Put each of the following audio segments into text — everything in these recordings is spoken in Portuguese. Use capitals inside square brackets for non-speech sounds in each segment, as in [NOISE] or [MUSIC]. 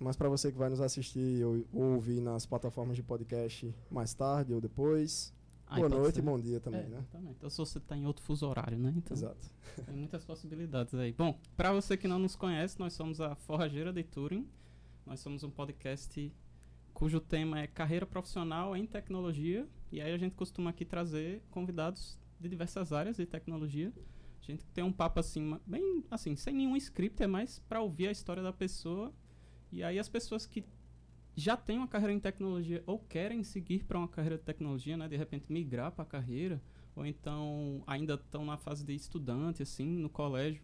Mas para você que vai nos assistir ou, ou, ouvir nas plataformas de podcast mais tarde ou depois, boa noite e bom dia também, é, né? Também. Então, se você está em outro fuso horário, né? Então, Exato. [LAUGHS] Tem muitas possibilidades aí. Bom, para você que não nos conhece, nós somos a Forrageira de Turing. Nós somos um podcast cujo tema é carreira profissional em tecnologia. E aí a gente costuma aqui trazer convidados de diversas áreas de tecnologia. A gente tem um papo assim, bem assim, sem nenhum script, é mais para ouvir a história da pessoa. E aí as pessoas que já têm uma carreira em tecnologia ou querem seguir para uma carreira de tecnologia, né, de repente migrar para a carreira, ou então ainda estão na fase de estudante assim, no colégio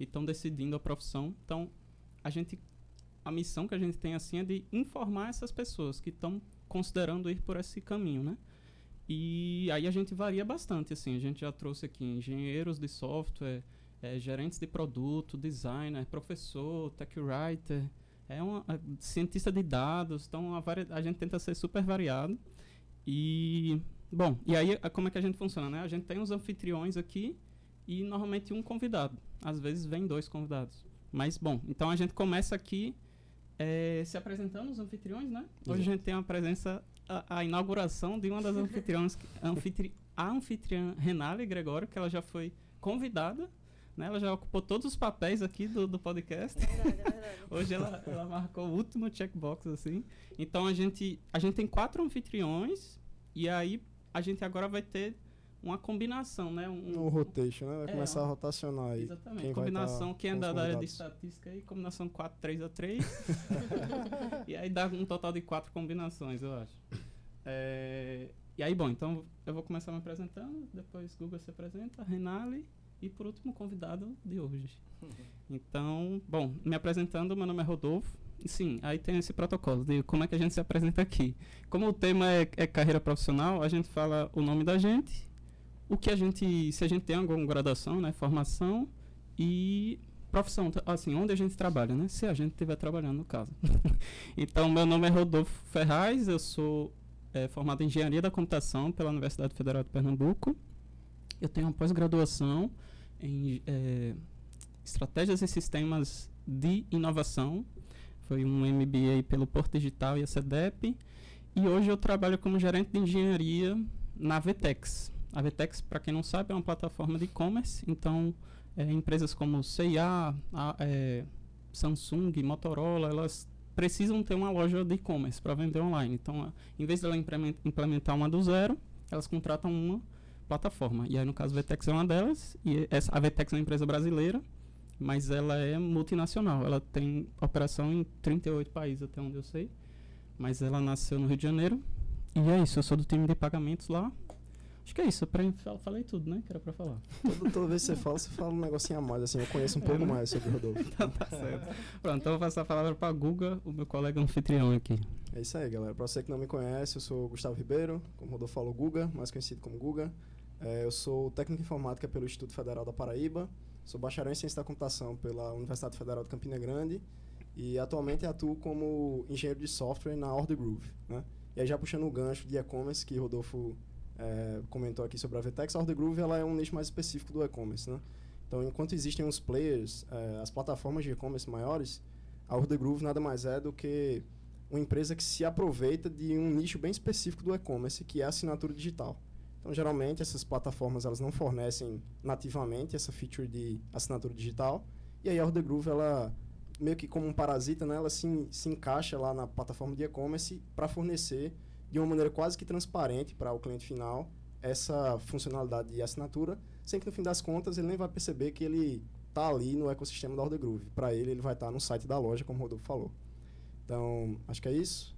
e estão decidindo a profissão. Então, a gente a missão que a gente tem assim é de informar essas pessoas que estão considerando ir por esse caminho, né? E aí a gente varia bastante, assim, a gente já trouxe aqui engenheiros de software, é, gerentes de produto, designer, professor, tech writer, é uma cientista de dados, então a, a gente tenta ser super variado. E bom, e aí como é que a gente funciona, né? A gente tem os anfitriões aqui e normalmente um convidado. Às vezes vem dois convidados. Mas bom, então a gente começa aqui é, se apresentando os anfitriões, né? Hoje a gente tem a presença, a, a inauguração de uma das anfitriões, anfitri, a anfitriã Renale Gregório, que ela já foi convidada, né? Ela já ocupou todos os papéis aqui do, do podcast. É verdade, é verdade. [LAUGHS] Hoje ela, ela marcou o último checkbox, assim. Então a gente, a gente tem quatro anfitriões e aí a gente agora vai ter uma combinação, né? Um, um rotation, né? Vai é, começar a rotacionar aí. Exatamente. Quem combinação, tá quem é da área de estatística aí, combinação 4, 3 a 3. [LAUGHS] e aí dá um total de quatro combinações, eu acho. É, e aí, bom, então eu vou começar me apresentando, depois Google se apresenta, Renale e por último convidado de hoje. Então, bom, me apresentando, meu nome é Rodolfo. Sim, aí tem esse protocolo de como é que a gente se apresenta aqui. Como o tema é, é carreira profissional, a gente fala o nome da gente, o que a gente, se a gente tem alguma graduação, né, formação e profissão, assim, onde a gente trabalha, né? Se a gente estiver trabalhando, no caso. [LAUGHS] então, meu nome é Rodolfo Ferraz, eu sou é, formado em Engenharia da Computação pela Universidade Federal de Pernambuco. Eu tenho uma pós-graduação em é, Estratégias e Sistemas de Inovação. Foi um MBA pelo Porto Digital e a CEDEP. E hoje eu trabalho como gerente de engenharia na Vetex, a Vtex, para quem não sabe, é uma plataforma de e-commerce, então é, empresas como CIA, é, Samsung, Motorola, elas precisam ter uma loja de e-commerce para vender online. Então, a, em vez de ela implementar uma do zero, elas contratam uma plataforma. E aí, no caso, a Vtex é uma delas, e essa, a Vtex é uma empresa brasileira, mas ela é multinacional. Ela tem operação em 38 países, até onde eu sei. Mas ela nasceu no Rio de Janeiro. E é isso, eu sou do time de pagamentos lá. Acho que é isso, pra, falei tudo, né? Que era pra falar. Toda, toda vez que você fala, você fala um negocinho a mais, assim, eu conheço um pouco é, mais sobre o Rodolfo. então [LAUGHS] tá certo. Pronto, então eu vou passar a palavra pra Guga, o meu colega anfitrião aqui. É isso aí, galera. Pra você que não me conhece, eu sou Gustavo Ribeiro, como o Rodolfo falou, Guga, mais conhecido como Guga. É, eu sou técnico em informática pelo Instituto Federal da Paraíba, sou bacharel em ciência da computação pela Universidade Federal de Campina Grande e atualmente atuo como engenheiro de software na Order Groove, né? E aí já puxando o gancho de e-commerce que Rodolfo é, comentou aqui sobre a Vtex, a Order Groove ela é um nicho mais específico do e-commerce, né? Então, enquanto existem os players, é, as plataformas de e-commerce maiores, a Order Groove nada mais é do que uma empresa que se aproveita de um nicho bem específico do e-commerce, que é a assinatura digital. Então, geralmente, essas plataformas elas não fornecem nativamente essa feature de assinatura digital, e aí a Order Groove, ela, meio que como um parasita, né, ela se, se encaixa lá na plataforma de e-commerce para fornecer de uma maneira quase que transparente para o cliente final essa funcionalidade de assinatura, sem que no fim das contas ele nem vai perceber que ele está ali no ecossistema da Order Groove. Para ele, ele vai estar tá no site da loja, como o Rodolfo falou. Então, acho que é isso.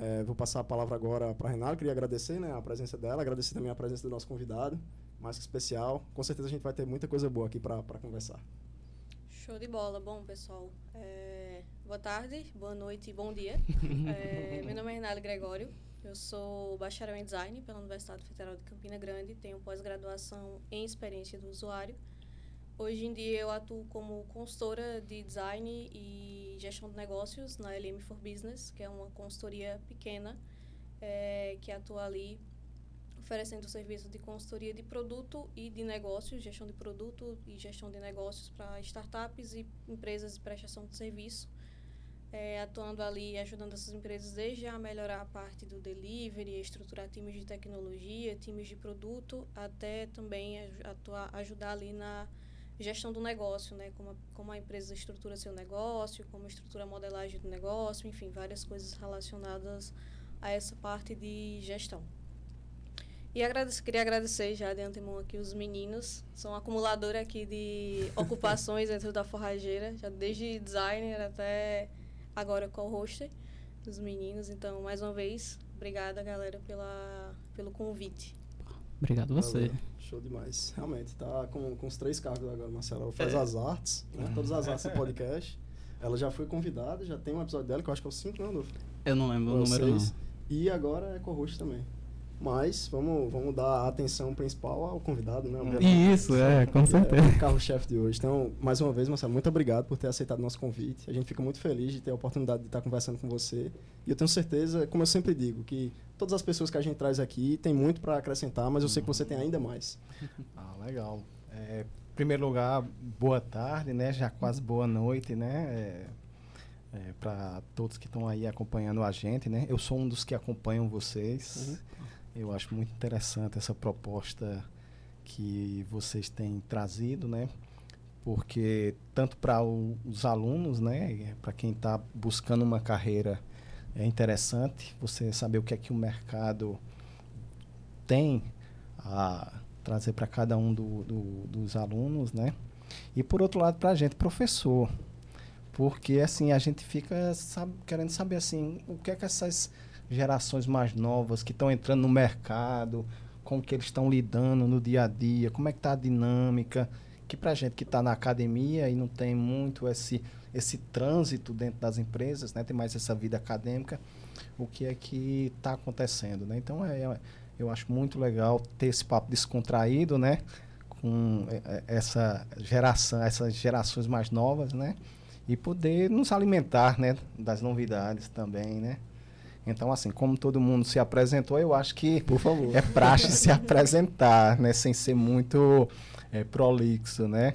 É, vou passar a palavra agora para a Renata. Queria agradecer né, a presença dela, agradecer também a presença do nosso convidado, mais que especial. Com certeza a gente vai ter muita coisa boa aqui para conversar. Show de bola. Bom, pessoal, é... boa tarde, boa noite e bom dia. [LAUGHS] é... Meu nome é Renata Gregório, eu sou bacharel em design pela Universidade Federal de Campina Grande, tenho pós-graduação em experiência do usuário. Hoje em dia eu atuo como consultora de design e gestão de negócios na LM for Business, que é uma consultoria pequena é, que atua ali oferecendo serviços de consultoria de produto e de negócios, gestão de produto e gestão de negócios para startups e empresas de prestação de serviço é, atuando ali, ajudando essas empresas desde a melhorar a parte do delivery, estruturar times de tecnologia, times de produto, até também atuar, ajudar ali na gestão do negócio, né? Como a, como a empresa estrutura seu negócio, como estrutura a modelagem do negócio, enfim, várias coisas relacionadas a essa parte de gestão. E agradecer, queria agradecer já de antemão aqui os meninos. São acumulador aqui de [LAUGHS] ocupações dentro da forrageira, já desde designer até agora co-hoster dos meninos. Então, mais uma vez, obrigada, galera, pela, pelo convite. Obrigado você. Valeu. Show demais. Realmente, tá com, com os três cargos agora, Marcela. Ela faz é. as artes, né? Todas as artes do podcast. Ela já foi convidada, já tem um episódio dela, que eu acho que é o 5, não, Eu não lembro o número, não. E agora é co-host também. Mas vamos, vamos dar a atenção principal ao convidado, né? Isso, é, com certeza. É o carro-chefe de hoje. Então, mais uma vez, Marcelo, muito obrigado por ter aceitado o nosso convite. A gente fica muito feliz de ter a oportunidade de estar conversando com você. E eu tenho certeza, como eu sempre digo, que todas as pessoas que a gente traz aqui têm muito para acrescentar, mas eu sei que você tem ainda mais. [LAUGHS] Ah, legal. É, em primeiro lugar, boa tarde, né? Já quase boa noite, né? É, é, para todos que estão aí acompanhando a gente, né? Eu sou um dos que acompanham vocês. Uhum. Eu acho muito interessante essa proposta que vocês têm trazido, né? Porque tanto para os alunos, né, para quem está buscando uma carreira, é interessante você saber o que é que o mercado tem a trazer para cada um do, do, dos alunos, né? E por outro lado, para a gente, professor, porque assim a gente fica sabe, querendo saber assim o que é que essas gerações mais novas que estão entrando no mercado, como que eles estão lidando no dia a dia, como é que está a dinâmica, que para gente que está na academia e não tem muito esse, esse trânsito dentro das empresas, né, tem mais essa vida acadêmica, o que é que está acontecendo, né? Então, é, é, eu acho muito legal ter esse papo descontraído, né, com é, é, essa geração, essas gerações mais novas, né, e poder nos alimentar, né, das novidades também, né. Então, assim, como todo mundo se apresentou, eu acho que Por favor. é praxe [LAUGHS] se apresentar, né? Sem ser muito é, prolixo, né?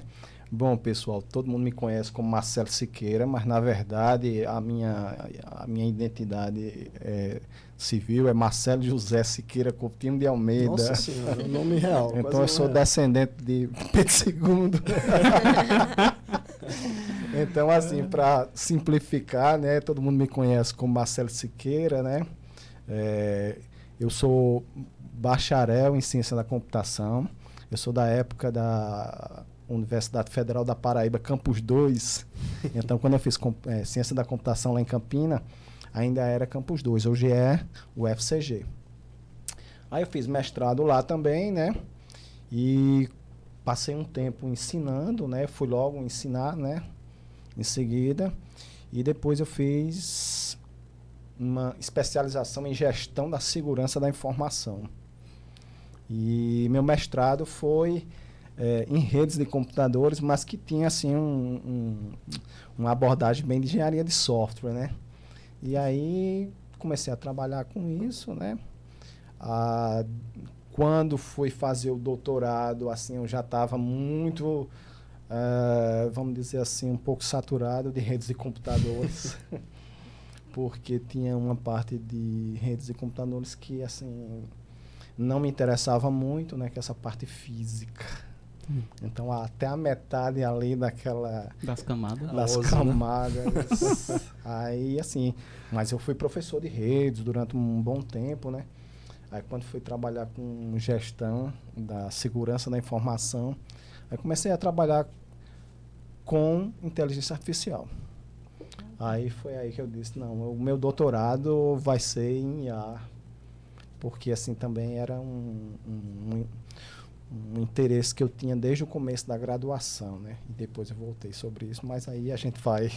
Bom, pessoal, todo mundo me conhece como Marcelo Siqueira, mas na verdade a minha, a minha identidade é, civil é Marcelo José Siqueira Coutinho de Almeida. Nossa senhora, o nome [LAUGHS] real. então eu sou real. descendente de [LAUGHS] Pedro II. [LAUGHS] então, assim, para simplificar, né? Todo mundo me conhece como Marcelo Siqueira, né? É, eu sou bacharel em ciência da computação. Eu sou da época da Universidade Federal da Paraíba, Campus 2. Então, quando eu fiz é, ciência da computação lá em Campina, ainda era Campus 2. Hoje é o FCG. Aí eu fiz mestrado lá também, né? E passei um tempo ensinando, né? Fui logo ensinar, né? Em seguida. E depois eu fiz uma especialização em gestão da segurança da informação. E meu mestrado foi é, em redes de computadores, mas que tinha assim um, um, uma abordagem bem de engenharia de software, né? E aí comecei a trabalhar com isso, né? Ah, quando fui fazer o doutorado, assim, eu já estava muito, uh, vamos dizer assim, um pouco saturado de redes de computadores. [LAUGHS] porque tinha uma parte de redes de computadores que, assim, não me interessava muito, né? Que é essa parte física. Hum. Então, até a metade ali daquela... Das camadas. Das Oso, né? camadas. Né? [LAUGHS] aí, assim... Mas eu fui professor de redes durante um bom tempo, né? Aí quando fui trabalhar com gestão da segurança da informação, aí comecei a trabalhar com inteligência artificial. Aí foi aí que eu disse, não, o meu doutorado vai ser em IA, porque assim também era um, um, um, interesse que eu tinha desde o começo da graduação, né? E depois eu voltei sobre isso, mas aí a gente vai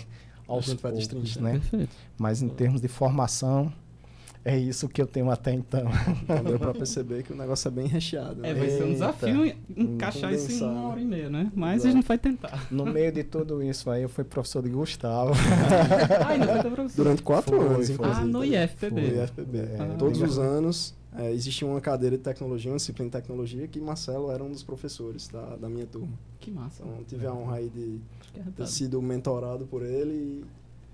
aos a gente poucos, vai né? Mas em termos de formação, é isso que eu tenho até então. então deu para perceber que o negócio é bem recheado. É, né? vai ser um desafio encaixar isso em uma hora e meia, né? Mas Exato. a gente vai tentar. No meio de tudo isso aí, eu fui professor de Gustavo. [LAUGHS] ah, ainda foi professor? Durante quatro foi, anos, foi. Ah, no IFPB. Foi, IFPB. É, ah, Todos os anos é, existia uma cadeira de tecnologia, uma disciplina de tecnologia, que Marcelo era um dos professores da, da minha turma. Que massa. Então tive a honra aí de ter sido mentorado por ele e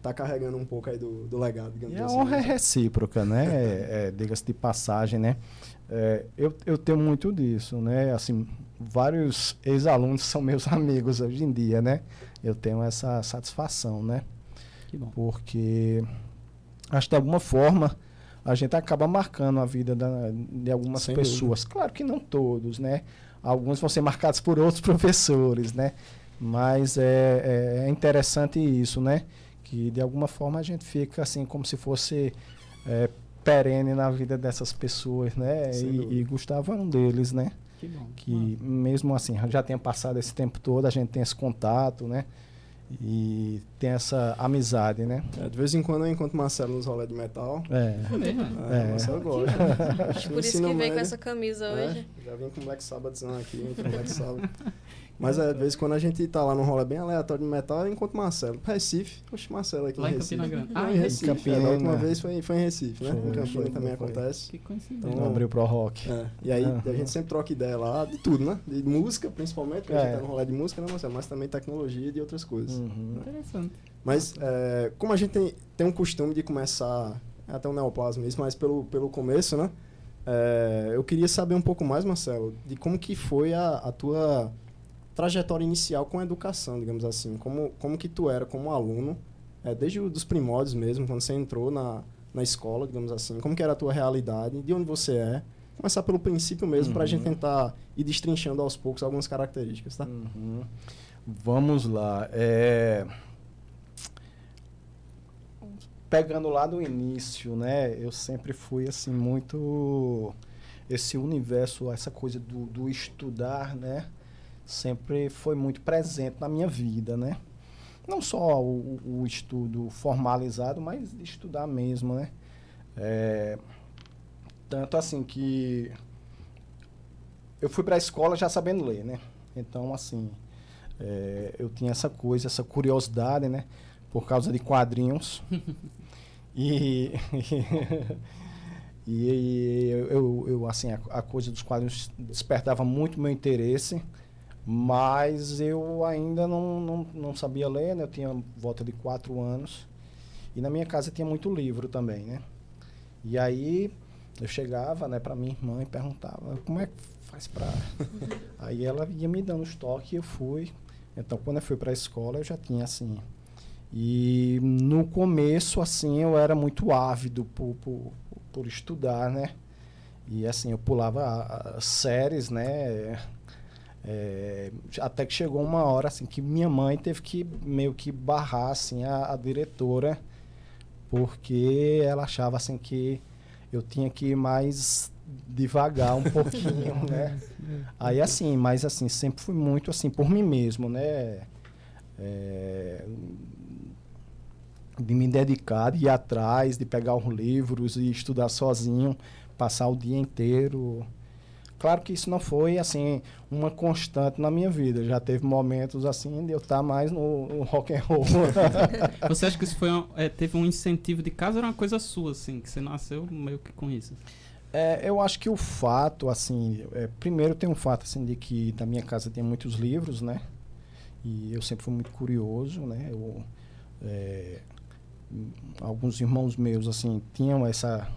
tá carregando um pouco aí do, do legado, digamos e assim. A honra é recíproca, né? [LAUGHS] é, é, Diga-se de passagem, né? É, eu, eu tenho muito disso, né? Assim, vários ex-alunos são meus [LAUGHS] amigos hoje em dia, né? Eu tenho essa satisfação, né? Que bom. Porque acho que de alguma forma a gente acaba marcando a vida da, de algumas Sem pessoas. Dúvida. Claro que não todos, né? Alguns vão ser marcados por outros [LAUGHS] professores, né? Mas é, é, é interessante isso, né? Que de alguma forma a gente fica assim como se fosse é, perene na vida dessas pessoas, né? E, e, Gustavo é um deles, né? Que bom. Que mesmo assim, já tenha passado esse tempo todo, a gente tem esse contato, né? E tem essa amizade, né? É, de vez em quando eu encontro Marcelo nos rolês de metal. É. É? É. Marcelo gosta. Por isso que vem com essa camisa é, hoje. Já vim com Black Sabbathzão aqui, com Black Sabbath. Mas é, de vez em quando a gente tá lá num rolê bem aleatório de metal, eu encontro Marcelo. Recife. Oxe, Marcelo aqui lá em Recife. Campina Grande. Ah, em Recife. Campina, é, da última né? vez foi, foi em Recife, né? Foi, em Campina foi, também foi. acontece. Que coincidência. Então, abriu pro rock. É. E aí uhum. a gente sempre troca ideia lá de tudo, né? De música, principalmente, porque é. a gente tá no rolê de música, né, Marcelo? Mas também tecnologia e de outras coisas. Uhum. Interessante. Mas é, como a gente tem, tem um costume de começar, é até um neoplasma isso, mas pelo, pelo começo, né? É, eu queria saber um pouco mais, Marcelo, de como que foi a, a tua trajetória inicial com a educação, digamos assim. Como, como que tu era como aluno, é, desde os primórdios mesmo, quando você entrou na, na escola, digamos assim. Como que era a tua realidade, de onde você é. Começar pelo princípio mesmo, uhum. para a gente tentar ir destrinchando aos poucos algumas características, tá? Uhum. Vamos lá. É... Pegando lá do início, né? Eu sempre fui, assim, muito... Esse universo, essa coisa do, do estudar, né? Sempre foi muito presente na minha vida, né? Não só o, o estudo formalizado, mas de estudar mesmo, né? É, tanto assim que eu fui para a escola já sabendo ler, né? Então, assim, é, eu tinha essa coisa, essa curiosidade, né? Por causa de quadrinhos. [LAUGHS] [LAUGHS] e, e, e eu, eu, assim, a, a, coisa dos quadrinhos despertava muito meu interesse. Mas eu ainda não, não, não sabia ler, né? Eu tinha volta de quatro anos. E na minha casa tinha muito livro também, né? E aí eu chegava, né, para minha irmã e perguntava, como é que faz para... [LAUGHS] aí ela ia me dando os toques e eu fui. Então, quando eu fui para a escola, eu já tinha, assim... E no começo, assim, eu era muito ávido por, por, por estudar, né? E, assim, eu pulava séries, né? É, até que chegou uma hora assim que minha mãe teve que meio que barrar assim a, a, diretora porque ela achava assim que eu tinha que ir mais devagar um pouquinho, [LAUGHS] né? Aí assim, mas assim sempre fui muito assim por mim mesmo, né? É, de me dedicar, de ir atrás, de pegar os livros e estudar sozinho, passar o dia inteiro Claro que isso não foi assim uma constante na minha vida. Já teve momentos assim de eu estar mais no, no rock and roll. [LAUGHS] você acha que isso foi um, é, teve um incentivo de casa ou era uma coisa sua assim, que você nasceu meio que com isso? É, eu acho que o fato assim, é, primeiro tem um fato assim de que na minha casa tem muitos livros, né? E eu sempre fui muito curioso, né? Eu, é, alguns irmãos meus assim tinham essa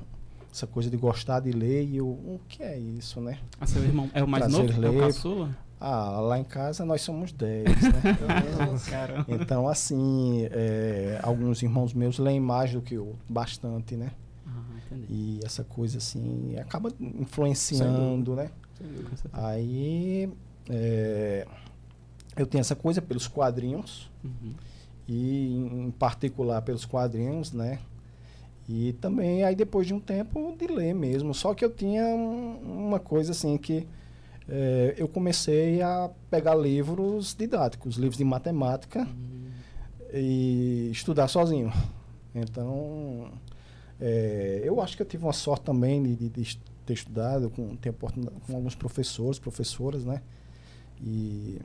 essa coisa de gostar de ler e eu, o que é isso, né? Ah, seu irmão é o mais Prazer novo? Ler. É o caçula? Ah, lá em casa nós somos 10, né? [LAUGHS] então, assim, é, alguns irmãos meus leem mais do que eu, bastante, né? Ah, entendi. E essa coisa, assim, acaba influenciando, né? Aí, é, eu tenho essa coisa pelos quadrinhos, uhum. e em particular pelos quadrinhos, né? E também, aí depois de um tempo, de ler mesmo. Só que eu tinha um, uma coisa assim que é, eu comecei a pegar livros didáticos, livros de matemática uhum. e estudar sozinho. Então, é, eu acho que eu tive uma sorte também de, de, de ter estudado com, ter com alguns professores, professoras, né? E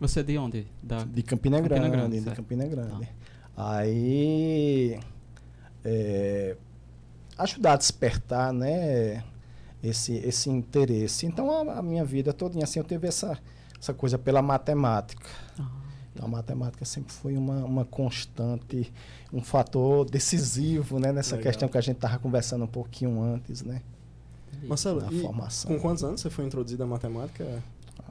você é de onde? Da de Campina, Campina Grande, Grande de Campina Grande. Ah. Aí é, ajudar a despertar, né, esse, esse interesse. Então, a, a minha vida toda, assim, eu tive essa, essa coisa pela matemática. Ah. Então, a matemática sempre foi uma, uma constante, um fator decisivo né, nessa Legal. questão que a gente estava conversando um pouquinho antes, né? Marcelo, na formação. com quantos anos você foi introduzido à matemática?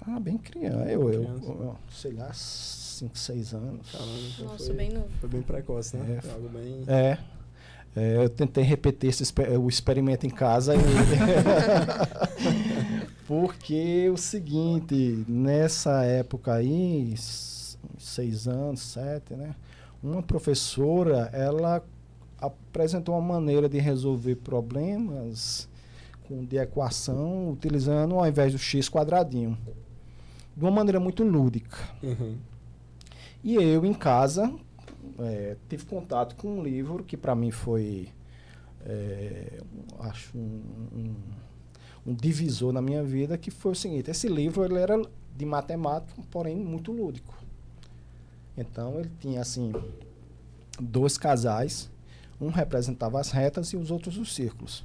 Ah, bem criança. Eu, eu, eu, sei lá, 5, 6 anos. Caramba, então Nossa, foi, bem novo. Foi bem precoce, né? É, algo bem... É. é. eu tentei repetir esse, o experimento em casa e [LAUGHS] porque o seguinte, nessa época aí, seis anos, sete, né? Uma professora, ela apresentou uma maneira de resolver problemas com, de equação utilizando ao invés do x quadradinho. De uma maneira muito lúdica. Uhum. E eu, em casa, é, tive contato com um livro que para mim foi, é, acho, um, um, um, divisor na minha vida, que foi o seguinte, esse livro ele era de matemática, porém muito lúdico. Então ele tinha assim dois casais, um representava as retas e os outros os círculos.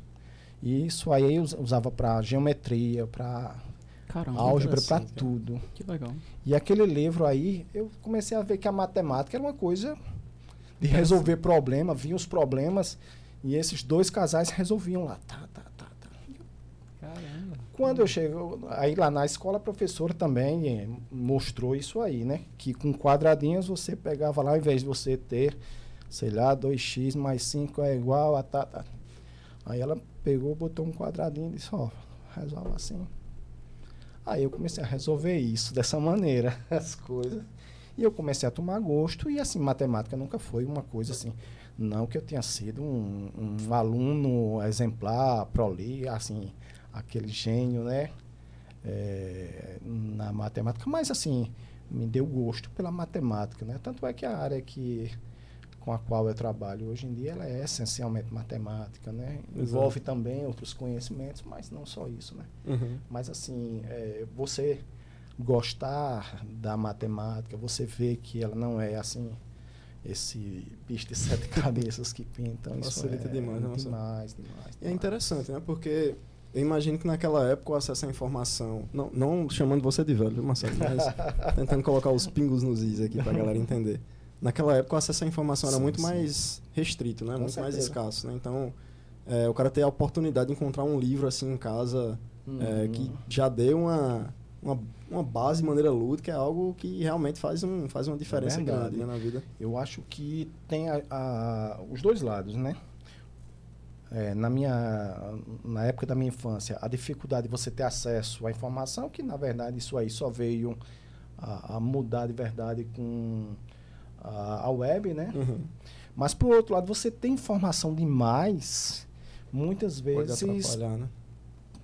E isso aí eu usava para geometria, para álgebra, para tudo. Que legal. E aquele livro aí, eu comecei a ver que a matemática era uma coisa de resolver problema, vinham os problemas e esses dois casais resolviam lá. Tá, tá, tá, tá. Caramba. Quando eu chego, aí lá na escola, a professora também eh, mostrou isso aí, né? Que com quadradinhos você pegava lá, ao invés de você ter, sei lá, 2x mais 5 é igual a tá, tá. Aí ela pegou, botou um quadradinho e disse, ó, oh, resolve assim. Aí eu comecei a resolver isso dessa [LAUGHS] maneira, as coisas. E eu comecei a tomar gosto, e assim, matemática nunca foi uma coisa assim. Não que eu tenha sido um, um aluno exemplar, proli, assim, aquele gênio, né? É, na matemática, mas assim, me deu gosto pela matemática, né? Tanto é que a área que com a qual eu trabalho hoje em dia, ela é essencialmente matemática, né? Envolve também outros conhecimentos, mas não só isso, né? Uhum. Mas assim, é, você gostar da matemática, você vê que ela não é assim esse bicho de [LAUGHS] sete cabeças que pintam. Facilita é demais, demais, demais, demais, É interessante, né? Porque eu imagino que naquela época o acesso à informação, não, não chamando você de velho, Marcelo, mas [LAUGHS] tentando colocar os pingos nos is aqui para a galera entender naquela época o acesso à informação era sim, muito sim. mais restrito, né? Com muito certeza. mais escasso, né? Então, é, o cara ter a oportunidade de encontrar um livro assim em casa uhum. é, que já deu uma, uma, uma, base de maneira lúdica é algo que realmente faz, um, faz uma diferença é grande né, na vida. Eu acho que tem a, a, os dois lados, né? É, na minha na época da minha infância a dificuldade de você ter acesso à informação que na verdade isso aí só veio a, a mudar de verdade com a, a web, né? Uhum. Mas por outro lado, você tem informação demais, muitas vezes Pode atrapalhar, né?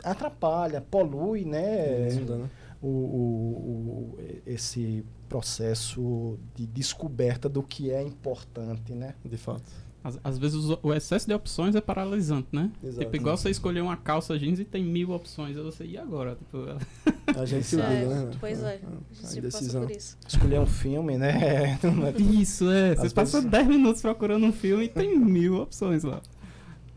atrapalha, polui, né? né? O, o, o, esse processo de descoberta do que é importante, né? De fato. Às, às vezes o excesso de opções é paralisante, né? Exato. Tipo, igual você escolher uma calça jeans e tem mil opções. Aí você, e agora? Tipo, a gente [LAUGHS] se é, né? Pois é. A, a decisão. Escolher um filme, né? [LAUGHS] isso, é. Você passa 10 minutos procurando um filme e tem mil opções lá.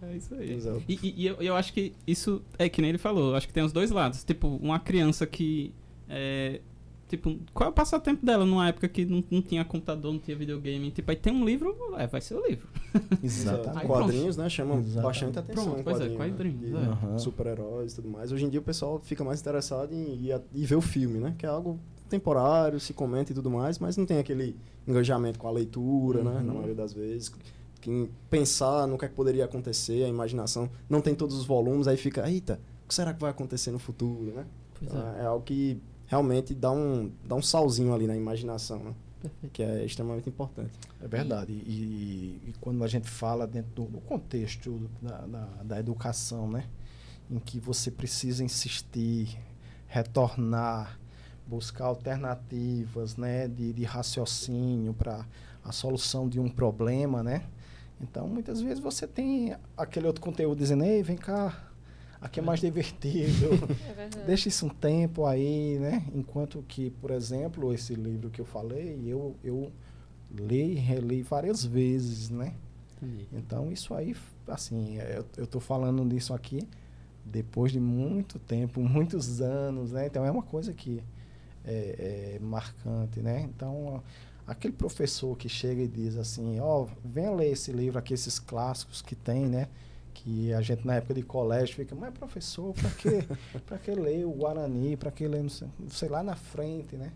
É isso aí. Exato. E, e, e eu, eu acho que isso é que nem ele falou. Acho que tem os dois lados. Tipo, uma criança que é, Tipo, qual é o passatempo dela numa época que não, não tinha computador, não tinha videogame? Tipo, aí tem um livro, é, vai ser o livro. [LAUGHS] Exatamente. quadrinhos, né? Chamam Exatamente. bastante atenção. Pronto, pois é, quadrinhos. Né? É. Uhum. Super-heróis e tudo mais. Hoje em dia o pessoal fica mais interessado em ir, em ver o filme, né? Que é algo temporário, se comenta e tudo mais, mas não tem aquele engajamento com a leitura, uhum. né? Na maioria das vezes. Quem pensar no que, é que poderia acontecer, a imaginação, não tem todos os volumes, aí fica, eita, o que será que vai acontecer no futuro, né? Então, é. é algo que realmente dá um, dá um salzinho ali na imaginação, né? que é extremamente importante. É verdade. E, e, e quando a gente fala dentro do, do contexto da, da, da, educação, né? em que você precisa insistir, retornar, buscar alternativas né? de, de raciocínio para a solução de um problema, né? Então, muitas vezes você tem aquele outro conteúdo dizendo, ei, vem cá, aqui é mais divertido. É [LAUGHS] [LAUGHS] Deixa isso um tempo aí, né? Enquanto que, por exemplo, esse livro que eu falei, eu, eu li e reli várias vezes, né? Entendi. Então, isso aí, assim, eu, eu tô falando disso aqui depois de muito tempo, [LAUGHS] muitos anos, né? Então, é uma coisa que é, é marcante, né? Então, aquele professor que chega e diz assim, ó, oh, venha ler esse livro aqui, esses clássicos que tem, né? Que a gente na época de colégio fica, mas professor, para que [LAUGHS] para que ler o Guarani, para que ler, sei, sei lá na frente, né?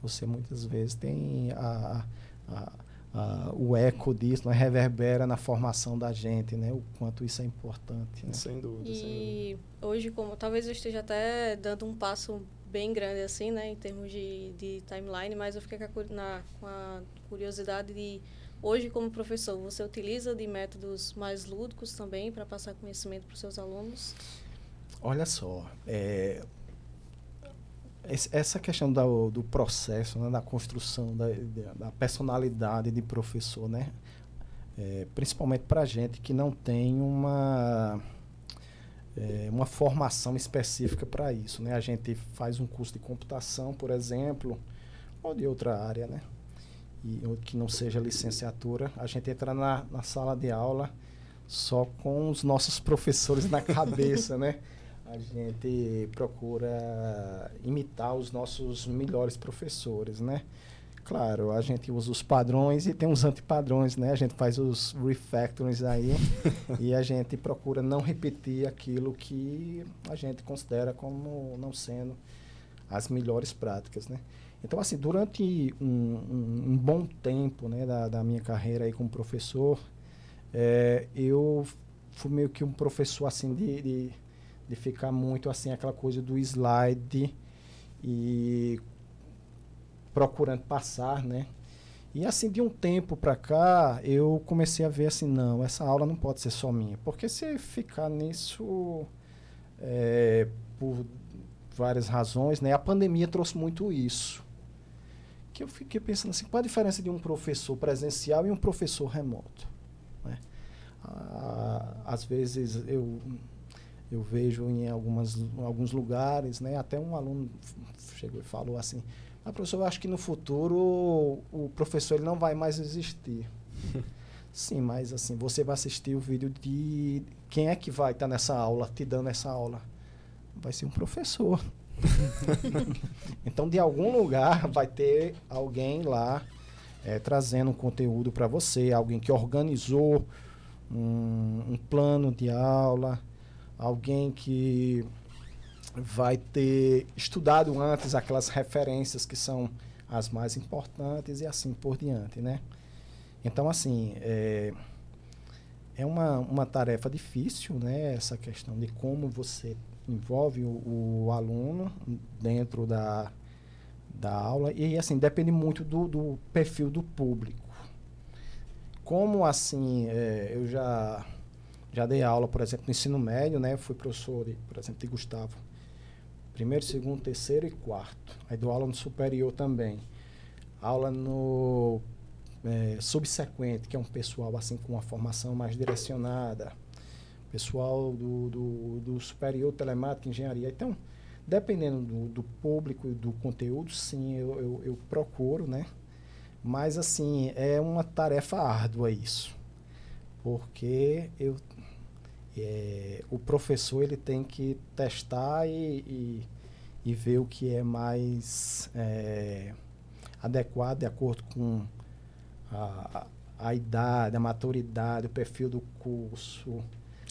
Você muitas vezes tem a, a, a, o eco disso, né? reverbera na formação da gente, né? O quanto isso é importante. Né? Sem dúvida. E sem dúvida. hoje, como talvez eu esteja até dando um passo bem grande assim, né, em termos de, de timeline, mas eu fiquei com a, na, com a curiosidade de hoje como professor, você utiliza de métodos mais lúdicos também para passar conhecimento para os seus alunos? Olha só, é, essa questão do, do processo, né, da construção da, da, personalidade de professor, né, é, principalmente para gente que não tem uma é, uma formação específica para isso. Né? A gente faz um curso de computação, por exemplo, ou de outra área, né? E, que não seja licenciatura. A gente entra na, na sala de aula só com os nossos [LAUGHS] professores na cabeça, né? A gente procura imitar os nossos melhores professores, né? Claro, a gente usa os padrões e tem os antipadrões, né? A gente faz os refactorings aí [LAUGHS] e a gente procura não repetir aquilo que a gente considera como não sendo as melhores práticas, né? Então, assim, durante um, um, um bom tempo né, da, da, minha carreira aí como professor, é, eu fui meio que um professor, assim, de, de, de ficar muito, assim, aquela coisa do slide e procurando passar, né? E assim, de um tempo para cá, eu comecei a ver assim, não, essa aula não pode ser só minha. Porque se ficar nisso é, por várias razões, né? A pandemia trouxe muito isso. Que eu fiquei pensando assim, qual a diferença de um professor presencial e um professor remoto? Né? Ah, às vezes eu, eu vejo em algumas, alguns lugares, né? Até um aluno chegou e falou assim, ah, professor, eu acho que no futuro o professor ele não vai mais existir. [LAUGHS] Sim, mas assim, você vai assistir o vídeo de quem é que vai estar tá nessa aula, te dando essa aula? Vai ser um professor. [LAUGHS] então, de algum lugar vai ter alguém lá é, trazendo um conteúdo para você, alguém que organizou um, um plano de aula, alguém que vai ter estudado antes aquelas referências que são as mais importantes e assim por diante, né? Então, assim, é, é uma, uma tarefa difícil, né? Essa questão de como você envolve o, o aluno dentro da, da aula e, assim, depende muito do, do perfil do público. Como, assim, é, eu já, já dei aula, por exemplo, no ensino médio, né? Fui professor, de, por exemplo, de Gustavo Primeiro, segundo, terceiro e quarto. Aí dou aula no superior também. Aula no é, subsequente, que é um pessoal assim com uma formação mais direcionada. Pessoal do, do, do superior, telemática, engenharia. Então, dependendo do, do público e do conteúdo, sim, eu, eu, eu procuro, né? Mas, assim, é uma tarefa árdua isso. Porque eu é, o professor ele tem que testar e, e, e ver o que é mais é, adequado de acordo com a, a idade, a maturidade, o perfil do curso.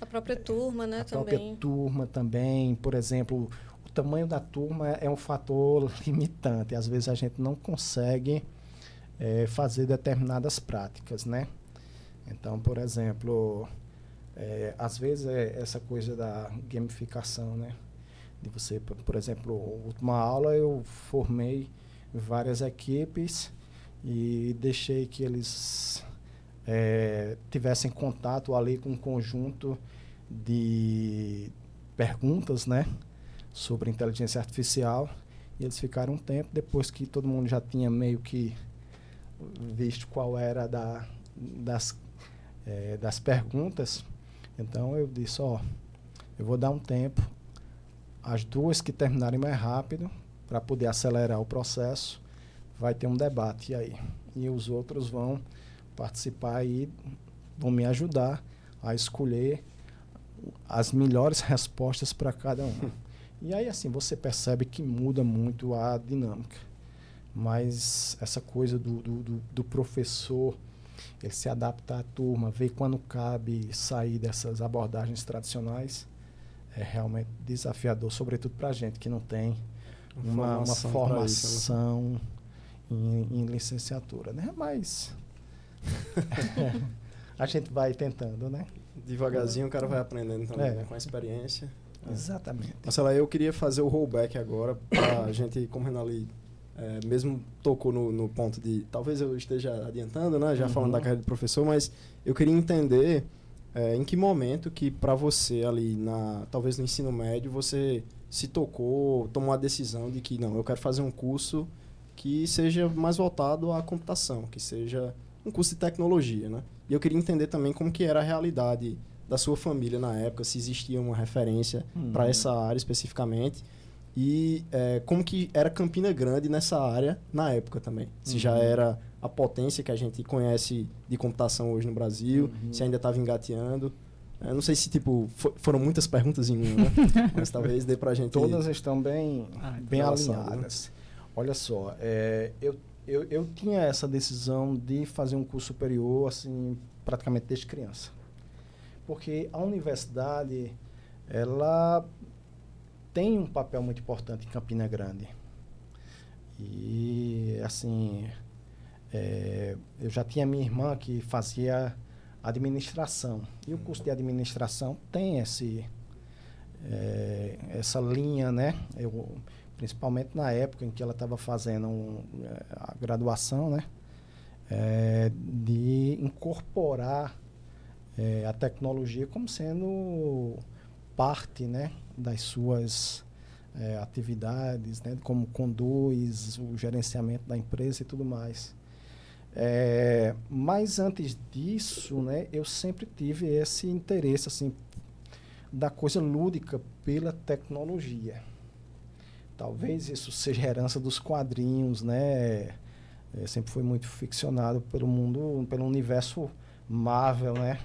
A própria turma, né? A também. própria turma também. Por exemplo, o tamanho da turma é um fator [LAUGHS] limitante. Às vezes a gente não consegue é, fazer determinadas práticas, né? Então, por exemplo, é, às vezes é essa coisa da gamificação, né? De você, por exemplo, última aula eu formei várias equipes e deixei que eles é, tivessem contato ali com um conjunto de perguntas, né? Sobre inteligência artificial. E eles ficaram um tempo, depois que todo mundo já tinha meio que visto qual era da, das, é, das perguntas, então eu disse, ó, eu vou dar um tempo, as duas que terminarem mais rápido, para poder acelerar o processo, vai ter um debate aí. E os outros vão participar e vão me ajudar a escolher as melhores respostas para cada um. [LAUGHS] E aí, assim, você percebe que muda muito a dinâmica. mas essa coisa do, do, do, do professor, ele se adaptar à turma, ver quando cabe sair dessas abordagens tradicionais, é realmente desafiador, sobretudo para a gente que não tem uma, uma formação, isso, né? em, em, licenciatura, né? Mas [LAUGHS] a gente vai tentando, né? Devagarzinho o cara vai aprendendo também, é. né? com a experiência. É. Exatamente. Marcela, eu queria fazer o rollback agora para a gente, como Renali é, mesmo tocou no, no, ponto de. Talvez eu esteja adiantando, né? Já uhum. falando da carreira de professor, mas eu queria entender é, em que momento que para você ali, na, talvez no ensino médio, você se tocou, tomou a decisão de que não, eu quero fazer um curso que seja mais voltado à computação, que seja um curso de tecnologia, né? E eu queria entender também como que era a realidade da sua família na época, se existia uma referência uhum. para essa área especificamente e é, como que era Campina Grande nessa área na época também. Se uhum. já era a potência que a gente conhece de computação hoje no Brasil, uhum. se ainda estava engateando. Eu não sei se, tipo, for, foram muitas perguntas em uma, né? [LAUGHS] Mas talvez dê pra gente... Todas estão bem, ah, bem alinhadas. Olha só, é, eu, eu, eu tinha essa decisão de fazer um curso superior, assim, praticamente desde criança. Porque a universidade, ela tem um papel muito importante em Campina Grande. E, assim, é, eu já tinha minha irmã que fazia administração. E o curso de administração tem esse, é, essa linha, né? Eu, principalmente na época em que ela estava fazendo um, é, a graduação, né? É, de incorporar é, a tecnologia como sendo parte, né? Das suas é, atividades, né? Como conduz o gerenciamento da empresa e tudo mais. É, mas antes disso, né, eu sempre tive esse interesse assim da coisa lúdica pela tecnologia. Talvez isso seja herança dos quadrinhos, né? Eu sempre fui muito ficcionado pelo mundo, pelo universo Marvel, né?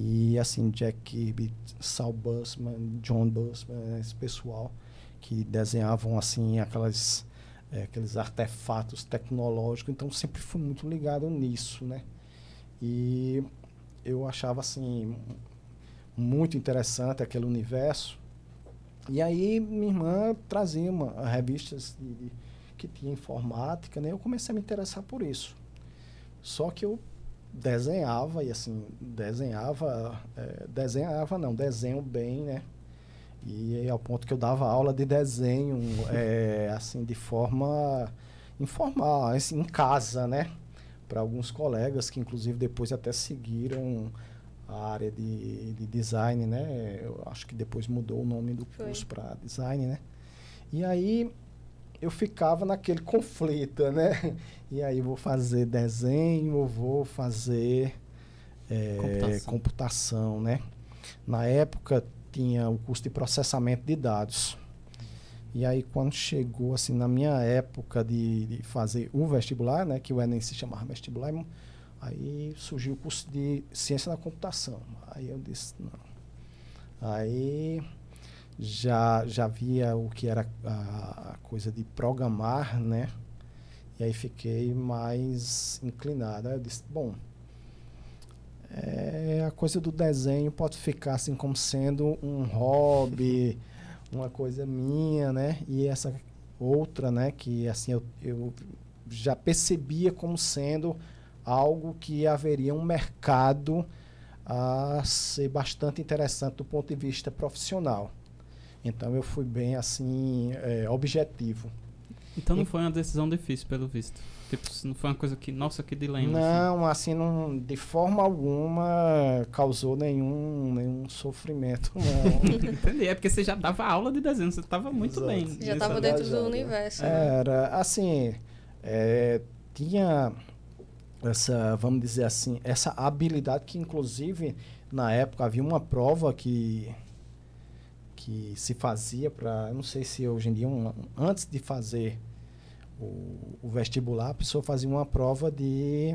E assim, Jack Kirby, Sal Busman, John Busman, esse pessoal que desenhavam assim aquelas é, aqueles artefatos tecnológicos, então sempre fui muito ligado nisso, né? E eu achava assim muito interessante aquele universo. E aí minha irmã trazia uma, revistas de, de, que tinha informática, né? Eu comecei a me interessar por isso. Só que eu desenhava e assim desenhava é, desenhava não desenho bem né e ao ponto que eu dava aula de desenho, é, assim, de forma informal, assim, em casa, né? Para alguns colegas que, inclusive, depois até seguiram a área de, de design, né? Eu acho que depois mudou o nome do Foi. curso para design, né? E aí eu ficava naquele conflito, né? [LAUGHS] E aí vou fazer desenho ou vou fazer é, computação. computação, né? Na época tinha o curso de processamento de dados. E aí, quando chegou, assim, na minha época de, de fazer o vestibular, né, que o Enem se chamava vestibular, aí surgiu o curso de ciência da computação. Aí eu disse, não. Aí já, já via o que era a, a coisa de programar, né? E aí fiquei mais inclinado. Aí eu disse, bom, é, a coisa do desenho pode ficar assim como sendo um hobby, [LAUGHS] uma coisa minha, né? E essa outra, né? Que assim eu, eu já percebia como sendo algo que haveria um mercado a ser bastante interessante do ponto de vista profissional. Então eu fui bem assim é, objetivo. Então não e, foi uma decisão difícil pelo visto. Tipo, não foi uma coisa que, nossa, que dilema. Assim. Não, assim, assim não, de forma alguma causou nenhum, nenhum sofrimento, não. [LAUGHS] Entendi, é porque você já dava aula de desenho, você estava muito Exato. bem. Você já estava dentro do universo. Né? Era, assim, é, tinha essa, vamos dizer assim, essa habilidade que, inclusive, na época havia uma prova que que se fazia para, não sei se hoje em dia, um, antes de fazer o, o, vestibular, a pessoa fazia uma prova de.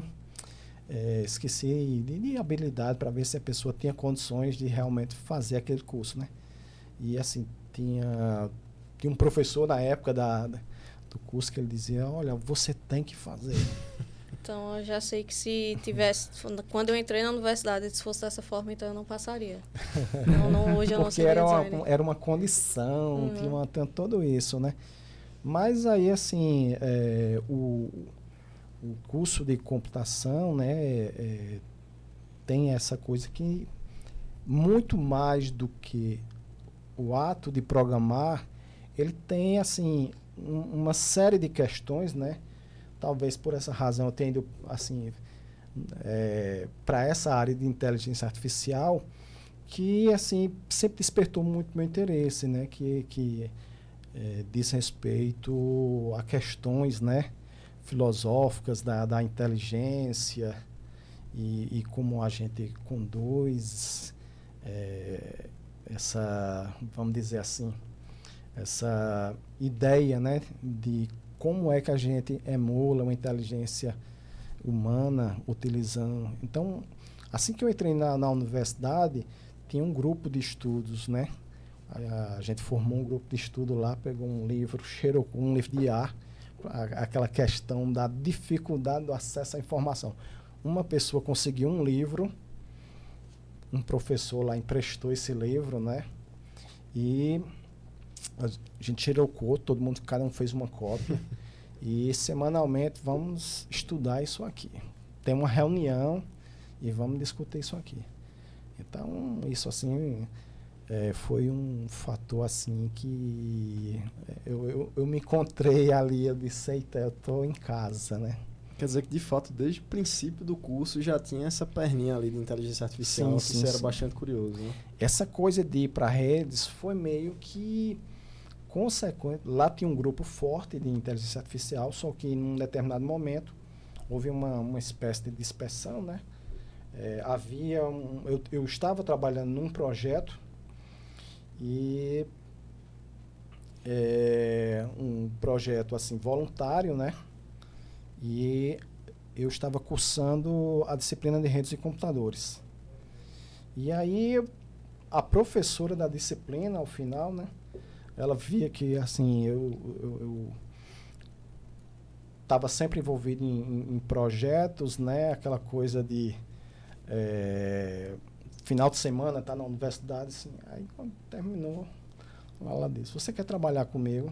É, esqueci, de, de habilidade para ver se a pessoa tinha condições de realmente fazer aquele curso, né? E assim, tinha, tinha um professor na época da, da do curso que ele dizia, olha, você tem que fazer. Então eu já sei que se tivesse, quando eu entrei na universidade, se fosse dessa forma, então eu não passaria. Então, não, hoje eu Porque não seria era uma, designer. era uma condição, Uhum. tinha uma, tudo isso, né? Mas aí, assim, é, o, o curso de computação, né, é, tem essa coisa que muito mais do que o ato de programar, ele tem, assim, um- uma série de questões, né? Talvez por essa razão eu tenha ido, assim, para essa área de inteligência artificial, que assim sempre despertou muito meu interesse, né? Que, que eh, diz respeito a questões, né? Filosóficas da, da inteligência e, e como a gente conduz eh, essa, vamos dizer assim, essa ideia, né? De como é que a gente emula uma inteligência humana utilizando. Então, assim que eu entrei na, na universidade, tinha um grupo de estudos, né? A, a gente formou um grupo de estudo lá, pegou um livro, cheirou um livro de ar, a- aquela questão da dificuldade do acesso à informação. Uma pessoa conseguiu um livro, um professor lá emprestou esse livro, né? E a gente tirou o cor, todo mundo, cada um fez uma cópia. [LAUGHS] e semanalmente vamos estudar isso aqui. Tem uma reunião e vamos discutir isso aqui. Então, isso assim é, foi um fator assim que é, eu, eu, eu me encontrei ali, eu disse, eita, eu tô em casa, né? Quer dizer que, de fato, desde o princípio do curso já tinha essa perninha ali de inteligência artificial, Sim, que sim, você era sim. bastante curioso, né? essa coisa de ir para redes foi meio que consequente. Lá tinha um grupo forte de inteligência artificial, só que num determinado momento houve uma, uma espécie de dispersão, né? É, havia um, eu, eu estava trabalhando num projeto e é, um projeto assim voluntário, né? E eu estava cursando a disciplina de redes e computadores. E aí a professora da disciplina, ao final, né? Ela via que, assim, eu eu estava sempre envolvido em, em- projetos, né? Aquela coisa de eh, final de semana, tá na universidade, assim. Aí quando terminou, ela disse, você quer trabalhar comigo?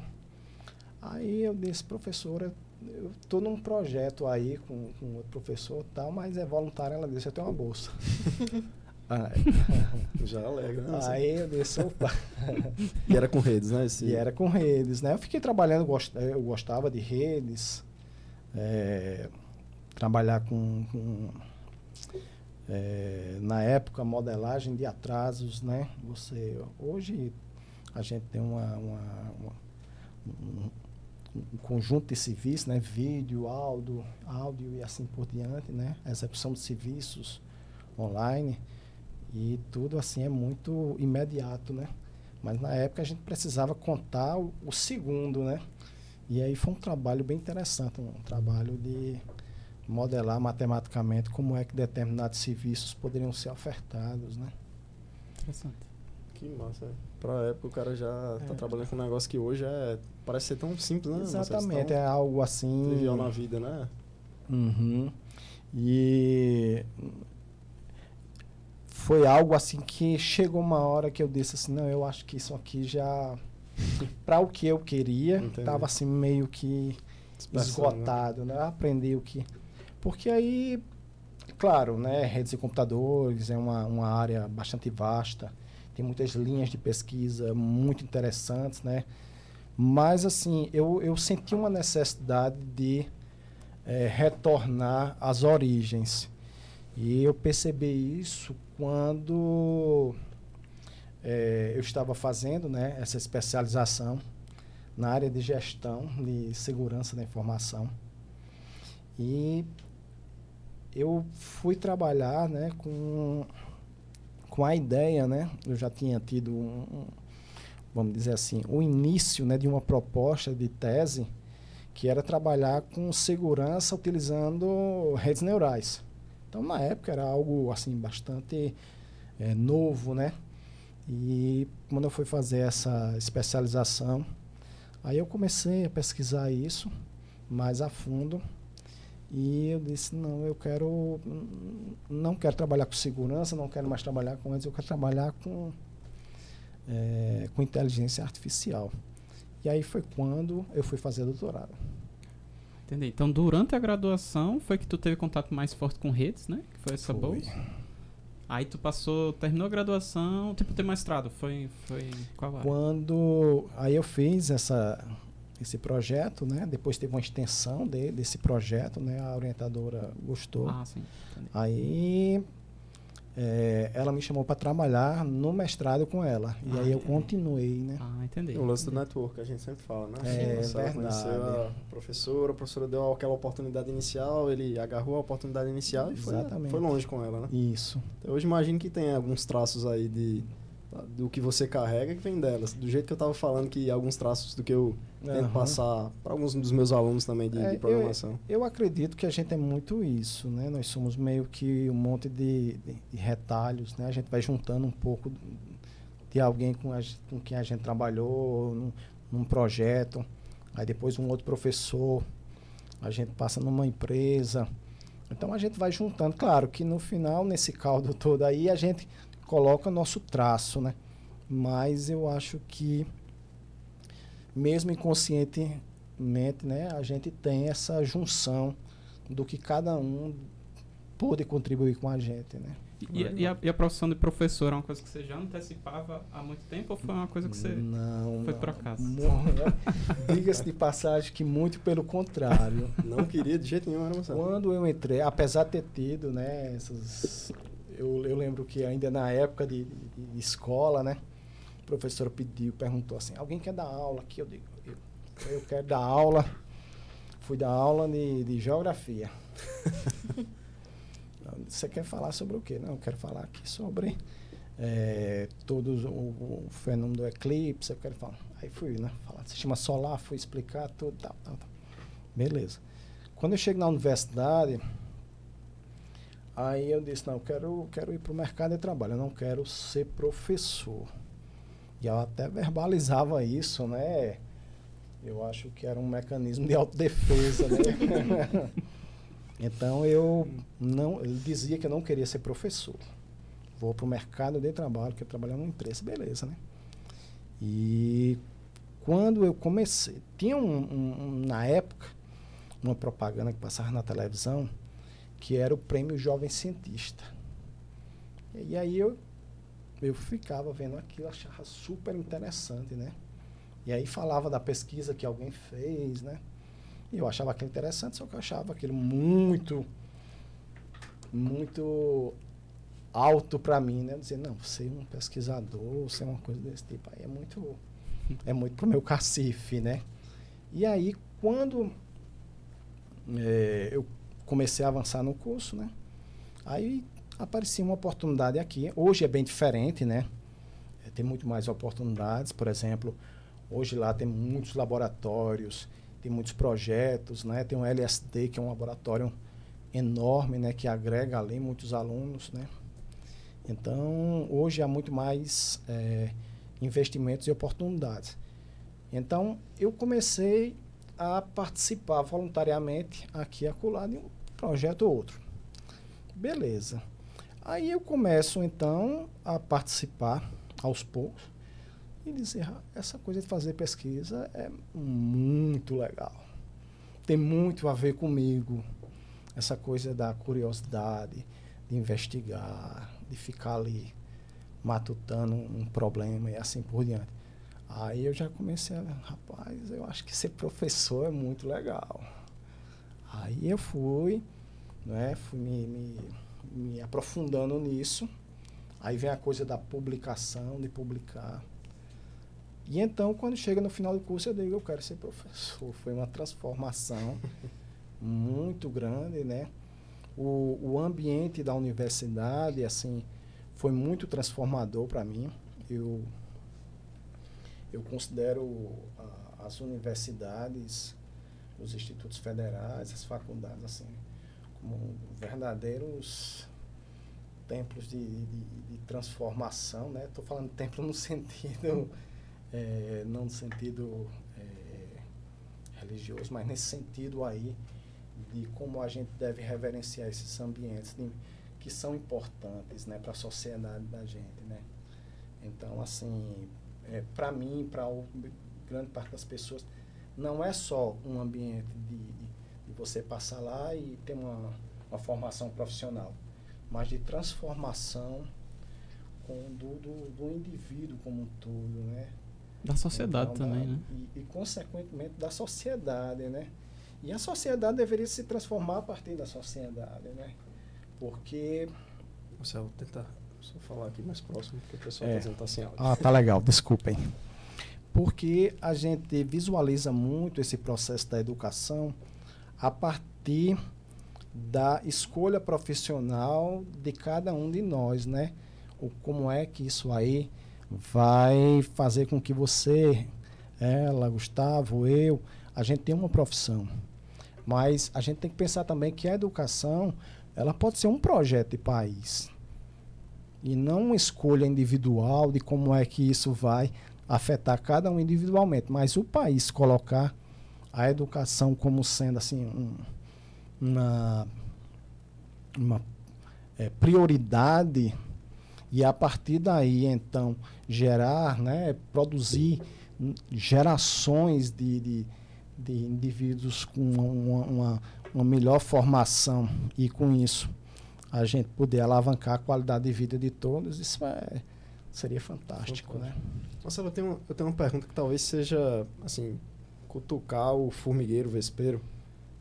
Aí eu disse, professora, eu estou num projeto aí com, com outro professor tal, mas é voluntário. Ela disse, eu tenho uma bolsa. [LAUGHS] Aí- [LAUGHS] Já alega, né? Aí eu disse, opa. [LAUGHS] E era com redes, né? Esse... E era com redes, né? Eu fiquei trabalhando, eu gostava de redes, eh, trabalhar com, com, eh, na época, modelagem de atrasos, né? Você, hoje a gente tem uma, uma- uma- um, um conjunto de serviços, né? Vídeo, áudio, áudio e assim por diante, né? Execução de serviços online e tudo assim é muito imediato, né? Mas na época a gente precisava contar o, o segundo, né? E aí foi um trabalho bem interessante, um trabalho de modelar matematicamente como é que determinados serviços poderiam ser ofertados, né? Interessante. Que massa. é. Pra época o cara já tá É. trabalhando com um negócio que hoje é... Parece ser tão simples, né? Exatamente, é algo assim. trivial na vida, né? Uhum. E foi algo assim que chegou uma hora que eu disse assim, não, eu acho que isso aqui já para o que eu queria, Entendi. tava assim meio que né? esgotado, né? O que porque aí claro, né, redes de computadores é uma, uma área bastante vasta, tem muitas linhas de pesquisa muito interessantes, né? Mas assim, eu, eu senti uma necessidade de eh, retornar às origens. E eu percebi isso quando eh, eu estava fazendo né, essa especialização na área de gestão de segurança da informação. E eu fui trabalhar né, com, com a ideia, né, eu já tinha tido um, vamos dizer assim, o início né, de uma proposta de tese que era trabalhar com segurança utilizando redes neurais. Então, na época, era algo assim bastante eh, novo, né? E quando eu fui fazer essa especialização, Aí eu comecei a pesquisar isso mais a fundo e eu disse, não, eu quero não quero trabalhar com segurança, não quero mais trabalhar com eles, eu quero trabalhar com, é, com inteligência artificial. E aí foi quando eu fui fazer doutorado. Entendi. Então, durante a graduação, foi que tu teve contato mais forte com redes, né? Que foi essa foi. bolsa. Aí tu passou, terminou a graduação, tipo, tem mestrado, foi, foi qual área? Quando, aí eu fiz essa, esse projeto, né? Depois teve uma extensão de, desse projeto, né? A orientadora gostou. Ah, sim. Entendi. Aí é, ela me chamou para trabalhar no mestrado com ela. E ah, aí eu continuei, né? Ah, entendi. O lance do network, a gente sempre fala, né? É, Sim, verdade. a professora, a professora deu aquela oportunidade inicial, ele agarrou a oportunidade inicial e foi, foi longe com ela, né? Isso. Então, hoje imagino que tem alguns traços aí de do que você carrega que vem delas. Do jeito que eu estava falando que alguns traços do que eu tento uhum. passar para alguns dos meus alunos também de, é, de programação. Eu, eu, acredito que a gente é muito isso, né? Nós somos meio que um monte de, de, de retalhos, né? A gente vai juntando um pouco de alguém com, a, com quem a gente trabalhou num, num projeto, aí depois um outro professor, a gente passa numa empresa. Então a gente vai juntando. Claro que no final, nesse caldo [LAUGHS] todo aí, a gente coloca nosso traço, né? Mas eu acho que mesmo inconscientemente, né, a gente tem essa junção do que cada um pôde contribuir com a gente, né? E, e, a, e, a, profissão de professor é uma coisa que você já antecipava há muito tempo ou foi uma coisa que você não, foi por acaso? Diga-se de passagem que muito pelo contrário. Não queria de jeito nenhum, era Quando eu entrei, apesar de ter tido né, essas eu, eu lembro que ainda na época de, de, de escola, né? O professor pediu, perguntou assim, alguém quer dar aula aqui? Eu digo, eu, eu quero dar aula. Fui dar aula de, de geografia. [LAUGHS] Você quer falar sobre o quê? Não, eu quero falar aqui sobre é, todos o, o, fenômeno do eclipse. Eu quero falar. Aí fui, né? Falar sistema solar, fui explicar tudo, tal, tal, tal. Beleza. Quando eu chego na universidade, Aí eu disse, não, eu quero, quero ir para o mercado de trabalho, eu não quero ser professor. E eu até verbalizava isso, né? Eu acho que era um mecanismo de autodefesa, né? [LAUGHS] então eu não, eu dizia que eu não queria ser professor. Vou para o mercado de trabalho, quero trabalhar numa empresa, beleza, né? E quando eu comecei, tinha um, um, um, na época uma propaganda que passava na televisão que era o prêmio Jovem Cientista. E aí eu, eu ficava vendo aquilo, achava super interessante, né? E aí falava da pesquisa que alguém fez, né? E eu achava aquilo interessante, só que eu achava aquilo muito, muito alto para mim, né? Dizer, não, ser um pesquisador, ser uma coisa desse tipo, aí é muito, é muito pro meu cacife, né? E aí, quando é, eu comecei a avançar no curso, né? Aí aparecia uma oportunidade aqui. Hoje é bem diferente, né? É, tem muito mais oportunidades, por exemplo, hoje lá tem muitos laboratórios, tem muitos projetos, né? Tem um LSD, que é um laboratório enorme, né? Que agrega ali muitos alunos, né? Então, hoje há muito mais é, investimentos e oportunidades. Então, eu comecei a participar voluntariamente aqui e acolá de um projeto ou outro. Beleza. Aí eu começo então a participar aos poucos e dizer, ah, essa coisa de fazer pesquisa é muito legal. Tem muito a ver comigo. Essa coisa da curiosidade, de investigar, de ficar ali matutando um problema e assim por diante. Aí eu já comecei a, rapaz, eu acho que ser professor é muito legal. Aí eu fui, né, fui me, me, me aprofundando nisso. Aí vem a coisa da publicação, de publicar. E então, quando chega no final do curso, eu digo, eu quero ser professor. [LAUGHS] Foi uma transformação muito grande, né? O, o ambiente da universidade, assim, foi muito transformador para mim. Eu, eu considero a, as universidades os institutos federais, as faculdades, assim, como verdadeiros templos de, de, de transformação, né? Estou falando templo no [LAUGHS] sentido, é, não no sentido é, religioso, mas nesse sentido aí de como a gente deve reverenciar esses ambientes de, que são importantes né, para a sociedade da gente. Né? Então, assim, é, para mim, para grande parte das pessoas, não é só um ambiente de, de você passar lá e ter uma, uma formação profissional, mas de transformação com, do, do, do indivíduo como um todo, né? Da sociedade então, também, da, né? E, e, consequentemente, da sociedade, né? E a sociedade deveria se transformar a partir da sociedade, né? Porque... Marcelo, tentar só falar aqui mais próximo, porque o pessoal está é. dizendo tá sem áudio. Ah, tá legal, desculpem. Porque a gente visualiza muito esse processo da educação a partir da escolha profissional de cada um de nós, né? O, como é que isso aí vai fazer com que você, ela, Gustavo, eu, a gente tenha uma profissão. Mas a gente tem que pensar também que a educação, ela pode ser um projeto de país. E não uma escolha individual de como é que isso vai afetar cada um individualmente, mas o país colocar a educação como sendo assim um, uma, uma é, prioridade e a partir daí então gerar, né, produzir gerações de, de, de indivíduos com uma, uma, uma, melhor formação e com isso a gente poder alavancar a qualidade de vida de todos, isso é, seria fantástico, né? Marcelo, eu tenho, eu tenho uma pergunta que talvez seja, assim, cutucar o formigueiro, o vespeiro,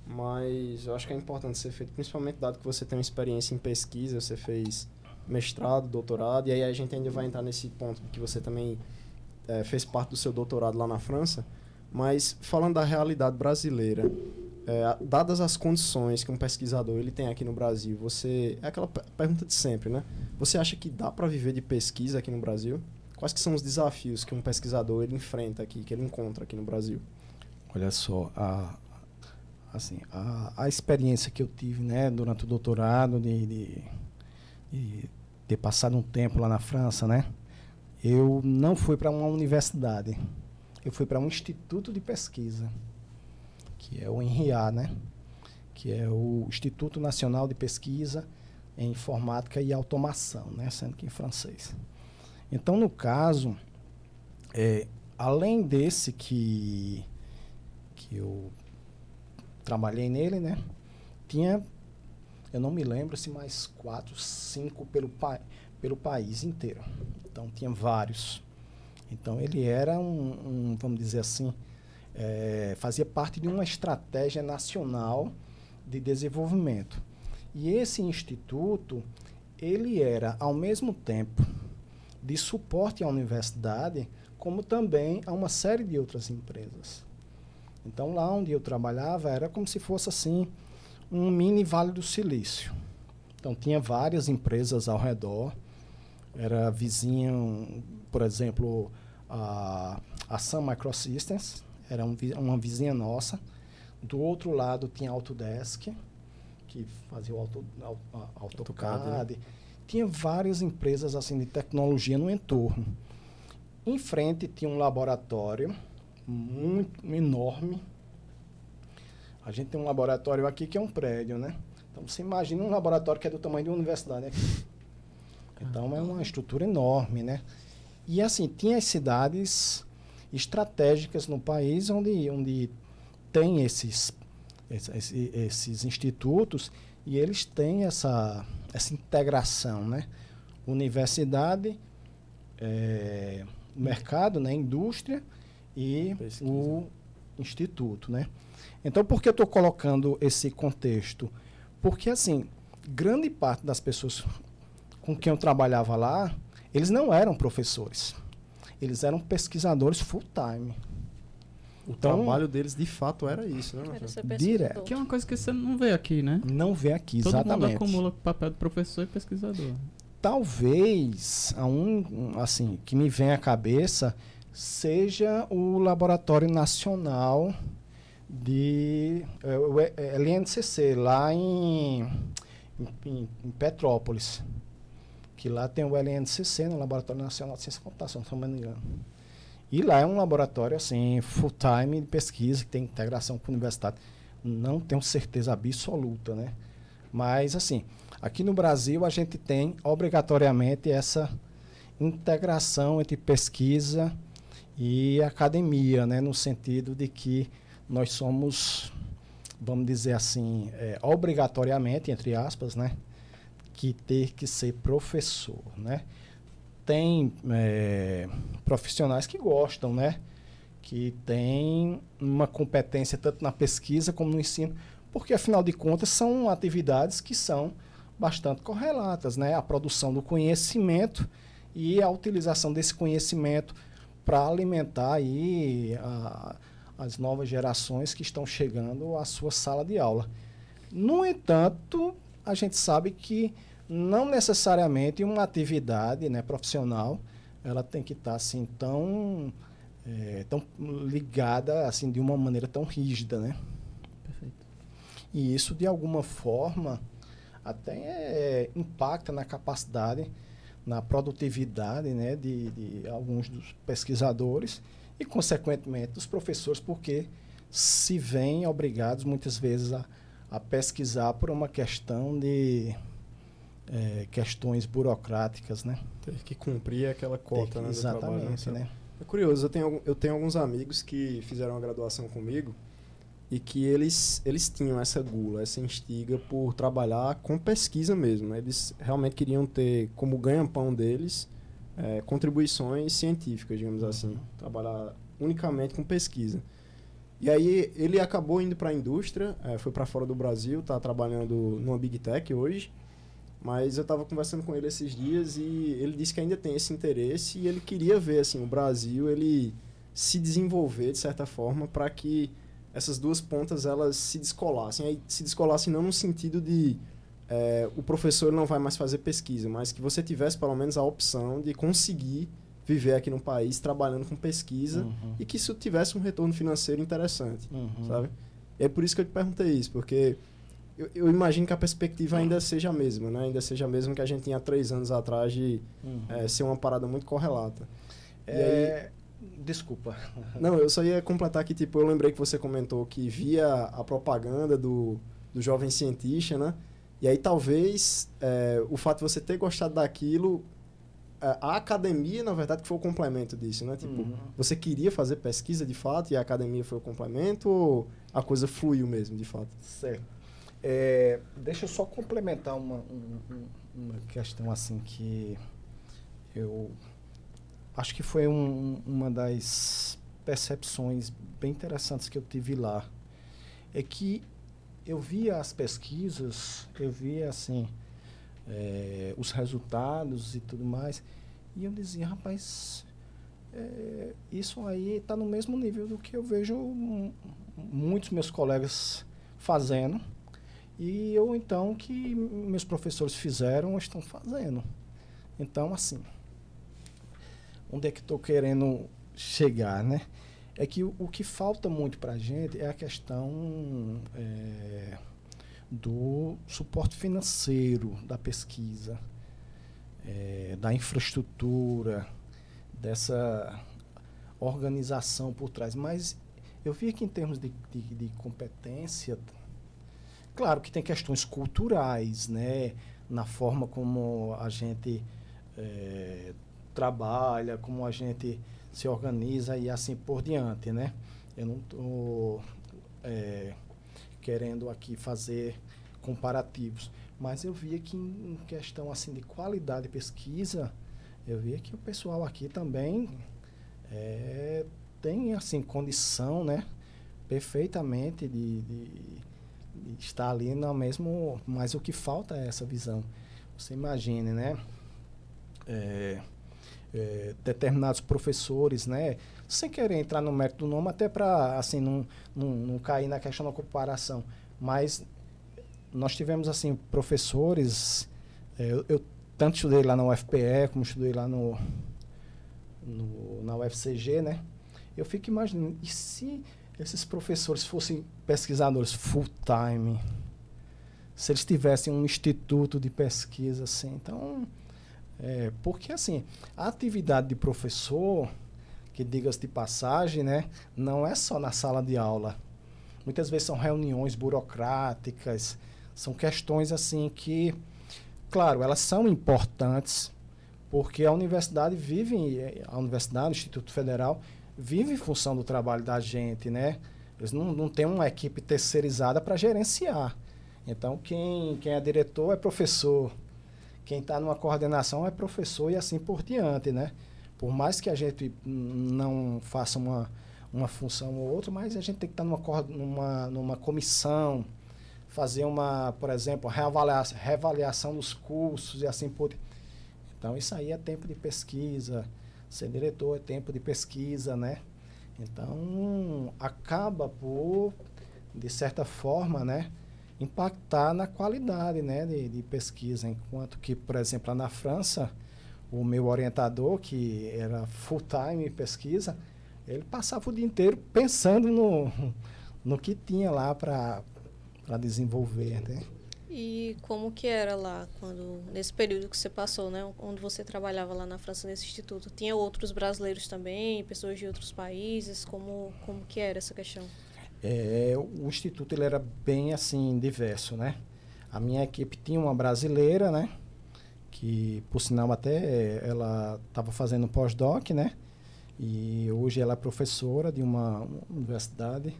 mas eu acho que é importante ser feito, principalmente dado que você tem uma experiência em pesquisa, você fez mestrado, doutorado, e aí a gente ainda vai entrar nesse ponto que você também é, fez parte do seu doutorado lá na França, mas falando da realidade brasileira, é, dadas as condições que um pesquisador ele tem aqui no Brasil, você é aquela pergunta de sempre, né? Você acha que dá para viver de pesquisa aqui no Brasil? Quais que são os desafios que um pesquisador ele enfrenta aqui, que ele encontra aqui no Brasil? Olha só, a, assim, a, a experiência que eu tive, né, durante o doutorado de, de, de ter passado um tempo lá na França, né? Eu não fui para uma universidade. Eu fui para um instituto de pesquisa, que é o INRIA, né? Que é o Instituto Nacional de Pesquisa em Informática e Automação, né? Sendo que em francês. Então, no caso, é, além desse que, que eu trabalhei nele, né? Tinha, eu não me lembro se mais quatro, cinco pelo, pa, pelo país inteiro. Então, tinha vários. Então, ele era um, um vamos dizer assim, é, fazia parte de uma estratégia nacional de desenvolvimento. E esse instituto, ele era, ao mesmo tempo, de suporte à universidade, como também a uma série de outras empresas. Então, lá onde eu trabalhava era como se fosse assim um mini Vale do Silício. Então, tinha várias empresas ao redor. Era vizinho, por exemplo, a, a Sun Microsystems, era um, uma vizinha nossa. Do outro lado tinha Autodesk, que fazia o auto, auto, AutoCAD. AutoCAD né? tinha várias empresas assim de tecnologia no entorno. Em frente tinha um laboratório muito enorme. A gente tem um laboratório aqui que é um prédio, né? Então você imagina um laboratório que é do tamanho de uma universidade aqui. Então é uma estrutura enorme, né? E assim, tinha as cidades estratégicas no país onde, onde tem esses, esses, esses institutos e eles têm essa essa integração, né? Universidade, é, mercado, né? indústria e Pesquisa. o instituto, né? Então, por que eu estou colocando esse contexto? Porque, assim, grande parte das pessoas com quem eu trabalhava lá, eles não eram professores. Eles eram pesquisadores full-time. O então, trabalho deles, de fato, era isso, né? Era Direto. Que é uma coisa que você não vê aqui, né? Não vê aqui, Todo exatamente. Todo mundo acumula o papel de professor e pesquisador. Talvez, a um, assim, que me vem à cabeça seja o Laboratório Nacional de é, o LNCC, lá em, em, em, Petrópolis. Que lá tem o LNCC, no Laboratório Nacional de Ciência e Computação, se não me engano. E lá é um laboratório assim, full time de pesquisa, que tem integração com a universidade. Não tenho certeza absoluta, né? Mas assim, aqui no Brasil a gente tem obrigatoriamente essa integração entre pesquisa e academia, né? No sentido de que nós somos, vamos dizer assim, é, obrigatoriamente, entre aspas, né? Que ter que ser professor, né? tem é, profissionais que gostam, né? Que têm uma competência tanto na pesquisa como no ensino, porque afinal de contas são atividades que são bastante correlatas, né? A produção do conhecimento e a utilização desse conhecimento para alimentar aí a, as novas gerações que estão chegando à sua sala de aula. No entanto, a gente sabe que não necessariamente uma atividade né, profissional ela tem que estar tá, assim tão é, tão ligada assim de uma maneira tão rígida né Perfeito. e isso de alguma forma até é, impacta na capacidade na produtividade né de, de alguns dos pesquisadores e consequentemente dos professores porque se veem obrigados muitas vezes a, a pesquisar por uma questão de é, questões burocráticas, né? Ter que cumprir aquela cota, que, né? Exatamente, né? É curioso, eu tenho, eu tenho alguns amigos que fizeram a graduação comigo e que eles, eles tinham essa gula, essa instiga por trabalhar com pesquisa mesmo. Né? Eles realmente queriam ter como ganha-pão deles é, contribuições científicas, digamos assim. uhum. assim. Trabalhar unicamente com pesquisa. E aí ele acabou indo para a indústria, é, foi para fora do Brasil, está trabalhando numa Big Tech hoje. Mas eu estava conversando com ele esses dias e ele disse que ainda tem esse interesse e ele queria ver assim o Brasil ele se desenvolver de certa forma para que essas duas pontas elas se descolassem. Aí se descolassem não no sentido de é, o professor não vai mais fazer pesquisa, mas que você tivesse pelo menos a opção de conseguir viver aqui no país trabalhando com pesquisa uhum. e que isso tivesse um retorno financeiro interessante, uhum. sabe? E é por isso que eu te perguntei isso, porque eu, eu, imagino que a perspectiva ainda seja a mesma, né? Ainda seja a mesma que a gente tinha três anos atrás de uhum. é, ser uma parada muito correlata. É... Aí, Desculpa. [LAUGHS] Não, eu só ia completar que, tipo, eu lembrei que você comentou que via a propaganda do, do jovem cientista, né? E aí talvez é, o fato de você ter gostado daquilo, é, a academia, na verdade, que foi o complemento disso, né? Tipo, uhum. você queria fazer pesquisa de fato e a academia foi o complemento ou a coisa fluiu mesmo, de fato? Certo. É, deixa eu só complementar uma, um, uma questão assim que eu acho que foi um, uma das percepções bem interessantes que eu tive lá. É que eu via as pesquisas, eu via assim é, os resultados e tudo mais, e eu dizia, rapaz, é, isso aí está no mesmo nível do que eu vejo muitos meus colegas fazendo e eu então que meus professores fizeram, estão fazendo. Então, assim, onde é que estou querendo chegar, né? É que o, o que falta muito para a gente é a questão é, do suporte financeiro da pesquisa, é, da infraestrutura, dessa organização por trás. Mas eu vi que em termos de, de, de competência Claro que tem questões culturais, né? Na forma como a gente é, trabalha, como a gente se organiza e assim por diante, né? Eu não estou é, querendo aqui fazer comparativos, mas eu via que em questão assim de qualidade de pesquisa, eu via que o pessoal aqui também é, tem assim condição, né? Perfeitamente de, de está ali no mesmo. Mas o que falta é essa visão. Você imagine, né? É, é, determinados professores, né? Sem querer entrar no mérito do nome, até para assim, não, não, não cair na questão da comparação. Mas nós tivemos assim professores. É, eu, eu, tanto estudei lá na UFPE, como estudei lá no, no, na UFCG, né? Eu fico imaginando, e se esses professores fossem pesquisadores full time, se eles tivessem um instituto de pesquisa assim, então, é, porque assim, a atividade de professor, que diga-se de passagem, né, não é só na sala de aula. Muitas vezes são reuniões burocráticas, são questões assim que, claro, elas são importantes, porque a universidade vive, a universidade, o Instituto Federal, vive em função do trabalho da gente, né? Eles não, não têm uma equipe terceirizada para gerenciar. Então, quem, quem é diretor é professor, quem está numa coordenação é professor e assim por diante, né? Por mais que a gente não faça uma, uma função ou outra, mas a gente tem que estar numa, numa, numa comissão, fazer uma, por exemplo, reavaliação, reavaliação dos cursos e assim por Então, isso aí é tempo de pesquisa. Ser diretor é tempo de pesquisa, né? Então, acaba por, de certa forma, né? impactar na qualidade né, de, de pesquisa. Enquanto que, por exemplo, lá na França, o meu orientador, que era full-time em pesquisa, ele passava o dia inteiro pensando no, [LAUGHS] no que tinha lá para desenvolver, né? E como que era lá, quando nesse período que você passou, né, onde você trabalhava lá na França nesse instituto? Tinha outros brasileiros também, pessoas de outros países? Como como que era essa questão? É, o instituto ele era bem assim diverso, né? A minha equipe tinha uma brasileira, né? que por sinal até ela estava fazendo pós-doc, né? E hoje ela é professora de uma universidade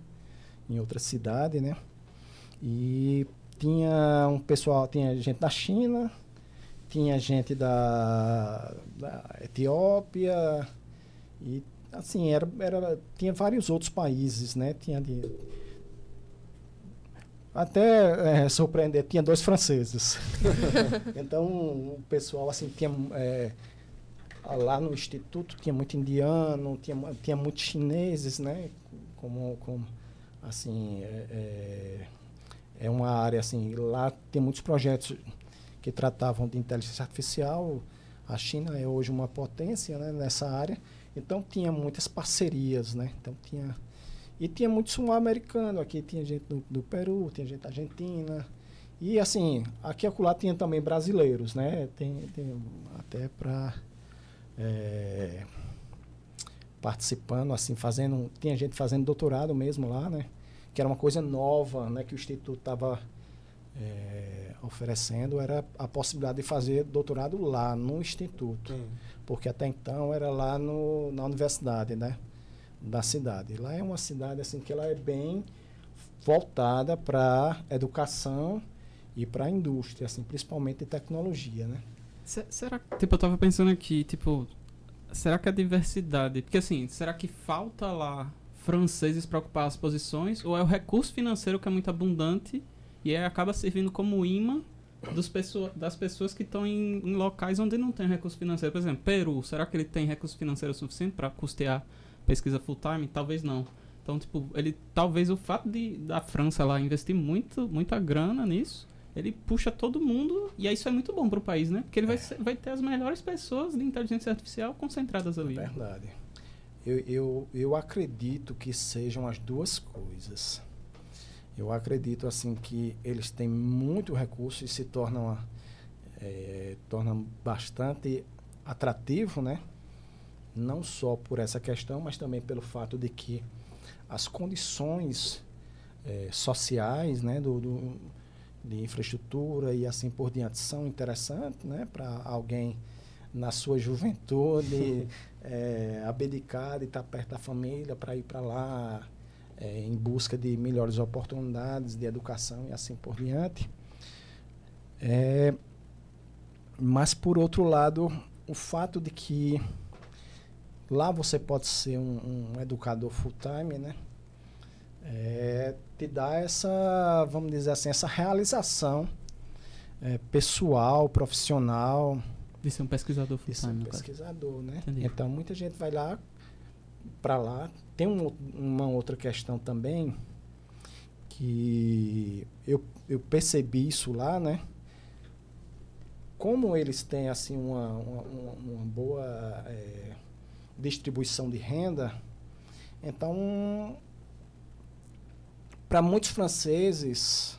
em outra cidade, né? E tinha um pessoal, tinha gente da China, tinha gente da, da Etiópia e assim era, era tinha vários outros países, né? Tinha de, até é, surpreender, tinha dois franceses. [LAUGHS] então, o pessoal, assim, tinha... É, lá no instituto tinha muito indiano, tinha, tinha muitos chineses, né? Como, como assim, é, é, uma área, assim, lá tem muitos projetos que tratavam de inteligência artificial. A China é hoje uma potência né, nessa área. Então, tinha muitas parcerias, né? Então, tinha e tinha muito sul-americano, aqui tinha gente do, do, Peru, tinha gente da Argentina. E assim, aqui acolá tinha também brasileiros, né? Tem, tem até para é, participando, assim, fazendo. Tinha gente fazendo doutorado mesmo lá, né? Que era uma coisa nova, né? Que o Instituto estava é, oferecendo, era a possibilidade de fazer doutorado lá no Instituto. Hum. Porque até então era lá no, na universidade, né? da cidade. Lá é uma cidade assim que ela é bem voltada para educação e para a indústria, assim, principalmente tecnologia, né? Será que, tipo, eu tava pensando aqui, tipo, será que a diversidade, porque assim, será que falta lá franceses para ocupar as posições ou é o recurso financeiro que é muito abundante e acaba servindo como imã dos pessoa, das pessoas que estão em, em, locais onde não tem recurso financeiro. Por exemplo, Peru, será que ele tem recurso financeiro suficiente para custear pesquisa full time? Talvez não. Então, tipo, ele talvez o fato de da França lá investir muito, muita grana nisso, ele puxa todo mundo e isso é muito bom para o país, né? Porque ele vai, ser, vai ter as melhores pessoas de inteligência artificial concentradas ali. Verdade. Eu, eu, eu acredito que sejam as duas coisas. Eu acredito assim que eles têm muito recurso e se tornam é, tornam bastante atrativo, né? não só por essa questão, mas também pelo fato de que as condições é, sociais né, do, do, de infraestrutura e assim por diante são interessantes né, para alguém na sua juventude [LAUGHS] é, abdicar de estar perto da família para ir para lá é, em busca de melhores oportunidades de educação e assim por diante. É, mas, por outro lado, o fato de que Lá você pode ser um, um educador full-time, né? É, te dá essa, vamos dizer assim, essa realização é, pessoal, profissional. De ser um pesquisador full-time. um pesquisador, né? Entendi. Então, muita gente vai lá para lá. Tem um, uma outra questão também que eu, eu percebi isso lá, né? Como eles têm assim uma, uma, uma boa é, distribuição de renda. Então, para muitos franceses,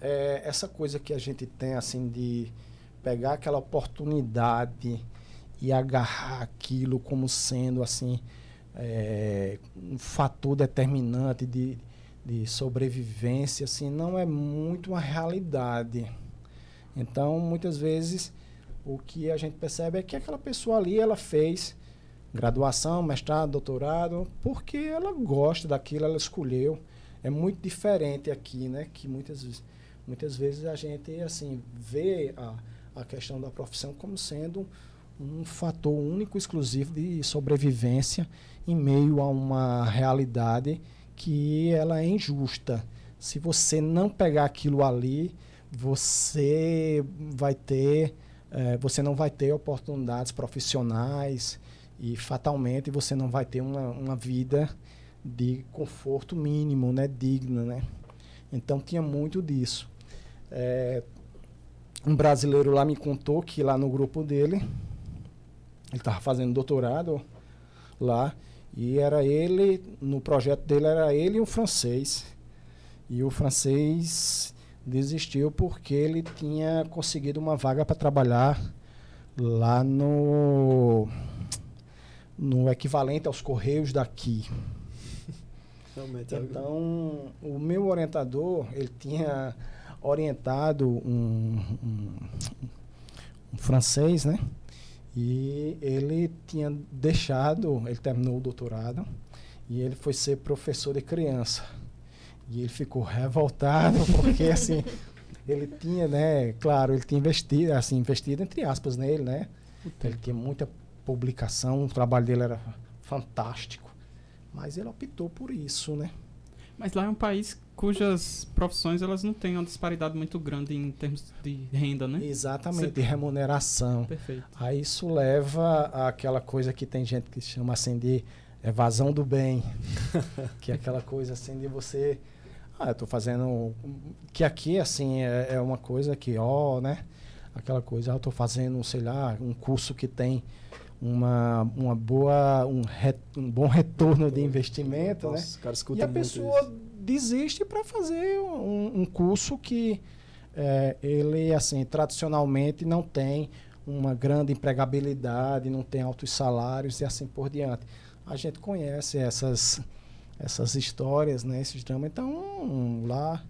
é, essa coisa que a gente tem assim de pegar aquela oportunidade e agarrar aquilo como sendo assim é, um fator determinante de, de sobrevivência, assim, não é muito uma realidade. Então, muitas vezes, o que a gente percebe é que aquela pessoa ali, ela fez graduação, mestrado, doutorado, porque ela gosta daquilo, ela escolheu. É muito diferente aqui, né? Que muitas vezes, muitas vezes a gente, assim, vê a, a questão da profissão como sendo um fator único, exclusivo de sobrevivência em meio a uma realidade que ela é injusta. Se você não pegar aquilo ali, você vai ter, é, você não vai ter oportunidades profissionais e fatalmente você não vai ter uma, uma vida de conforto mínimo, né, digna, né? Então tinha muito disso. É, um brasileiro lá me contou que lá no grupo dele, ele estava fazendo doutorado lá e era ele, no projeto dele era ele e um francês. E o francês desistiu porque ele tinha conseguido uma vaga para trabalhar lá no no equivalente aos correios daqui. É então, o meu orientador, ele tinha orientado um, um, um francês, né? E ele tinha deixado, ele terminou o doutorado e ele foi ser professor de criança. E ele ficou revoltado [LAUGHS] porque assim, ele tinha, né, claro, ele tinha investido, assim, investido entre aspas nele, né? Ele tinha muita publicação, o trabalho dele era fantástico, mas ele optou por isso, né? Mas lá é um país cujas profissões elas não têm uma disparidade muito grande em termos de renda, né? Exatamente, de remuneração. Perfeito. Aí isso leva àquela coisa que tem gente que chama assim de evasão do bem, [LAUGHS] que é aquela coisa assim de você, ah, eu estou fazendo, que aqui assim é, é, uma coisa que, ó, né? Aquela coisa, ah, eu estou fazendo, sei lá, um curso que tem uma, uma boa, um, re, um bom retorno de investimento, Nossa, né? e a pessoa isso desiste para fazer um, um, curso que é, ele, assim, tradicionalmente não tem uma grande empregabilidade, não tem altos salários e assim por diante. A gente conhece essas, essas histórias, né, esses dramas. Então, lá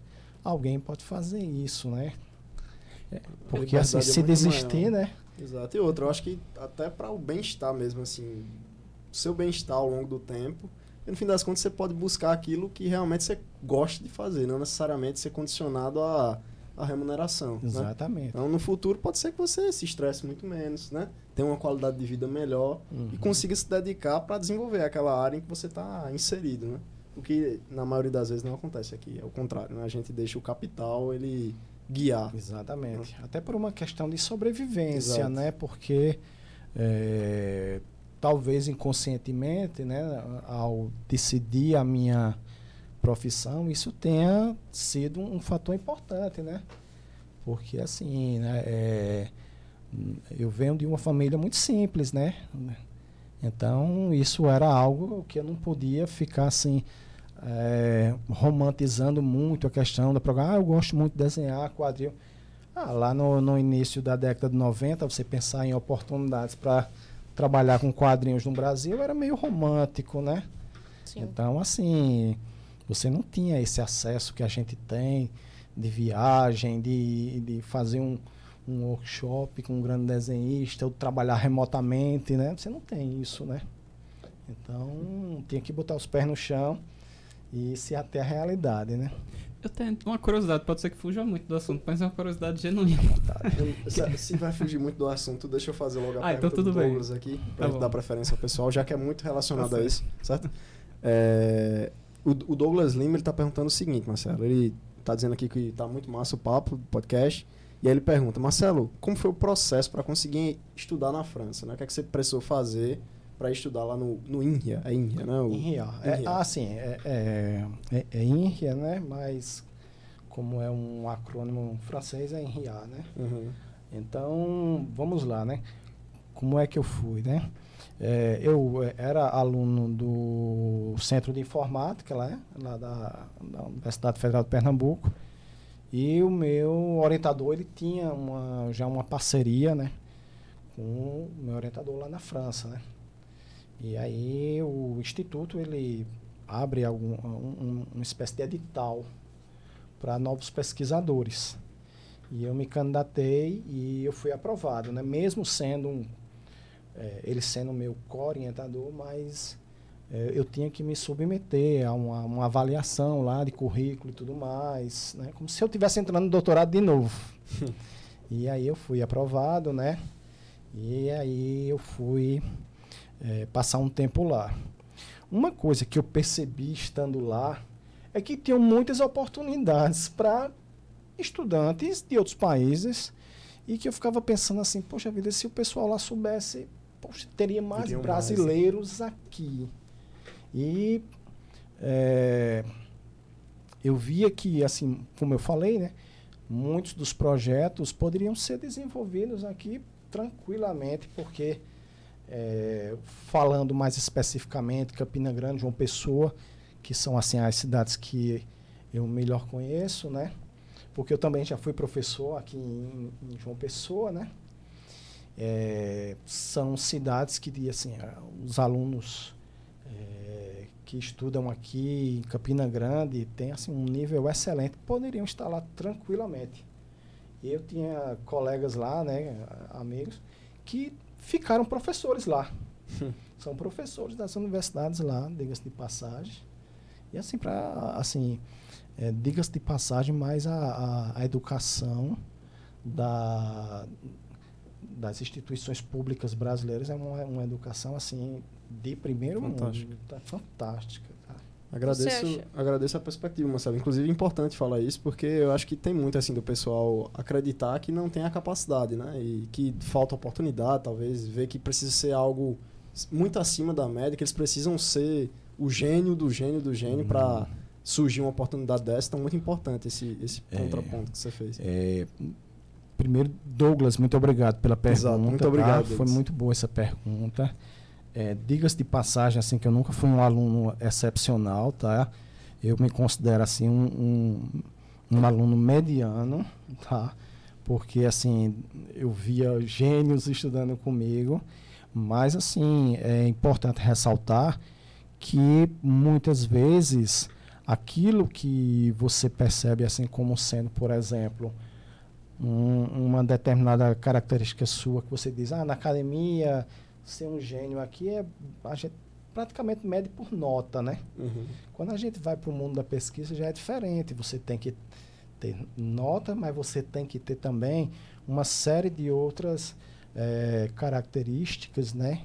alguém pode fazer isso, né? É, porque assim, se é desistir, maior. né? Exato. E outra, eu acho que até para o bem-estar mesmo, assim, seu bem-estar ao longo do tempo, e no fim das contas você pode buscar aquilo que realmente você gosta de fazer, não necessariamente ser condicionado à, à remuneração. Né? Exatamente. Né? Então no futuro pode ser que você se estresse muito menos, né? Tenha uma qualidade de vida melhor uhum. e consiga se dedicar para desenvolver aquela área em que você está inserido, né? O que na maioria das vezes não acontece aqui, é o contrário, né? A gente deixa o capital ele guiar. Exatamente. Né? Até por uma questão de sobrevivência, Exato. né? Porque é, talvez inconscientemente, né, ao decidir a minha profissão, isso tenha sido um, fator importante, né? Porque assim, né, é, eu venho de uma família muito simples, né? Então isso era algo que eu não podia ficar assim é, romantizando muito a questão da programa. Ah, eu gosto muito de desenhar quadril. Ah, lá no, no início da década de 90, você pensar em oportunidades para trabalhar com quadrinhos no Brasil era meio romântico, né? Sim. Então, assim, você não tinha esse acesso que a gente tem de viagem, de, de fazer um, um workshop com um grande desenhista, ou trabalhar remotamente, né? Você não tem isso, né? Então, tinha que botar os pés no chão e se até a realidade, né? Eu tenho uma curiosidade, pode ser que fuja muito do assunto, mas é uma curiosidade genuína. [LAUGHS] Tá, [LAUGHS] se, se, vai fugir muito do assunto, deixa eu fazer logo a ah, então tudo do Douglas bem. aqui, para tá dar preferência ao pessoal, já que é muito relacionado a isso, certo? É, o, o, Douglas Lima ele tá perguntando o seguinte, Marcelo, ele está dizendo aqui que tá muito massa o papo, podcast, e aí ele pergunta, Marcelo, como foi o processo para conseguir estudar na França? Né? O que, é que você precisou fazer para estudar lá no, no INRIA. É INRIA, né? O, INRIA. É, ah, sim. É, é, é, é INRIA, né? Mas como é um acrônimo francês, é INRIA, né? Uhum. Então, vamos lá, né? Como é que eu fui, né? É, eu é, era aluno do Centro de Informática lá, lá da, da Universidade Federal de Pernambuco. E o meu orientador, ele tinha uma, já uma parceria, né? com o meu orientador lá na França, né? E aí o instituto ele abre algum, um, uma espécie de edital para novos pesquisadores. E eu me candidatei e eu fui aprovado, né? Mesmo sendo um, é, ele sendo meu co-orientador, mas é, eu tinha que me submeter a uma, uma, avaliação lá de currículo e tudo mais, né? Como se eu estivesse entrando no doutorado de novo. [LAUGHS] e aí eu fui aprovado, né? E aí eu fui é, passar um tempo lá. Uma coisa que eu percebi estando lá é que tinham muitas oportunidades para estudantes de outros países e que eu ficava pensando assim, poxa vida, se o pessoal lá soubesse, poxa, teria mais Teriam brasileiros mais. aqui. E é, eu via que, assim, como eu falei, né, muitos dos projetos poderiam ser desenvolvidos aqui tranquilamente, porque é, falando mais especificamente, Campina Grande, João Pessoa, que são assim as cidades que eu melhor conheço, né? Porque eu também já fui professor aqui em, em João Pessoa, né? É, são cidades que assim os alunos é, que estudam aqui em Campina Grande têm assim um nível excelente, poderiam estar lá tranquilamente. Eu tinha colegas lá, né, amigos, que ficaram professores lá. Hum. São professores das universidades lá, diga-se de passagem. E assim, para assim, é, diga-se de passagem, mais a, a, a, educação da, das instituições públicas brasileiras é uma, uma educação assim de primeiro Fantástico. mundo. Tá fantástica. Agradeço, agradeço a perspectiva, Marcelo. Inclusive, é importante falar isso, porque eu acho que tem muito assim do pessoal acreditar que não tem a capacidade, né? E que falta oportunidade, talvez, ver que precisa ser algo muito acima da média, que eles precisam ser o gênio do gênio do gênio uhum. para surgir uma oportunidade dessa. Então, muito importante esse, esse é, contraponto que você fez. É, primeiro, Douglas, muito obrigado pela pergunta. Exato, muito obrigado. Tá? Foi muito boa essa pergunta. É, Diga-se de passagem, assim, que eu nunca fui um aluno excepcional, tá? Eu me considero, assim, um, um, um aluno mediano, tá? Porque, assim, eu via gênios estudando comigo, mas, assim, é importante ressaltar que, muitas vezes, aquilo que você percebe, assim, como sendo, por exemplo, um, uma determinada característica sua, que você diz, ah, na academia ser um gênio aqui é a gente praticamente mede por nota, né? Uhum. Quando a gente vai para o mundo da pesquisa já é diferente. Você tem que ter nota, mas você tem que ter também uma série de outras é, características, né?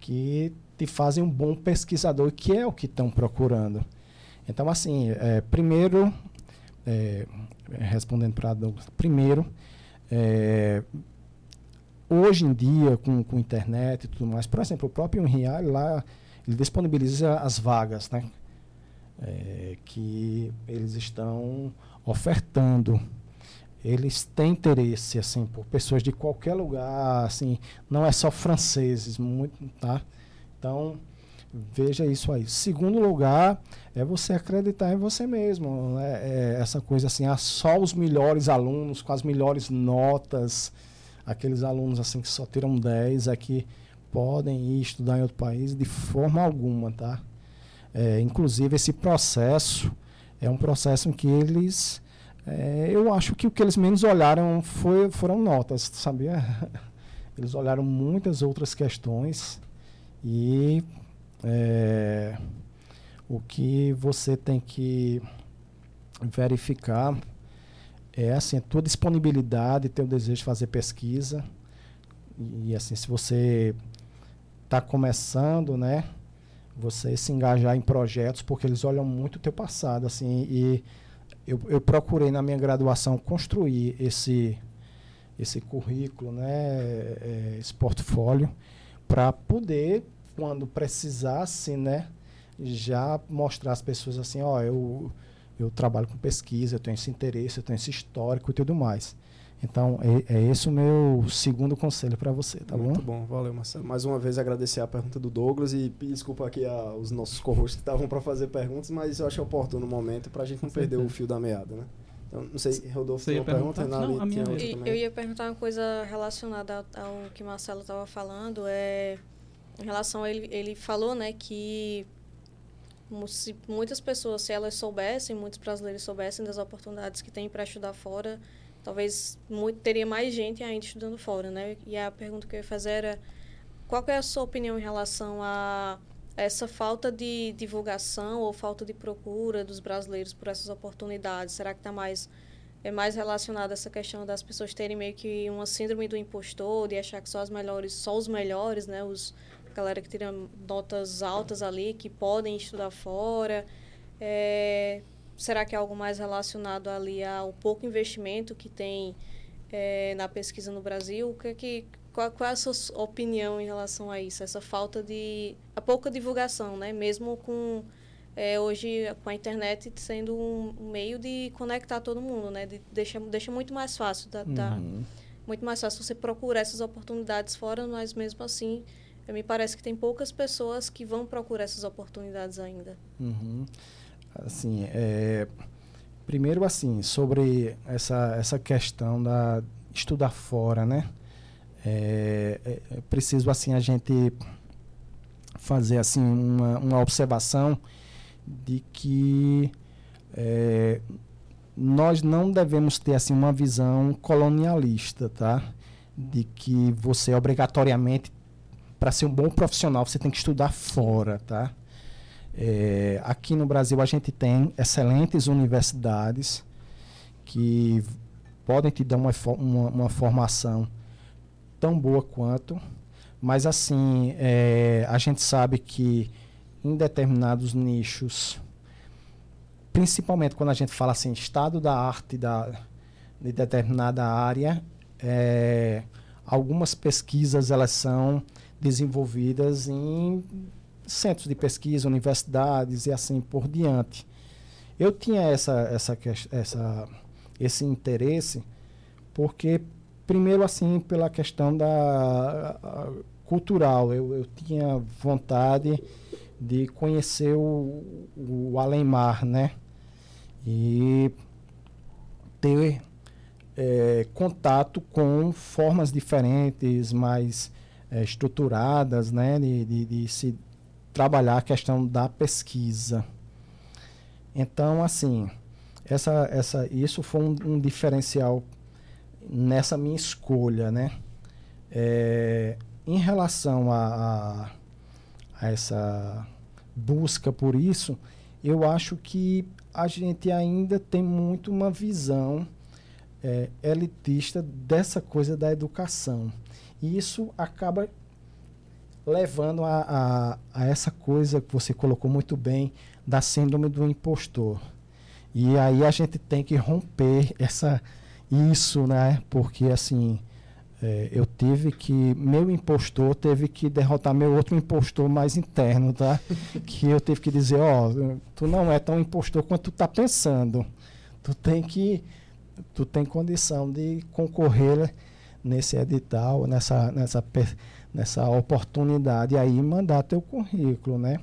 Que te fazem um bom pesquisador, que é o que estão procurando. Então, assim, é, primeiro, é, respondendo para Douglas, primeiro, hoje em dia, com, com internet e tudo mais, por exemplo, o próprio Unreal lá, ele disponibiliza as vagas, né? É, que eles estão ofertando. Eles têm interesse, assim, por pessoas de qualquer lugar, assim, não é só franceses, muito, tá? Então, veja isso aí. Segundo lugar, é você acreditar em você mesmo. Né? É essa coisa assim, ah, só os melhores alunos com as melhores notas aqueles alunos assim que só tiram 10 é que podem ir estudar em outro país de forma alguma, tá? É, inclusive esse processo é um processo em que eles, é, eu acho que o que eles menos olharam foi, foram notas, sabia? [LAUGHS] Eles olharam muitas outras questões e é, o que você tem que verificar é assim, a tua disponibilidade, teu desejo de fazer pesquisa. E, assim, se você está começando, né, você se engajar em projetos, porque eles olham muito o teu passado, assim, e eu, eu procurei na minha graduação construir esse esse currículo, né, é, esse portfólio, para poder, quando precisasse, né, já mostrar às pessoas assim, ó, eu eu trabalho com pesquisa, eu tenho esse interesse, eu tenho esse histórico e tudo mais. Então, é, é esse o meu segundo conselho para você, tá Muito bom? Muito bom, valeu, Marcelo. Mais uma vez agradecer a pergunta do Douglas e pedir desculpa aqui aos nossos co que estavam para fazer perguntas, mas eu achei oportuno o momento para a gente não perder o fio da meada, né? Então, não sei, Rodolfo, tem uma pergunta? Não, a minha eu ia perguntar uma coisa relacionada ao, ao que Marcelo estava falando. É, em relação a ele, ele falou né, que se muitas pessoas, se elas soubessem, muitos brasileiros soubessem das oportunidades que tem para estudar fora, talvez muito, teria mais gente ainda estudando fora, né? E a pergunta que eu ia fazer era qual é a sua opinião em relação a essa falta de divulgação ou falta de procura dos brasileiros por essas oportunidades? Será que está mais é mais relacionada essa questão das pessoas terem meio que uma síndrome do impostor, de achar que só as melhores, só os melhores, né, os galera que tira notas altas ali, que podem estudar fora. É, será que é algo mais relacionado ali ao pouco investimento que tem é, na pesquisa no Brasil? O que é que qual, qual é a sua opinião em relação a isso? Essa falta de. a pouca divulgação, né? Mesmo com. É, hoje, com a internet sendo um, meio de conectar todo mundo, né? De, deixa, deixa muito mais fácil. Da, uhum. da, muito mais fácil você procurar essas oportunidades fora, mas mesmo assim, me parece que tem poucas pessoas que vão procurar essas oportunidades ainda. Uhum. Assim, é, primeiro assim, sobre essa, essa questão da estudar fora, né? É, é, é, preciso assim a gente fazer assim uma, uma observação de que é, nós não devemos ter assim uma visão colonialista, tá? De que você obrigatoriamente para ser um bom profissional você tem que estudar fora, tá? É, aqui no Brasil a gente tem excelentes universidades que podem te dar uma, uma, uma formação tão boa quanto, mas assim, é, a gente sabe que em determinados nichos, principalmente quando a gente fala assim, estado da arte da, de determinada área, é, algumas pesquisas elas são desenvolvidas em centros de pesquisa, universidades e assim por diante. Eu tinha essa, essa, essa, esse interesse porque primeiro assim pela questão da cultural eu, eu tinha vontade de conhecer o, o além-mar né e ter é, contato com formas diferentes mais é, estruturadas né de, de, de se trabalhar a questão da pesquisa então assim essa, essa, isso foi um, um diferencial nessa minha escolha, né? É, em relação a, a, a, essa busca por isso, eu acho que a gente ainda tem muito uma visão é, elitista dessa coisa da educação. E isso acaba levando a, a, a, essa coisa que você colocou muito bem da síndrome do impostor. E aí a gente tem que romper essa isso, né? Porque assim, é, eu tive que. Meu impostor teve que derrotar meu outro impostor mais interno, tá? [LAUGHS] que eu tive que dizer, ó, oh, tu não é tão impostor quanto tu tá pensando. Tu tem que. Tu tem condição de concorrer nesse edital, nessa, nessa, nessa oportunidade aí mandar teu currículo, né?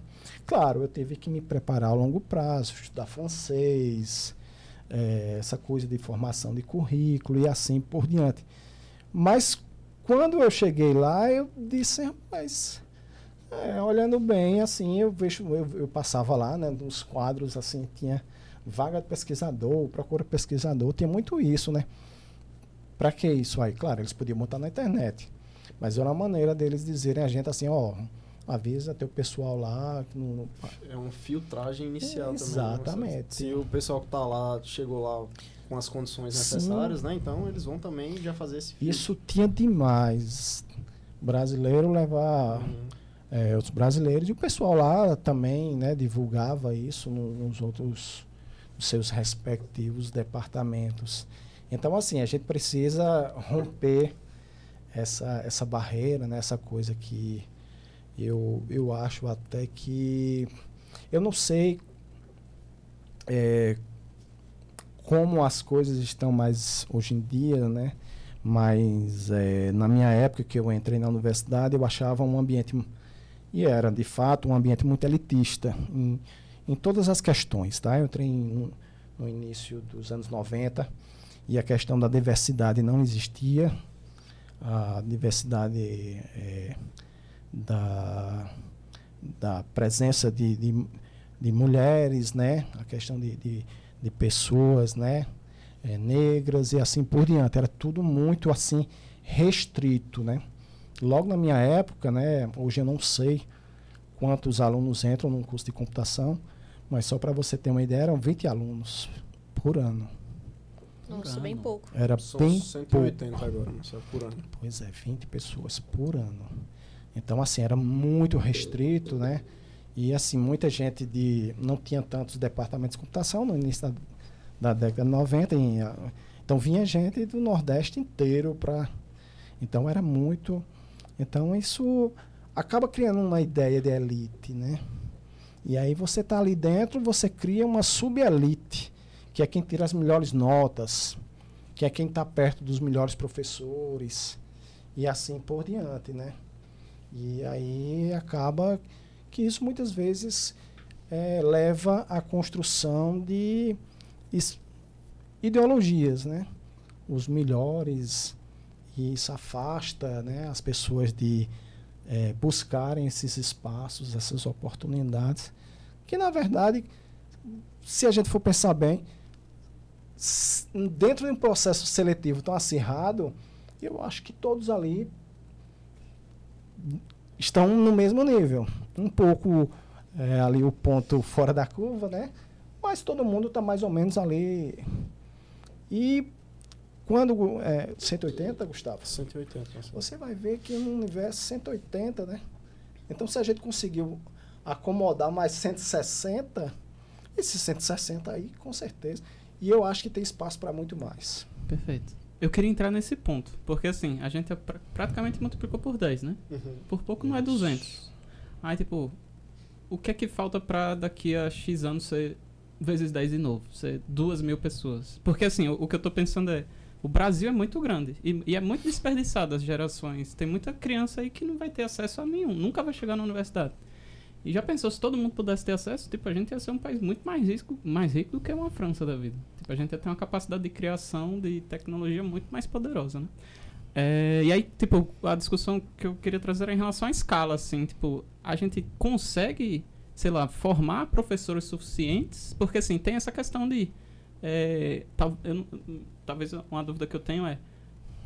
Claro, eu tive que me preparar a longo prazo, estudar francês, é, essa coisa de formação de currículo e assim por diante. Mas quando eu cheguei lá, eu disse, rapaz, é, olhando bem, assim, eu vejo, eu, eu, passava lá, né, nos quadros, assim, tinha vaga de pesquisador, procura pesquisador, tinha muito isso, né? Para que isso aí? Claro, eles podiam botar na internet, mas era uma maneira deles dizerem a gente assim, ó, avisa teu pessoal lá. No, no... É uma filtragem inicial é, também. Né? Exatamente. Se o pessoal que está lá chegou lá com as condições necessárias, Sim. né? Então eles vão também já fazer esse filtro. Isso tinha demais. Brasileiro levar. Uhum. É, os brasileiros e o pessoal lá também né, divulgava isso no, nos outros nos seus respectivos departamentos. Então, assim, a gente precisa romper essa, essa barreira, né, essa coisa que eu, eu acho até que. Eu não sei é, como as coisas estão mais hoje em dia, né? Mas é, na minha época que eu entrei na universidade, eu achava um ambiente. E era, de fato, um ambiente muito elitista em, em todas as questões, tá? Eu entrei em no início dos anos 90, e a questão da diversidade não existia. A diversidade é, da, da presença de, de, de, mulheres, né? a questão de, de, de pessoas né? É, negras e assim por diante. Era tudo muito assim restrito. Né? Logo na minha época, né? hoje eu não sei quantos alunos entram no curso de computação, mas só para você ter uma ideia, eram 20 alunos por ano. Nossa, bem pouco. Era São bem 180 pouco. agora, só por ano. Pois é, 20 pessoas por ano. Então, assim, era muito restrito, né? E, assim, muita gente de... Não tinha tantos departamentos de computação no início da, da década de 90. Em, então, vinha gente do Nordeste inteiro para... Então, era muito... Então, isso acaba criando uma ideia de elite, né? E aí você está ali dentro, você cria uma subelite, que é quem tira as melhores notas, que é quem está perto dos melhores professores, e assim por diante, né? E aí acaba que isso muitas vezes é, leva à construção de ideologias, né? Os melhores e isso afasta, né, as pessoas de é, buscarem esses espaços, essas oportunidades, que na verdade, se a gente for pensar bem, dentro de um processo seletivo tão acirrado, eu acho que todos ali estão no mesmo nível. Um pouco é, ali o ponto fora da curva, né? Mas todo mundo está mais ou menos ali. E quando. É, 180, Gustavo? 180. Você vai ver que no universo 180, né? Então, se a gente conseguiu acomodar mais 160, esses 160 aí, com certeza. E eu acho que tem espaço para muito mais. Perfeito. Eu queria entrar nesse ponto, porque assim, a gente pr praticamente multiplicou por 10, né? Uhum. Por pouco não é 200. Aí, tipo, o que é que falta para daqui a X anos ser vezes 10 de novo? Ser 2 mil pessoas? Porque assim, o, o que eu tô pensando é, o Brasil é muito grande e, e, é muito desperdiçado as gerações. Tem muita criança aí que não vai ter acesso a nenhum, nunca vai chegar na universidade. E já pensou, se todo mundo pudesse ter acesso, tipo, a gente ia ser um país muito mais rico, mais rico do que uma França da vida. Tipo, a gente ia ter uma capacidade de criação de tecnologia muito mais poderosa, né? É, e aí, tipo, a discussão que eu queria trazer era em relação à escala, assim, tipo, a gente consegue, sei lá, formar professores suficientes, porque, assim, tem essa questão de, é, tal, eu, talvez uma dúvida que eu tenho é,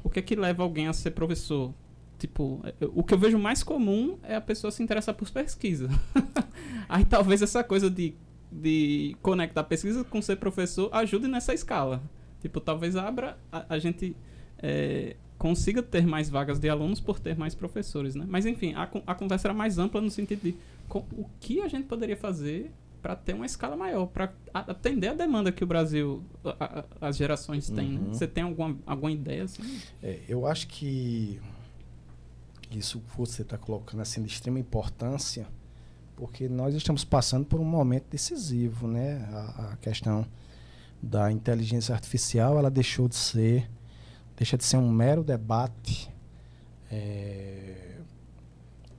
o que é que leva alguém a ser professor? Tipo, o que eu vejo mais comum é a pessoa se interessar por pesquisa. [LAUGHS] Aí talvez essa coisa de, de conectar pesquisa com ser professor ajude nessa escala. Tipo, talvez abra a, a gente é, consiga ter mais vagas de alunos por ter mais professores, né? Mas enfim, a, a conversa era mais ampla no sentido de com, o que a gente poderia fazer para ter uma escala maior, para atender a demanda que o Brasil, a, a, as gerações têm. Né? Uhum. Né? Você tem alguma, alguma ideia? Assim? É, eu acho que isso você está colocando assim de extrema importância, porque nós estamos passando por um momento decisivo, né? A, a, questão da inteligência artificial, ela deixou de ser, deixa de ser um mero debate é,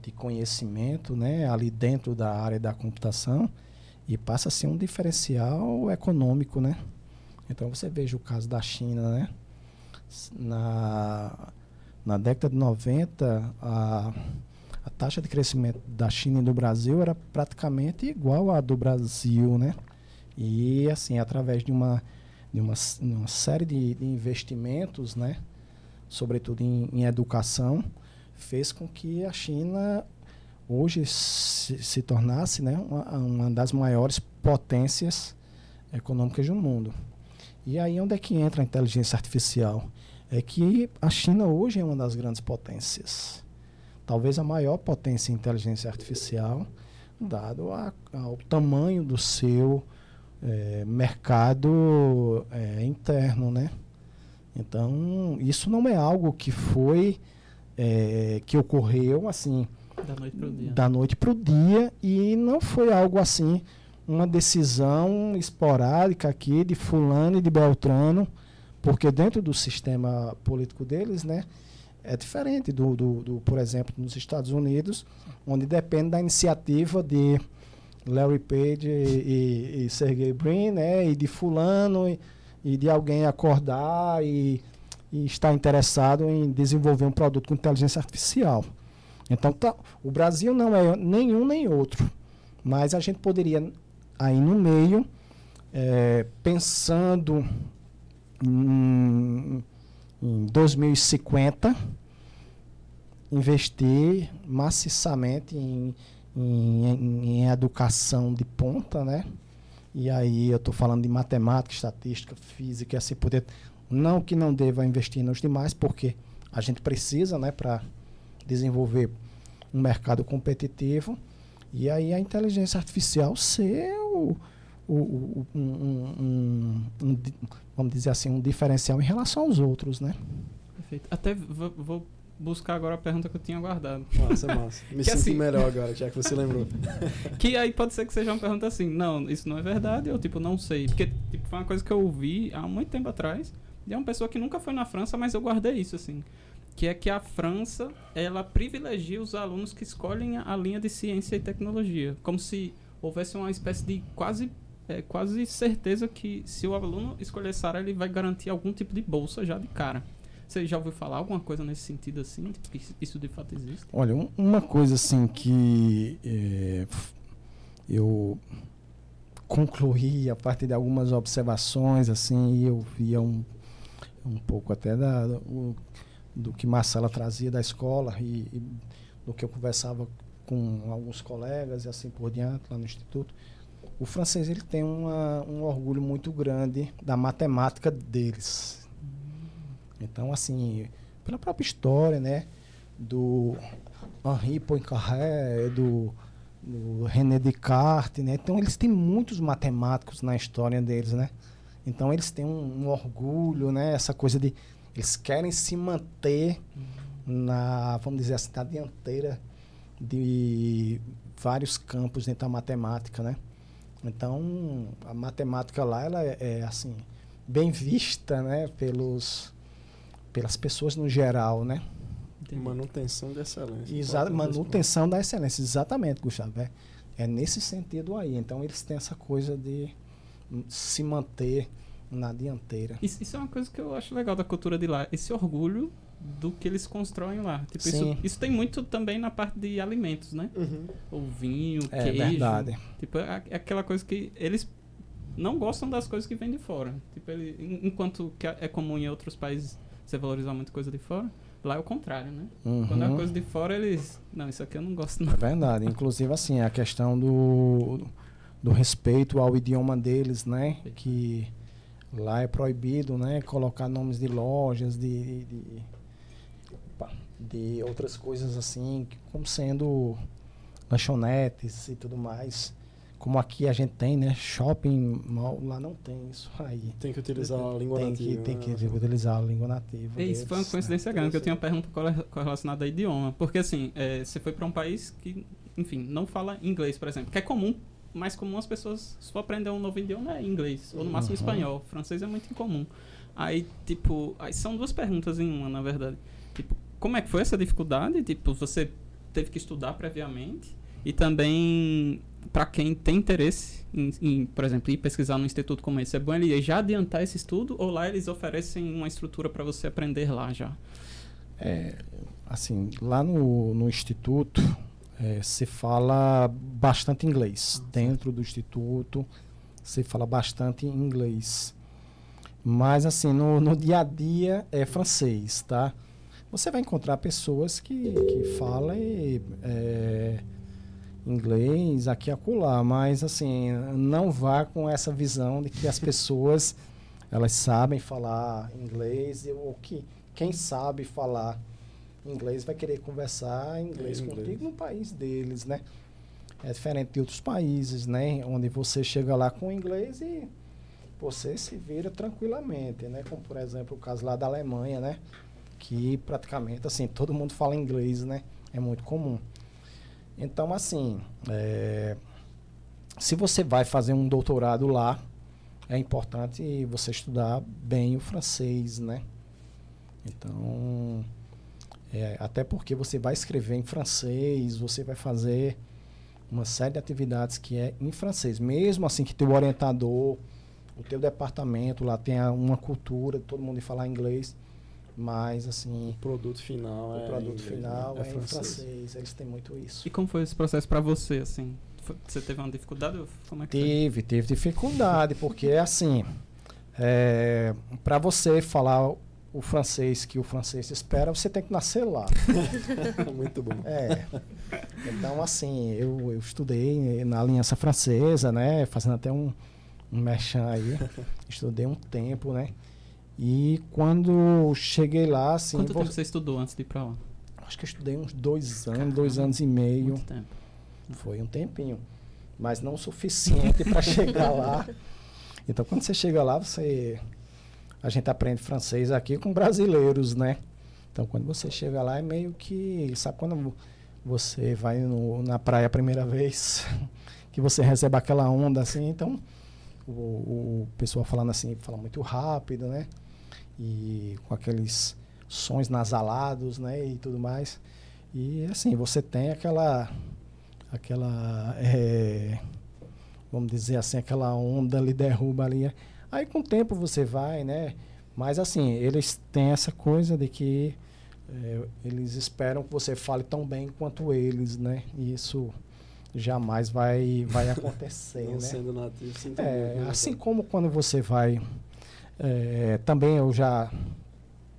de conhecimento, né? Ali dentro da área da computação e passa a ser um diferencial econômico, né? Então você veja o caso da China, né? Na na década de 90, a, a taxa de crescimento da China e do Brasil era praticamente igual à do Brasil, né? E, assim, através de uma, de uma, uma série de, de investimentos, né? Sobretudo em, em educação, fez com que a China hoje se, se tornasse né, uma, uma, das maiores potências econômicas do mundo. E aí onde é que entra a inteligência artificial? É que a China hoje é uma das grandes potências. Talvez a maior potência em inteligência artificial, dado a, ao tamanho do seu é, mercado é, interno, né? Então, isso não é algo que foi, é, que ocorreu assim, da noite para o dia. Da noite para o dia e não foi algo assim, uma decisão esporádica aqui de fulano e de Beltrano, porque dentro do sistema político deles, né, é diferente do, do, do, por exemplo, nos Estados Unidos, onde depende da iniciativa de Larry Page e, e, e Sergey Brin, né? E de fulano e, e de alguém acordar e, e estar interessado em desenvolver um produto com inteligência artificial. Então, tá, o Brasil não é nenhum nem outro, mas a gente poderia aí no meio, é, pensando em, em 2050, investir maciçamente em, em, em, educação de ponta, né? E aí eu estou falando de matemática, estatística, física e assim por dentro. Não que não deva investir nos demais, porque a gente precisa, né, para desenvolver um mercado competitivo. E aí a inteligência artificial ser o, o, o um, um, um, vamos dizer assim, um diferencial em relação aos outros, né? Perfeito. Até vou buscar agora a pergunta que eu tinha guardado. Massa, massa. [LAUGHS] Me sinto assim, melhor agora, já que você lembrou. [LAUGHS] que aí pode ser que seja uma pergunta assim, não, isso não é verdade, ou tipo, não sei. Porque tipo, foi uma coisa que eu ouvi há muito tempo atrás, de uma pessoa que nunca foi na França, mas eu guardei isso, assim. Que é que a França, ela privilegia os alunos que escolhem a linha de ciência e tecnologia. Como se houvesse uma espécie de quase é, quase certeza que se o aluno escolher Sara, ele vai garantir algum tipo de bolsa já de cara. Você já ouviu falar alguma coisa nesse sentido assim? Que isso de fato existe? Olha, um, uma coisa assim que é, eu concluí a partir de algumas observações assim e eu via um, um pouco até da, do, do que Marcela trazia da escola e, e do que eu conversava com alguns colegas e assim por diante lá no instituto o francês ele tem uma, um orgulho muito grande da matemática deles então, assim, pela própria história, né? Do Henri Poincaré, do, do René Descartes, né? Então, eles têm muitos matemáticos na história deles, né? Então, eles têm um, um orgulho, né? Essa coisa de... Eles querem se manter na, vamos dizer assim, na dianteira de vários campos dentro da matemática, né? Então, a matemática lá, ela é, é assim, bem vista, né? Pelos pelas pessoas no geral, né? Manutenção de excelência. Exato, manutenção da excelência, exatamente, Gustavo. É, é nesse sentido aí. Então eles têm essa coisa de se manter na dianteira. Isso, isso, é uma coisa que eu acho legal da cultura de lá, esse orgulho do que eles constroem lá. Tipo, isso, isso tem muito também na parte de alimentos, né? Uhum. O vinho, é, queijo. É verdade. Tipo, é, é aquela coisa que eles não gostam das coisas que vêm de fora. Tipo, ele, enquanto que é comum em outros países você valorizar muito coisa de fora. Lá é o contrário, né? Uhum. Quando é coisa de fora, eles. Não, isso aqui eu não gosto, não. É verdade. Inclusive, assim, a questão do, do respeito ao idioma deles, né? Que lá é proibido, né? Colocar nomes de lojas, de, de, de outras coisas assim, como sendo lanchonetes e tudo mais como aqui a gente tem, né? Shopping, mall, lá não tem isso aí. Tem que utilizar a língua tem nativa. Que, tem que né? utilizar a língua nativa. Isso foi uma coincidência grande, que eu tinha uma pergunta correlacionada a idioma. Porque assim, é, você foi para um país que, enfim, não fala inglês, por exemplo, que é comum, mais comum as pessoas, se for aprender um novo idioma, é inglês, ou no máximo uhum. espanhol. Francês é muito incomum. Aí, tipo, aí são duas perguntas em uma, na verdade. Tipo, como é que foi essa dificuldade? Tipo, você teve que estudar previamente? E também para quem tem interesse em, em, por exemplo, ir pesquisar num instituto como esse, é bom ele já adiantar esse estudo ou lá eles oferecem uma estrutura para você aprender lá já? É, assim, lá no, no instituto é, se fala bastante inglês. Ah, Dentro do instituto se fala bastante inglês. Mas assim, no, no dia a dia é francês, tá? Você vai encontrar pessoas que, que falam é, inglês aqui e acolá, mas assim, não vá com essa visão de que as pessoas elas sabem falar inglês ou que quem sabe falar inglês vai querer conversar inglês, inglês contigo no país deles, né? É diferente de outros países, né? Onde você chega lá com inglês e você se vira tranquilamente, né? Como por exemplo o caso lá da Alemanha, né? Que praticamente assim todo mundo fala inglês, né? É muito comum. Então, assim, é, se você vai fazer um doutorado lá, é importante você estudar bem o francês, né? Então, é, até porque você vai escrever em francês, você vai fazer uma série de atividades que é em francês. Mesmo assim que teu orientador, o teu departamento lá tenha uma cultura, todo mundo falar inglês, mas assim, o produto final o é produto inglês, final né? é, em francês. Eles têm muito isso. E como foi esse processo para você, assim? Você teve uma dificuldade? Como é que foi? Teve, teve dificuldade, porque assim, é, para você falar o francês que o francês espera, você tem que nascer lá. [LAUGHS] Muito bom. É. Então, assim, eu, eu estudei na Aliança Francesa, né? Fazendo até um, um merchan aí. [LAUGHS] Estudei um tempo, né? E quando cheguei lá, assim, Quanto vou- tempo você estudou antes de ir pra lá? acho que eu estudei uns dois anos, Caramba, dois anos e meio. Muito tempo. Foi um tempinho. Mas não o suficiente para [LAUGHS] chegar lá. Então, quando você chega lá, você. A gente aprende francês aqui com brasileiros, né? Então, quando você chega lá, é meio que. Sabe quando você vai no- na praia a primeira vez, [LAUGHS] que você recebe aquela onda assim? Então, o, o pessoal falando assim, fala muito rápido, né? E com aqueles sons nasalados, né? E tudo mais. E assim, você tem aquela aquela é, vamos dizer assim aquela onda lhe derruba ali aí com o tempo você vai né mas assim eles têm essa coisa de que é, eles esperam que você fale tão bem quanto eles né e isso jamais vai vai [LAUGHS] acontecer Não né sendo nativo, sinto é, muito, né, assim como quando você vai. É, também eu já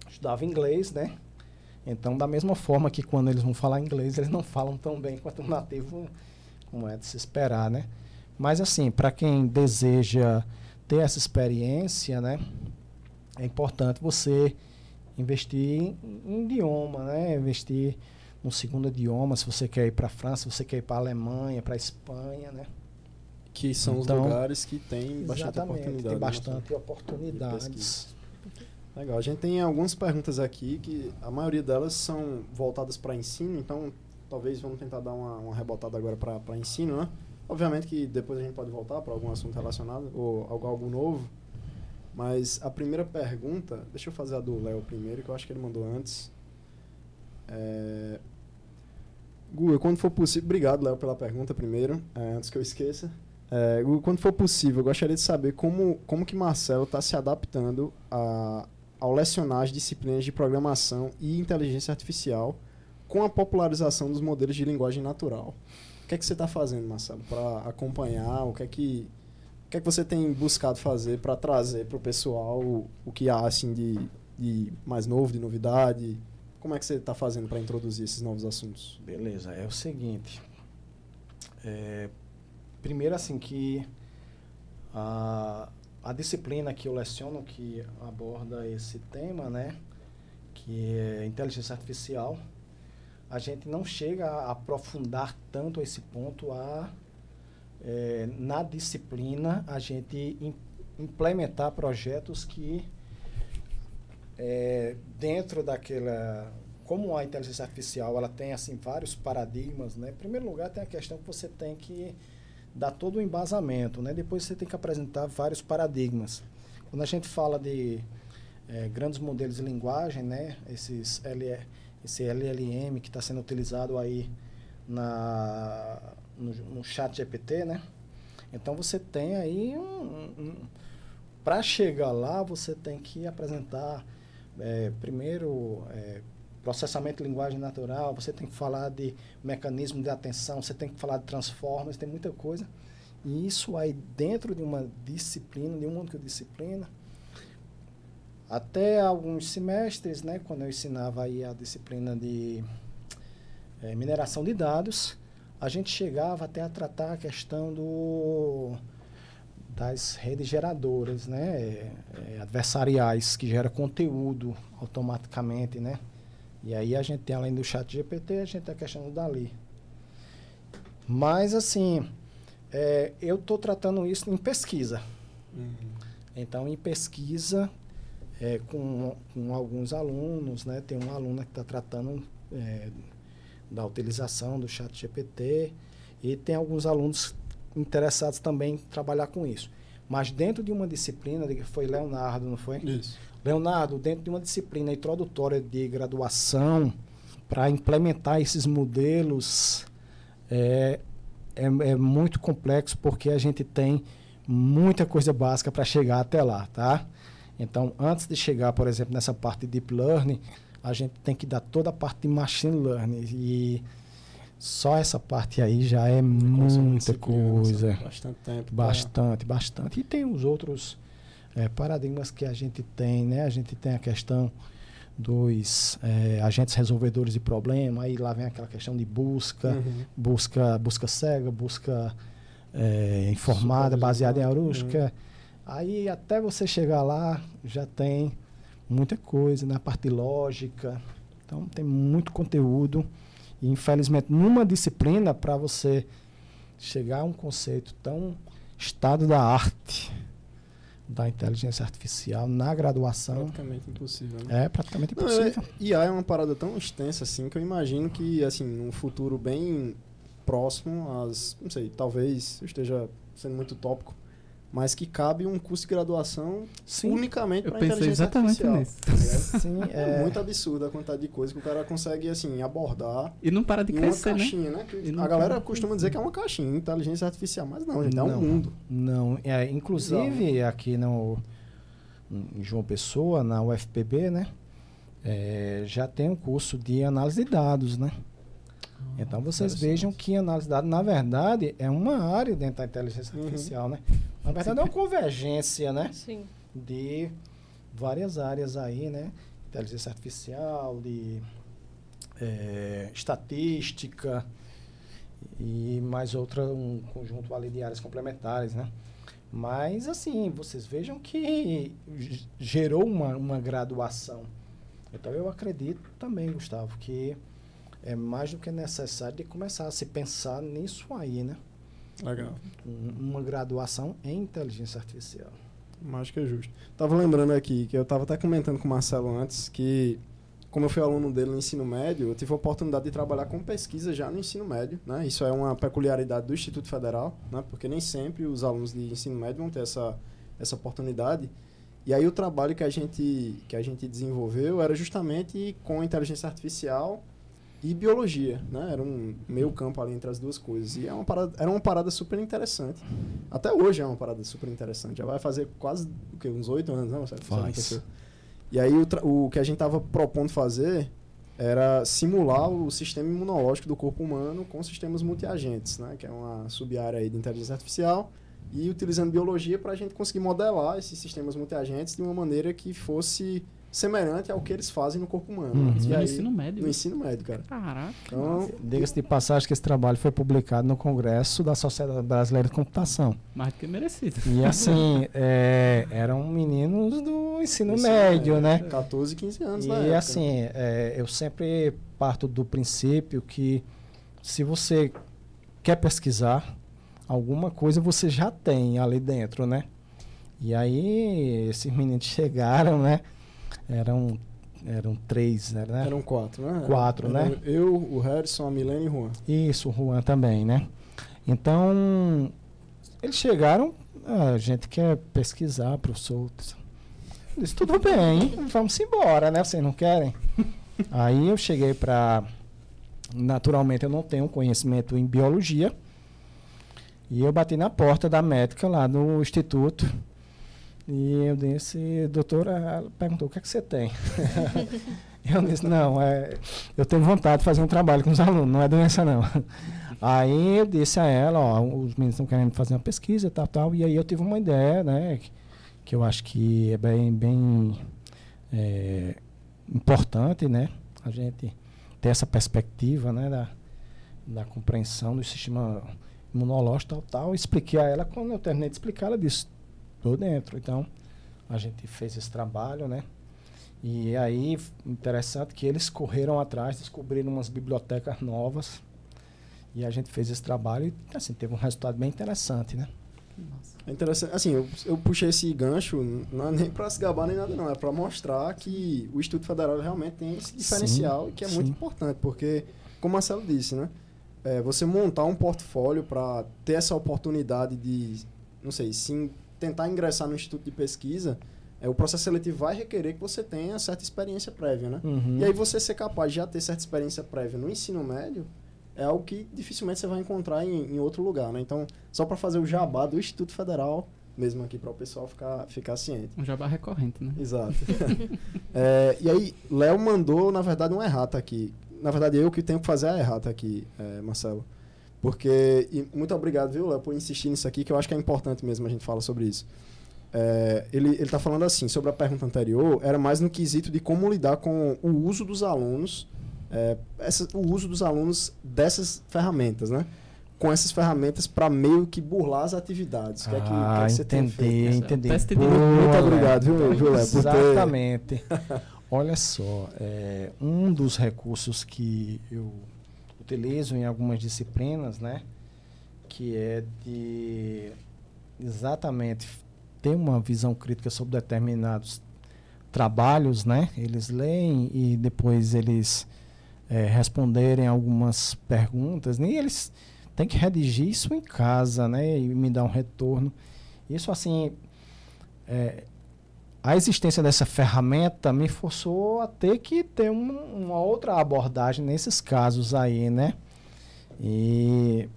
estudava inglês, né? Então, da mesma forma que quando eles vão falar inglês, eles não falam tão bem quanto um nativo, como é de se esperar, né? Mas, assim, para quem deseja ter essa experiência, né? É importante você investir em, idioma, né? Investir no segundo idioma, se você quer ir para a França, se você quer ir para a Alemanha, para a Espanha, né? Que são Então, os lugares que tem bastante oportunidade. tem né, bastante oportunidades. Legal. A gente tem algumas perguntas aqui que a maioria delas são voltadas para ensino, então talvez vamos tentar dar uma, uma rebotada agora para ensino, né? Obviamente que depois a gente pode voltar para algum assunto relacionado ou algo, algo novo. Mas a primeira pergunta, deixa eu fazer a do Léo primeiro, que eu acho que ele mandou antes. É... Guga, quando for possível. Obrigado, Léo, pela pergunta primeiro, é, antes que eu esqueça. É, quando for possível, eu gostaria de saber como, como que Marcelo está se adaptando a, ao lecionar as disciplinas de programação e inteligência artificial com a popularização dos modelos de linguagem natural. O que é que você está fazendo, Marcelo, para acompanhar? O que é que o que é que você tem buscado fazer para trazer para o pessoal o que há assim de, de mais novo, de novidade? Como é que você está fazendo para introduzir esses novos assuntos? Beleza, é o seguinte. É, primeiro, assim, que a, a disciplina que eu leciono, que aborda esse tema, né? Que é inteligência artificial, a gente não chega a aprofundar tanto esse ponto a é, na disciplina a gente im- implementar projetos que é, dentro daquela como a inteligência artificial ela tem assim vários paradigmas né em primeiro lugar tem a questão que você tem que dar todo o embasamento né? Depois você tem que apresentar vários paradigmas. Quando a gente fala de é, grandes modelos de linguagem né? Esses esse LLM que está sendo utilizado aí na no, no chat GPT né? Então você tem aí um, um para chegar lá você tem que apresentar é, primeiro é, processamento de linguagem natural, você tem que falar de mecanismo de atenção, você tem que falar de transformers, tem muita coisa. E isso aí dentro de uma disciplina, de uma única disciplina, até alguns semestres, né, quando eu ensinava aí a disciplina de é, mineração de dados, a gente chegava até a tratar a questão do das redes geradoras, né, é, adversariais que gera conteúdo automaticamente, né? E aí a gente tem além do chat GPT, a gente tem a questão do Dali. Mas assim, é, eu estou tratando isso em pesquisa. Então, em pesquisa, é, com, com alguns alunos, né? Tem uma aluna que está tratando é, da utilização do chat GPT e tem alguns alunos interessados também em trabalhar com isso. Mas dentro de uma disciplina, de- foi Leonardo, não foi? Isso. Leonardo, dentro de uma disciplina introdutória de graduação, para implementar esses modelos, é, é, é muito complexo porque a gente tem muita coisa básica para chegar até lá, tá? Então, antes de chegar, por exemplo, nessa parte de deep learning, a gente tem que dar toda a parte de machine learning e só essa parte aí já é muita coisa. Bastante tempo. Bastante, pra... bastante. E tem os outros é, paradigmas que a gente tem, né? A gente tem a questão dos é, agentes resolvedores de problema, aí lá vem aquela questão de busca, uhum. busca, busca cega, busca é, informada, baseada em heurística. Uhum. Aí até você chegar lá já tem muita coisa na né? parte lógica. Então tem muito conteúdo. E infelizmente numa disciplina para você chegar a um conceito tão estado da arte da inteligência artificial na graduação. Praticamente impossível. Né? É praticamente impossível. Não, é, IA é uma parada tão extensa assim que eu imagino que assim, num futuro bem próximo, as, não sei, talvez eu esteja sendo muito tópico, mas que cabe um curso de graduação Sim, unicamente para inteligência exatamente artificial. Nisso. [LAUGHS] Sim, é, é muito absurdo a quantidade de coisa que o cara consegue assim abordar. E não para de crescer, uma caixinha, né? né? A galera costuma dizer que é uma caixinha, inteligência artificial, mas não, gente, não, é um mundo. Não, é, inclusive aqui no em João Pessoa, na UFPB, né? É, já tem um curso de análise de dados, né? Então vocês vejam que análise de dados, na verdade, é uma área dentro da inteligência uhum. artificial, uhum. né? Na verdade, é uma convergência, né? Sim. De várias áreas aí, né? Inteligência artificial, de é, estatística e mais outra, um conjunto ali de áreas complementares, né? Mas, assim, vocês vejam que gerou uma, uma graduação. Então, eu acredito também, Gustavo, que é mais do que necessário de começar a se pensar nisso aí, né? Legal. Uma graduação em inteligência artificial. Acho que é justo. Tava lembrando aqui que eu tava até comentando com o Marcelo antes que como eu fui aluno dele no ensino médio, eu tive a oportunidade de trabalhar com pesquisa já no ensino médio, né? Isso é uma peculiaridade do Instituto Federal, né? Porque nem sempre os alunos de ensino médio vão ter essa essa oportunidade. E aí o trabalho que a gente que a gente desenvolveu era justamente com inteligência artificial e biologia, né? Era um meio campo ali entre as duas coisas. E é uma parada, era uma parada super interessante. Até hoje é uma parada super interessante. Já vai fazer quase uns oito anos, não? Faz. E aí o, o que a gente estava propondo fazer era simular o sistema imunológico do corpo humano com sistemas multiagentes, né? Que é uma sub-área aí de inteligência artificial e utilizando biologia para a gente conseguir modelar esses sistemas multiagentes de uma maneira que fosse semelhante ao que eles fazem no corpo humano. Uhum. Isso no ensino médio. No ensino médio, cara. Caraca. Então, Diga-se de passagem que esse trabalho foi publicado no Congresso da Sociedade Brasileira de Computação. Mais do que merecido. E assim, [LAUGHS] é, eram meninos do ensino, ensino médio, né? 14, 15 anos, E época. assim, é, eu sempre parto do princípio que se você quer pesquisar, alguma coisa você já tem ali dentro, né? E aí, esses meninos [LAUGHS] chegaram, né? Eram, eram três, né? Eram quatro, né? Quatro, Era, né? Eu, o Harrison, a Milene e o Juan. Isso, o Juan também, né? Então, eles chegaram, a gente quer pesquisar, professor. Eu disse, tudo bem, vamos embora, né? Vocês não querem? [LAUGHS] Aí eu cheguei para. Naturalmente, eu não tenho conhecimento em biologia. E eu bati na porta da médica lá no instituto. E eu disse, doutora, perguntou, o que é que você tem? [LAUGHS] eu disse, não, é, eu tenho vontade de fazer um trabalho com os alunos, não é doença não. [LAUGHS] aí eu disse a ela, ó, os meninos estão querendo fazer uma pesquisa, tal, tal, e aí eu tive uma ideia, né, que, que eu acho que é bem, bem é, importante, né, a gente ter essa perspectiva, né, da, da compreensão do sistema imunológico, tal, tal. Expliquei a ela, quando eu terminei de explicar, ela disse, Tô dentro. Então, a gente fez esse trabalho, né? E aí, interessante que eles correram atrás, descobriram umas bibliotecas novas. E a gente fez esse trabalho e, assim, teve um resultado bem interessante, né? Nossa. É interessante. Assim, eu, eu puxei esse gancho, não é nem para se gabar nem nada, não. É para mostrar que o Instituto Federal realmente tem esse diferencial sim, que é sim. muito importante, porque, como o Marcelo disse, né? É, você montar um portfólio para ter essa oportunidade de, não sei, sim tentar ingressar no instituto de pesquisa, é, o processo seletivo vai requerer que você tenha certa experiência prévia, né? Uhum. E aí você ser capaz de já ter certa experiência prévia no ensino médio é algo que dificilmente você vai encontrar em, em outro lugar, né? Então, só para fazer o jabá do Instituto Federal, mesmo aqui para o pessoal ficar, ficar ciente. Um jabá recorrente, né? Exato. [LAUGHS] é, e aí, Léo mandou, na verdade, um errata aqui. Na verdade, eu que tenho que fazer a errata aqui, é, Marcelo. Porque, e muito obrigado, viu, Léo, por insistir nisso aqui, que eu acho que é importante mesmo a gente falar sobre isso. É, ele está falando assim, sobre a pergunta anterior, era mais no quesito de como lidar com o uso dos alunos, é, essa, o uso dos alunos dessas ferramentas, né? Com essas ferramentas para meio que burlar as atividades. Ah, que é que, ah, que, é que entendi, entendi. Muito obrigado, viu, viu Léo? Exatamente. [LAUGHS] Olha só, é, um dos recursos que eu utilizo em algumas disciplinas, né? Que é de exatamente ter uma visão crítica sobre determinados trabalhos, né? Eles leem e depois eles é, responderem algumas perguntas, nem eles têm que redigir isso em casa, né? E me dar um retorno. Isso assim, é, a existência dessa ferramenta me forçou a ter que ter uma, uma outra abordagem nesses casos aí, né? E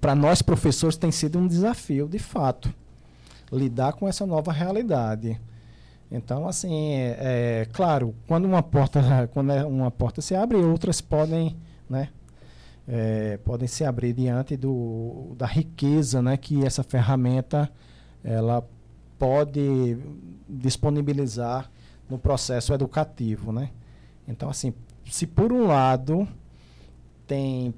para nós professores tem sido um desafio, de fato, lidar com essa nova realidade. Então, assim, é, é, claro, quando uma porta, [LAUGHS] quando é uma porta se abre, outras podem, né, é, podem se abrir diante do, da riqueza, né, que essa ferramenta ela pode disponibilizar no processo educativo, né? Então, assim, se por um lado tem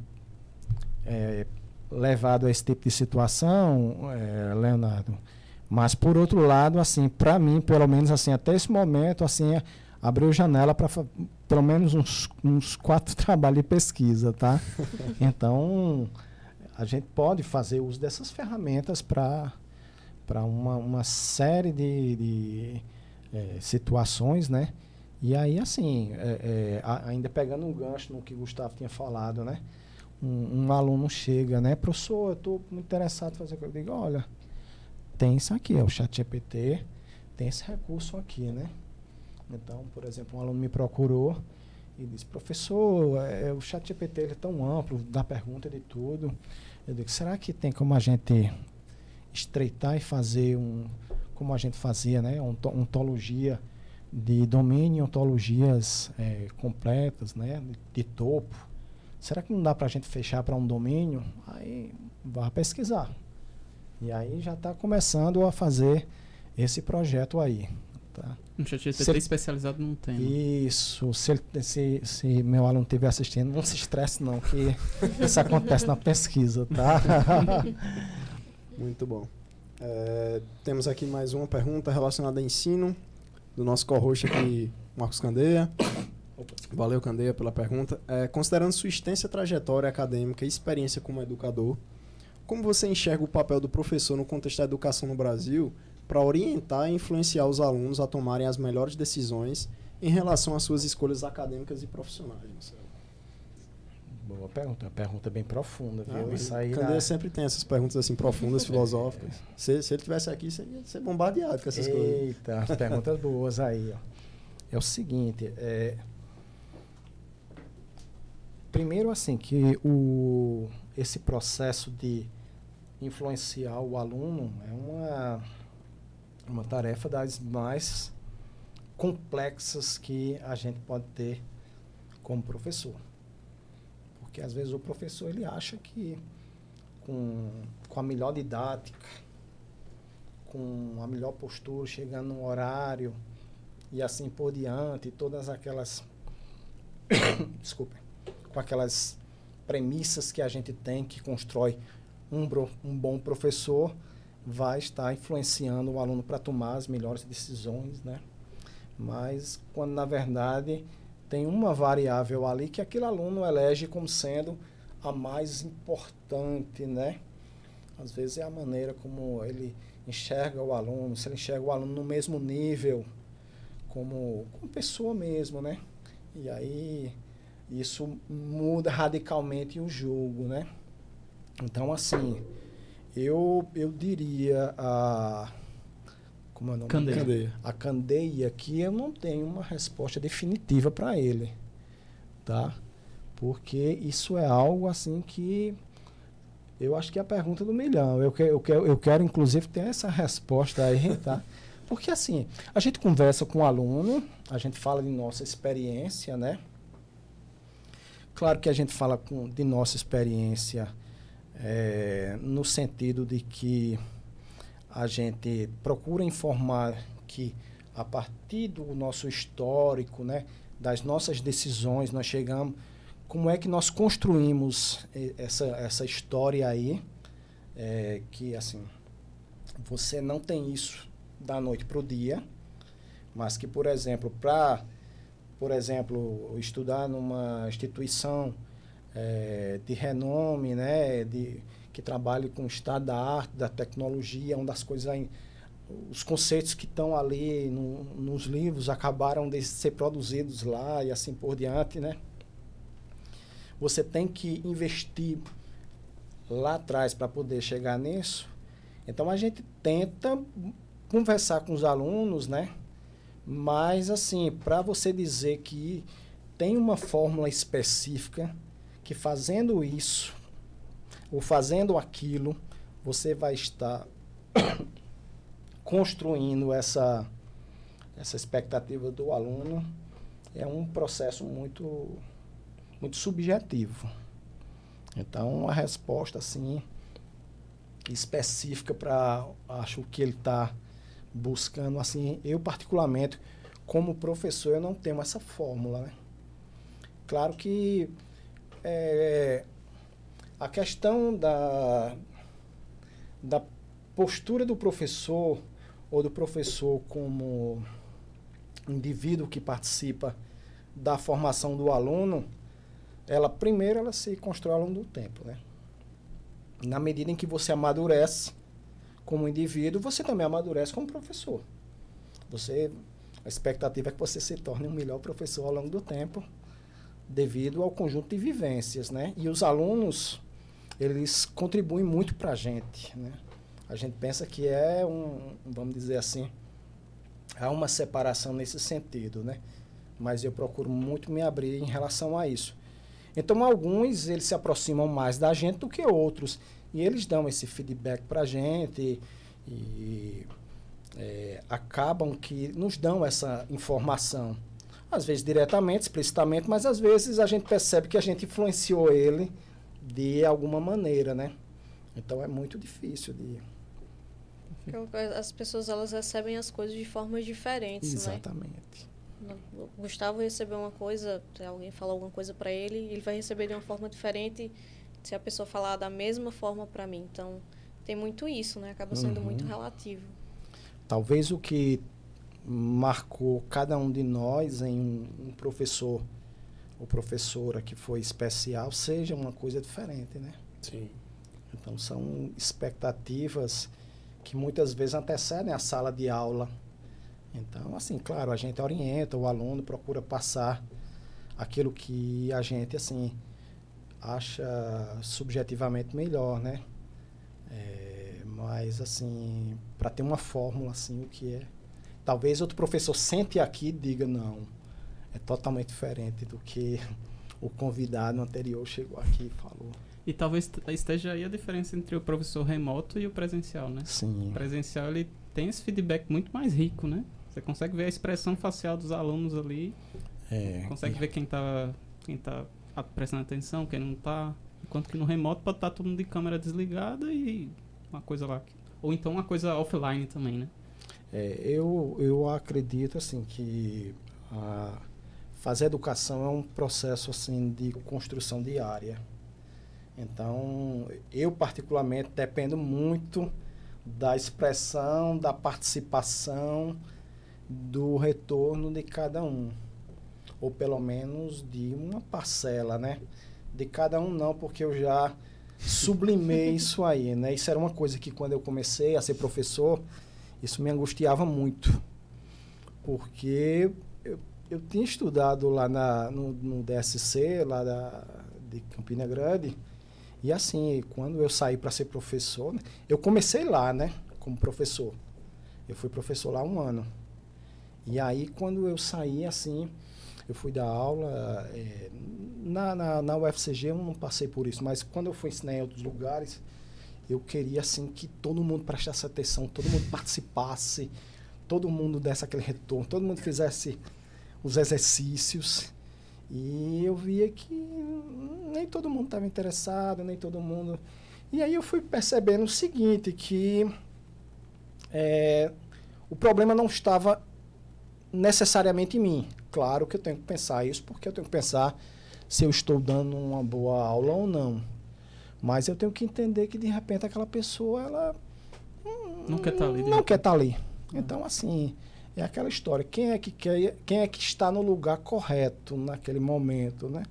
é, levado a esse tipo de situação, é, Leonardo, mas por outro lado, assim, para mim, pelo menos assim, até esse momento, assim, abriu janela para pelo menos uns, uns quatro [LAUGHS] trabalhos de pesquisa, tá? [LAUGHS] então, a gente pode fazer uso dessas ferramentas para para uma, uma série de, de é, situações, né? E aí, assim, é, é, ainda pegando um gancho no que o Gustavo tinha falado, né? Um, um aluno chega, né? Professor, eu estou muito interessado em fazer coisa. Eu digo, olha, tem isso aqui, é o chat GPT, tem esse recurso aqui, né? Então, por exemplo, um aluno me procurou e disse, professor, é, o chat GPT é tão amplo, dá pergunta de tudo. Eu digo, será que tem como a gente estreitar e fazer um, como a gente fazia, né, uma ontologia de domínio, ontologias é, completas, né, de, de, topo. Será que não dá para a gente fechar para um domínio? Aí vá pesquisar. E aí já está começando a fazer esse projeto aí. Tá? Um chat GPT especializado não tem. Isso. Se, ele, se, se meu aluno estiver assistindo, não se estresse não, que isso acontece na pesquisa, tá? [LAUGHS] [LAUGHS] Muito bom. É, temos aqui mais uma pergunta relacionada a ensino, do nosso co-host aqui, Marcos Candeia. Valeu, Candeia, pela pergunta. É, considerando sua extensa trajetória acadêmica e experiência como educador, como você enxerga o papel do professor no contexto da educação no Brasil para orientar e influenciar os alunos a tomarem as melhores decisões em relação às suas escolhas acadêmicas e profissionais? Marcelo? Boa pergunta, uma pergunta bem profunda, viu? Ah, Isso aí Candeia na... sempre tem essas perguntas assim profundas, [LAUGHS] filosóficas. Se, se ele tivesse aqui, você ia ser bombardeado com essas Eita, coisas. Eita, perguntas [LAUGHS] boas aí, ó. É o seguinte, é... primeiro assim que o esse processo de influenciar o aluno é uma uma tarefa das mais complexas que a gente pode ter como professor. Porque às vezes o professor ele acha que com, com a melhor didática, com a melhor postura, chegando no horário e assim por diante, todas aquelas [COUGHS] desculpe, com aquelas premissas que a gente tem que constrói um, um bom professor vai estar influenciando o aluno para tomar as melhores decisões, né? Mas quando na verdade tem uma variável ali que aquele aluno elege como sendo a mais importante, né? Às vezes é a maneira como ele enxerga o aluno, se ele enxerga o aluno no mesmo nível, como, como pessoa mesmo, né? E aí isso muda radicalmente o jogo, né? Então, assim, eu, eu diria a como é o nome? Candeia. A candeia que eu não tenho uma resposta definitiva para ele, tá? Porque isso é algo assim que eu acho que é a pergunta do milhão. Eu, que, eu, quero, eu quero, inclusive, ter essa resposta aí, [LAUGHS] tá? Porque, assim, a gente conversa com o aluno, a gente fala de nossa experiência, né? Claro que a gente fala com, de nossa experiência é, no sentido de que a gente procura informar que, a partir do nosso histórico, né, das nossas decisões, nós chegamos como é que nós construímos essa, essa história aí, é, que assim, você não tem isso da noite para o dia, mas que, por exemplo, para, por exemplo, estudar numa instituição é, de renome, né, de, que trabalhe com o estado da arte, da tecnologia, uma das coisas os conceitos que estão ali no, nos livros acabaram de ser produzidos lá e assim por diante, né? você tem que investir lá atrás para poder chegar nisso. Então a gente tenta conversar com os alunos, né? Mas assim, para você dizer que tem uma fórmula específica que fazendo isso ou fazendo aquilo, você vai estar [COUGHS] construindo essa essa expectativa do aluno. É um processo muito muito subjetivo. Então, a resposta, assim, específica para, acho que ele está buscando, assim, eu particularmente, como professor, eu não tenho essa fórmula, né? Claro que é, a questão da, da postura do professor ou do professor como indivíduo que participa da formação do aluno, ela primeiro ela se constrói ao longo do tempo, né? Na medida em que você amadurece como indivíduo, você também amadurece como professor. Você a expectativa é que você se torne um melhor professor ao longo do tempo, devido ao conjunto de vivências, né? E os alunos, eles contribuem muito para a gente, né? A gente pensa que é um, vamos dizer assim, há uma separação nesse sentido, né? Mas eu procuro muito me abrir em relação a isso. Então, alguns eles se aproximam mais da gente do que outros. E eles dão esse feedback para a gente e, e é, acabam que nos dão essa informação. Às vezes diretamente, explicitamente, mas às vezes a gente percebe que a gente influenciou ele de alguma maneira, né? Então é muito difícil de... As pessoas elas recebem as coisas de formas diferentes, Exatamente. né? Exatamente. O Gustavo recebeu uma coisa, se alguém falar alguma coisa para ele, ele vai receber de uma forma diferente se a pessoa falar da mesma forma para mim. Então, tem muito isso, né? Acaba sendo uhum. muito relativo. Talvez o que marcou cada um de nós em um professor ou professora que foi especial seja uma coisa diferente, né? Sim. Então, são expectativas que muitas vezes antecedem a sala de aula então, assim, claro, a gente orienta o aluno, procura passar aquilo que a gente, assim, acha subjetivamente melhor, né? É, mas, assim, para ter uma fórmula, assim, o que é... Talvez outro professor sente aqui e diga, não, é totalmente diferente do que o convidado anterior chegou aqui e falou. E talvez esteja aí a diferença entre o professor remoto e o presencial, né? Sim. O presencial, ele tem esse feedback muito mais rico, né? Você consegue ver a expressão facial dos alunos ali. É, consegue ver quem está quem tá prestando atenção, quem não está. Enquanto que no remoto pode estar tá todo mundo de câmera desligada e uma coisa lá. Ou então uma coisa offline também, né? É, eu, eu acredito assim que a, fazer educação é um processo assim de construção diária. Então, eu particularmente dependo muito da expressão, da participação do retorno de cada um. Ou pelo menos de uma parcela, né? De cada um não, porque eu já sublimei [LAUGHS] isso aí, né? Isso era uma coisa que quando eu comecei a ser professor, isso me angustiava muito. Porque eu, eu tinha estudado lá na, no, no DSC, lá da, de Campina Grande, e assim, quando eu saí para ser professor, eu comecei lá, né? Como professor. Eu fui professor lá um ano. E aí, quando eu saí, assim, eu fui dar aula. É, na, na, na UFCG eu não passei por isso, mas quando eu fui ensinar em outros lugares, eu queria assim que todo mundo prestasse atenção, todo mundo participasse, todo mundo desse aquele retorno, todo mundo fizesse os exercícios. E eu via que nem todo mundo estava interessado, nem todo mundo. E aí eu fui percebendo o seguinte, que é, o problema não estava necessariamente em mim. Claro que eu tenho que pensar isso, porque eu tenho que pensar se eu estou dando uma boa aula ou não. Mas eu tenho que entender que de repente aquela pessoa ela não quer estar tá ali. Não quer estar tá ali. Então assim, é aquela história, quem é que quer, quem é que está no lugar correto naquele momento, né?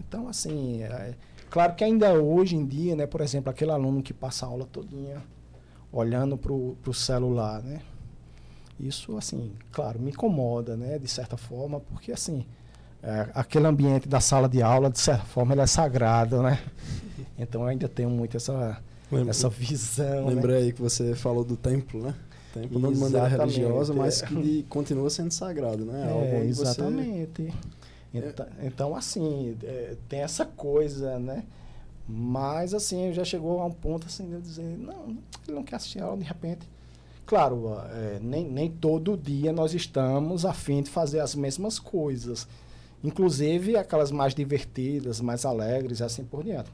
Então assim, é, claro que ainda hoje em dia, né, por exemplo, aquele aluno que passa a aula todinha olhando para o celular, né? Isso assim, claro, me incomoda, né, de certa forma, porque assim, é, aquele ambiente da sala de aula, de certa forma, ele é sagrado, né? Então eu ainda tenho muito essa, Lembra, essa visão. Lembrei né? aí que você falou do templo, né? Templo não de maneira religiosa, mas é. que continua sendo sagrado, né? É, exatamente. Você... Então, então, assim, é, tem essa coisa, né? Mas, assim, já chegou a um ponto, assim, de eu dizer, não, ele não quer assistir a aula, de repente. Claro, é, nem, nem todo dia nós estamos a fim de fazer as mesmas coisas. Inclusive aquelas mais divertidas, mais alegres, assim por diante.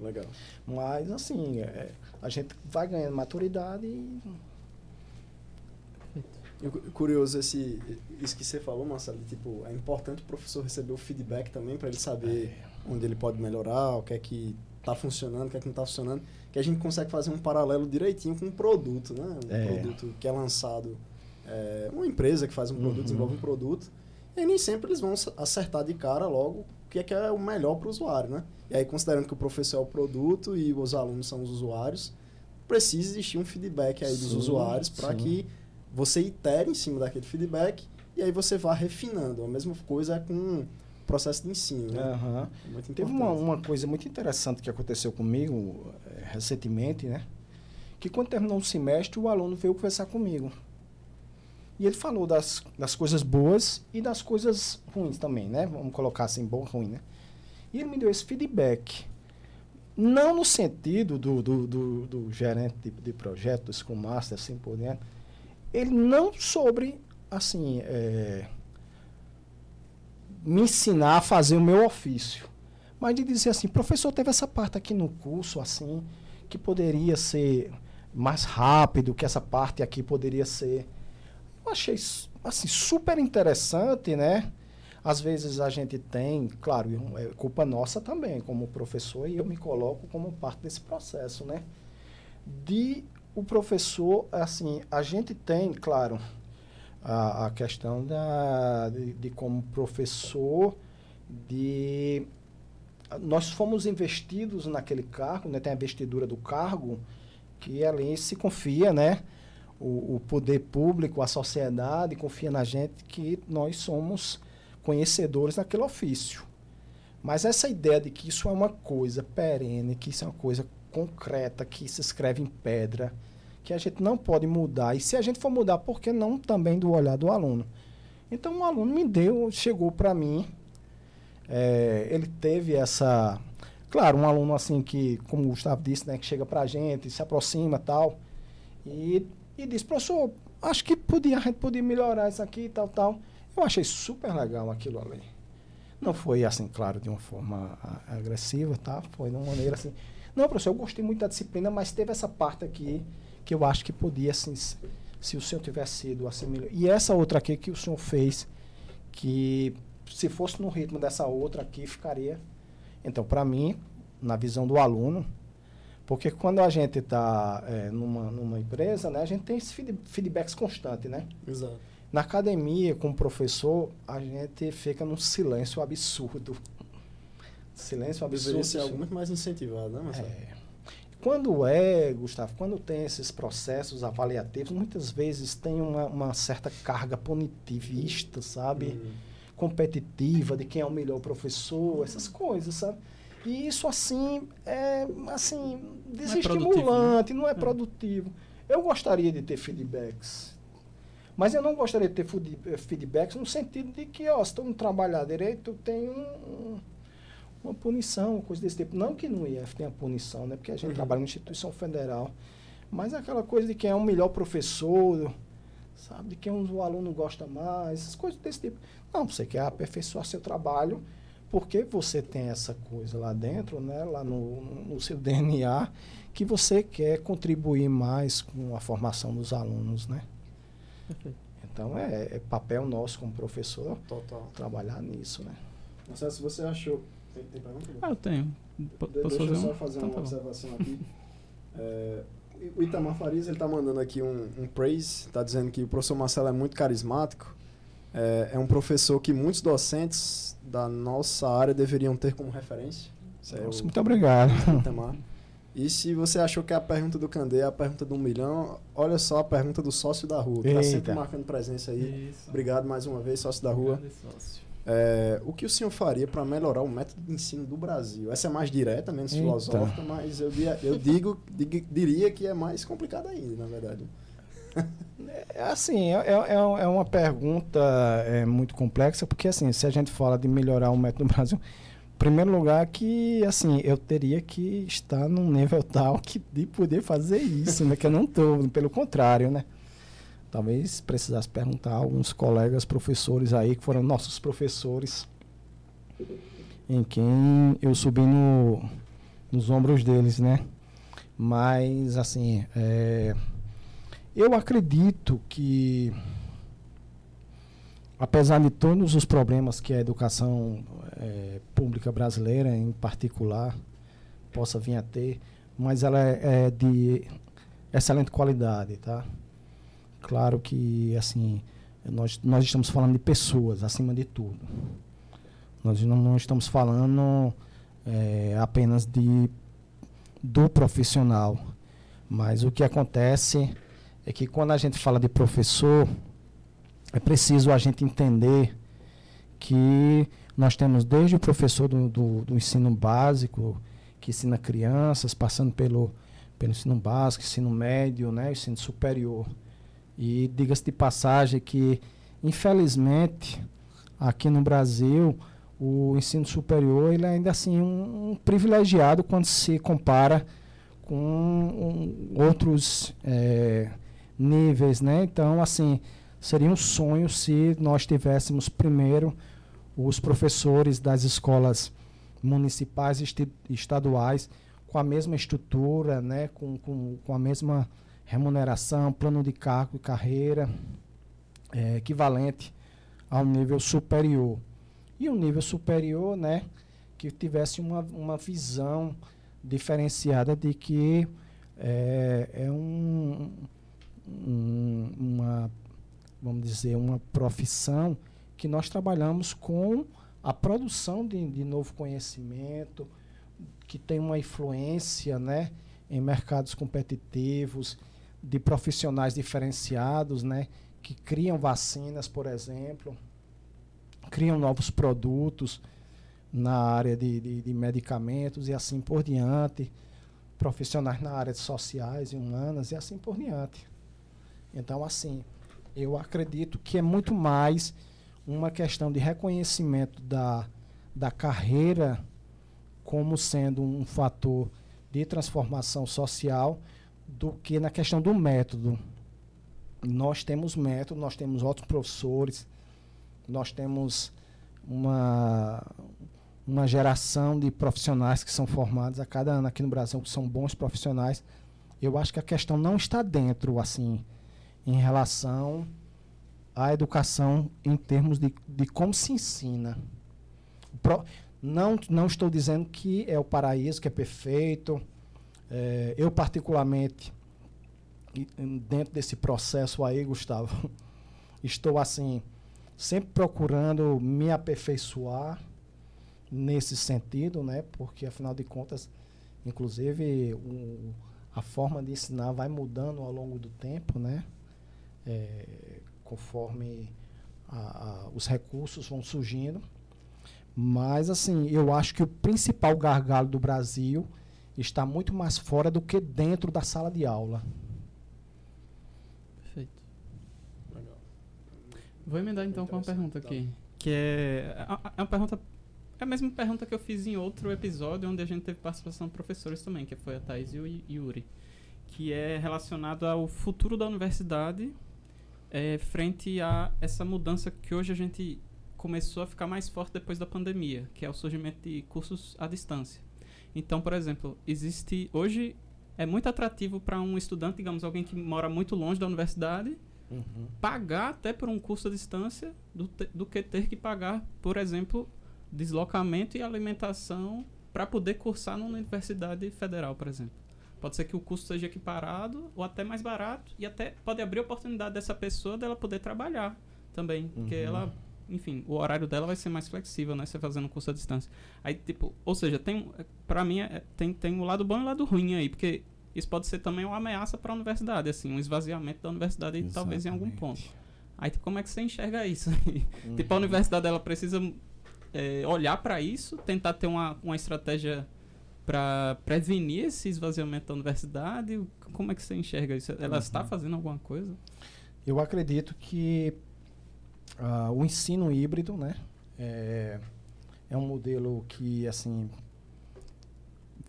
Legal. Mas, assim, é, a gente vai ganhando maturidade e. Curioso esse, isso que você falou, Marcelo. Tipo, é importante o professor receber o feedback também para ele saber é. onde ele pode melhorar, o que é que está funcionando, o que é que não está funcionando. Que a gente consegue fazer um paralelo direitinho com um produto, né? Um é. produto que é lançado. É, uma empresa que faz um produto, uhum. desenvolve um produto e nem sempre eles vão acertar de cara logo o que é, que é o melhor para o usuário, né? E aí, considerando que o professor é o produto e os alunos são os usuários, precisa existir um feedback aí dos sim, usuários para que você itere em cima daquele feedback e aí você vá refinando. A mesma coisa é com processo de ensino, né? Uhum. Teve uma, uma coisa muito interessante que aconteceu comigo é, recentemente, né? Que quando terminou o semestre, o aluno veio conversar comigo. E ele falou das, das coisas boas e das coisas ruins também, né? Vamos colocar assim, bom ruim, né? E ele me deu esse feedback. Não no sentido do, do, do, do gerente de, de projeto, do Scrum Master, assim por diante. Ele não sobre, assim, é, me ensinar a fazer o meu ofício. Mas de dizer assim, professor, teve essa parte aqui no curso, assim, que poderia ser mais rápido, que essa parte aqui poderia ser achei assim super interessante, né? Às vezes a gente tem, claro, é culpa nossa também, como professor, e eu me coloco como parte desse processo, né? De o professor, assim, a gente tem, claro, a, a questão da, de, de como professor, de nós fomos investidos naquele cargo, né? Tem a vestidura do cargo, que ali se confia, né? o, o poder público, a sociedade confia na gente que nós somos conhecedores daquele ofício. Mas essa ideia de que isso é uma coisa perene, que isso é uma coisa concreta, que se escreve em pedra, que a gente não pode mudar. E se a gente for mudar, por que não também do olhar do aluno? Então, um aluno me deu, chegou para mim, é, ele teve essa. Claro, um aluno assim que, como o Gustavo disse, né, que chega para a gente, se aproxima tal. E e disse, professor, acho que podia, a gente podia melhorar isso aqui tal, tal. Eu achei super legal aquilo ali. Não foi assim, claro, de uma forma agressiva, tá? Foi de uma maneira assim. Não, professor, eu gostei muito da disciplina, mas teve essa parte aqui que eu acho que podia, assim, se o senhor tivesse sido assim melhor. E essa outra aqui que o senhor fez, que se fosse no ritmo dessa outra aqui, ficaria. Então, para mim, na visão do aluno, porque quando a gente está é, numa, numa empresa, né, a gente tem esses feedbacks constantes, né? Exato. Na academia, como professor, a gente fica num silêncio absurdo. Silêncio absurdo. Deveria ser algo muito mais incentivado, né, Marcelo? É. Quando é, Gustavo, quando tem esses processos avaliativos, muitas vezes tem uma, uma certa carga punitivista, sabe? Uhum. Competitiva, de quem é o melhor professor, essas coisas, sabe? E isso, assim, é assim, desestimulante, não é, não é produtivo. Eu gostaria de ter feedbacks. Mas eu não gostaria de ter eh, feedbacks no sentido de que, ó, se tu não trabalhar direito, tem um, um, uma punição, coisa desse tipo. Não que no IF tenha punição, né? Porque a gente uhum. trabalha em instituição federal. Mas aquela coisa de quem é o melhor professor, sabe? De quem o aluno gosta mais, essas coisas desse tipo. Não, você quer aperfeiçoar seu trabalho porque você tem essa coisa lá dentro, né? Lá no, no seu [LAUGHS] DNA, que você quer contribuir mais com a formação dos alunos, né? Então é, é, papel nosso como professor Total. trabalhar nisso, né? Não sei se você achou. Tem, tem pergunta? Ah, eu tenho. P de, deixa eu só fazer então, uma tá observação aqui. [LAUGHS] É, o Itamar Farias ele está mandando aqui um, um praise, está dizendo que o professor Marcelo é muito carismático. É, é, um professor que muitos docentes da nossa área deveriam ter como referência. É nossa, muito obrigado. [LAUGHS] Itamar. E se você achou que a pergunta do Candê é a pergunta do um milhão, olha só a pergunta do sócio da rua. Está sempre marcando presença aí. Isso. Obrigado mais uma vez, sócio da rua. É, o que o senhor faria para melhorar o método de ensino do Brasil? Essa é mais direta, menos Eita. filosófica, mas eu, eu digo, digo, diria que é mais complicada ainda, na verdade. É, assim, é, é, é uma pergunta é, muito complexa, porque assim, se a gente fala de melhorar o método do Brasil, primeiro lugar que assim eu teria que estar num nível tal que de poder fazer isso, né? Que eu não estou, pelo contrário, né? Talvez precisasse perguntar a alguns colegas professores aí que foram nossos professores, em quem eu subi no, nos ombros deles, né? Mas assim, é, eu acredito que apesar de todos os problemas que a educação é, pública brasileira, em particular, possa vir a ter, mas ela é, é de excelente qualidade, tá? Claro que, assim, nós, nós estamos falando de pessoas, acima de tudo. Nós não, não estamos falando é, apenas de do profissional, mas o que acontece é que quando a gente fala de professor, é preciso a gente entender que nós temos desde o professor do, do, do ensino básico, que ensina crianças, passando pelo, pelo ensino básico, ensino médio, né, ensino superior. E diga-se de passagem que, infelizmente, aqui no Brasil, o ensino superior ele é ainda assim um, um privilegiado quando se compara com um, outros é, níveis, né? Então, assim, seria um sonho se nós tivéssemos primeiro os professores das escolas municipais e estaduais com a mesma estrutura, né, com, com, com a mesma remuneração, plano de cargo e carreira é, equivalente ao nível superior. E um nível superior, né, que tivesse uma, uma visão diferenciada de que é, é um, um, uma vamos dizer, uma profissão que nós trabalhamos com a produção de, de novo conhecimento, que tem uma influência né, em mercados competitivos, de profissionais diferenciados, né, que criam vacinas, por exemplo, criam novos produtos na área de, de, de medicamentos e assim por diante, profissionais na área de sociais e humanas e assim por diante. Então, assim, eu acredito que é muito mais uma questão de reconhecimento da, da carreira como sendo um fator de transformação social do que na questão do método. Nós temos método, nós temos outros professores, nós temos uma, uma geração de profissionais que são formados a cada ano aqui no Brasil, que são bons profissionais. Eu acho que a questão não está dentro, assim, em relação à educação em termos de, de como se ensina. Pro, não, não estou dizendo que é o paraíso, que é perfeito. É, eu, particularmente, dentro desse processo aí, Gustavo, [LAUGHS] estou assim, sempre procurando me aperfeiçoar nesse sentido, né? Porque, afinal de contas, inclusive, um, a forma de ensinar vai mudando ao longo do tempo, né? é, conforme a, a, os recursos vão surgindo. Mas, assim, eu acho que o principal gargalo do Brasil está muito mais fora do que dentro da sala de aula. Perfeito. Legal. Vou emendar então com uma pergunta aqui. Que é, é uma pergunta. É a mesma pergunta que eu fiz em outro episódio, onde a gente teve participação de professores também, que foi a Thais e o Yuri. Que é relacionado ao futuro da universidade é, frente a essa mudança que hoje a gente começou a ficar mais forte depois da pandemia, que é o surgimento de cursos à distância. Então, por exemplo, existe hoje é muito atrativo para um estudante, digamos, alguém que mora muito longe da universidade, uhum. pagar até por um curso à distância do, do que ter que pagar, por exemplo, deslocamento e alimentação para poder cursar numa universidade federal, por exemplo. Pode ser que o custo seja equiparado ou até mais barato e até pode abrir a oportunidade dessa pessoa dela poder trabalhar também, uhum. porque ela enfim, o horário dela vai ser mais flexível, né? Você fazendo curso à distância. Aí, tipo, ou seja, tem, para mim, é, tem, tem o um lado bom e o um lado ruim aí, porque isso pode ser também uma ameaça para a universidade, assim, um esvaziamento da universidade Exatamente. talvez em algum ponto. Aí, tipo, como é que você enxerga isso? [LAUGHS] Uhum. tipo, a universidade ela precisa é, olhar para isso, tentar ter uma, uma estratégia para prevenir esse esvaziamento da universidade. Como é que você enxerga isso? Ela uhum. está fazendo alguma coisa? Eu acredito que Uh, o ensino híbrido, né? É, é um modelo que, assim,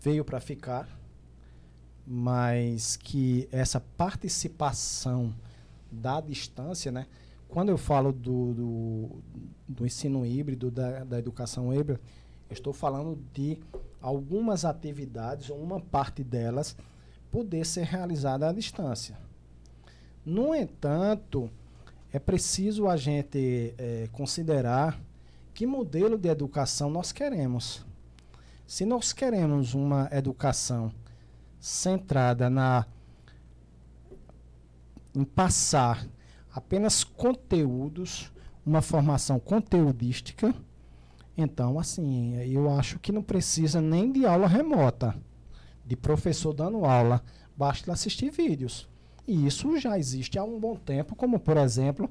veio para ficar, mas que essa participação da distância, né? Quando eu falo do, do, do ensino híbrido, da, da educação híbrida, estou falando de algumas atividades, ou uma parte delas, poder ser realizada à distância. No entanto, é preciso a gente é, considerar que modelo de educação nós queremos. Se nós queremos uma educação centrada na em passar apenas conteúdos, uma formação conteudística, então assim, eu acho que não precisa nem de aula remota, de professor dando aula, basta assistir vídeos. E isso já existe há um bom tempo, como, por exemplo,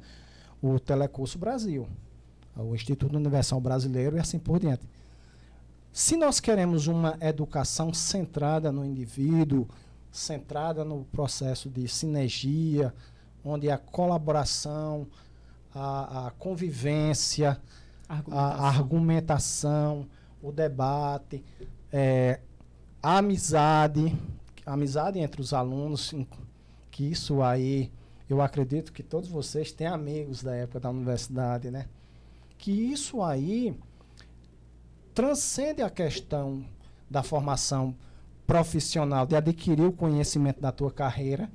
o Telecurso Brasil, o Instituto Universal Brasileiro e assim por diante. Se nós queremos uma educação centrada no indivíduo, centrada no processo de sinergia, onde a colaboração, a, a convivência, argumentação. A, a, argumentação, o debate, é, a amizade, a amizade entre os alunos, que isso aí, eu acredito que todos vocês têm amigos da época da universidade, né? Que isso aí transcende a questão da formação profissional, de adquirir o conhecimento da tua carreira,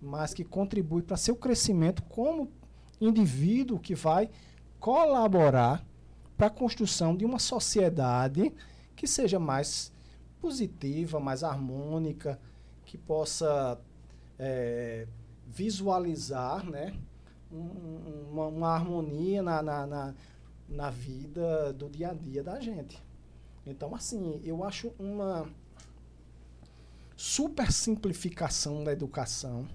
mas que contribui para seu crescimento como indivíduo que vai colaborar para a construção de uma sociedade que seja mais positiva, mais harmônica, que possa é, visualizar né, um, uma, uma, harmonia na, na, na, na vida do dia a dia da gente. Então, assim, eu acho uma super simplificação da educação.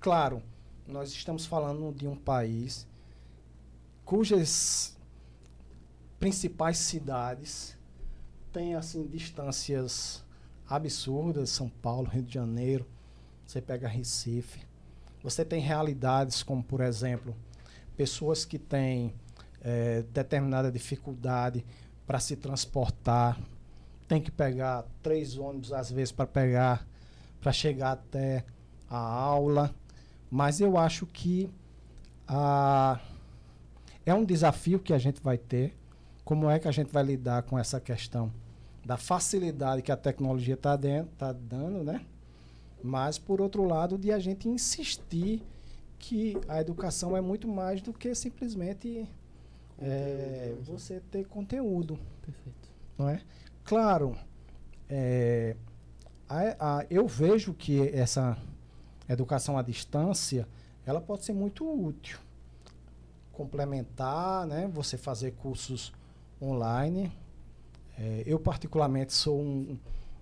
Claro, nós estamos falando de um país cujas principais cidades têm assim distâncias absurdas, São Paulo, Rio de Janeiro, você pega Recife. Você tem realidades como, por exemplo, pessoas que têm é, determinada dificuldade para se transportar, tem que pegar três ônibus às vezes para pegar, para chegar até a aula. Mas eu acho que a, é um desafio que a gente vai ter. Como é que a gente vai lidar com essa questão da facilidade que a tecnologia está tá dando, né? Mas, por outro lado, de a gente insistir que a educação é muito mais do que simplesmente é, você ter conteúdo. Perfeito. Não é? Claro, é, a, a, eu vejo que essa educação à distância ela pode ser muito útil. Complementar, né? Você fazer cursos online. É, eu, particularmente, sou um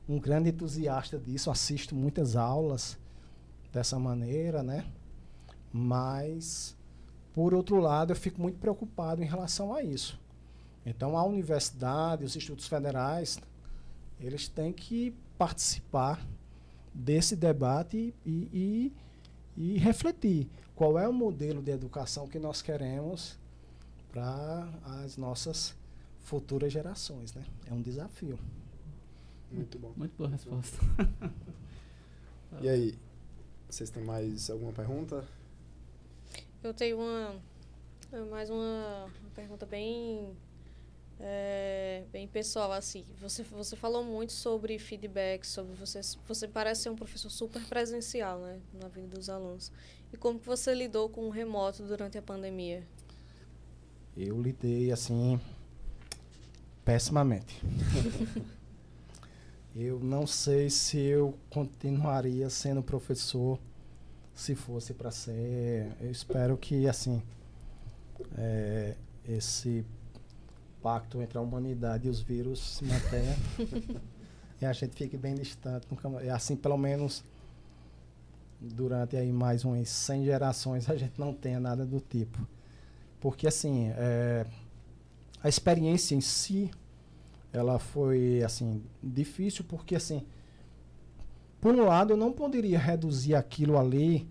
um grande entusiasta disso, assisto muitas aulas dessa maneira, né? Mas, por outro lado, eu fico muito preocupado em relação a isso. Então, a universidade, os institutos federais, eles têm que participar desse debate e, e, e refletir qual é o modelo de educação que nós queremos para as nossas futuras gerações, né? É um desafio. Muito bom. Muito boa resposta. e aí, vocês têm mais alguma pergunta? Eu tenho uma mais uma, uma pergunta bem é, bem pessoal assim. Você você falou muito sobre feedback, sobre você você parece ser um professor super presencial, né, na vida dos alunos. E como que você lidou com o remoto durante a pandemia? Eu lidei assim pessimamente. [LAUGHS] eu não sei se eu continuaria sendo professor se fosse para ser. Eu espero que assim é, esse pacto entre a humanidade e os vírus se mantenha [LAUGHS] e a gente fique bem distante. Nunca, assim, pelo menos durante aí mais umas 100 gerações a gente não tenha nada do tipo. Porque assim, é, a experiência em si ela foi assim difícil porque assim por um lado eu não poderia reduzir aquilo ali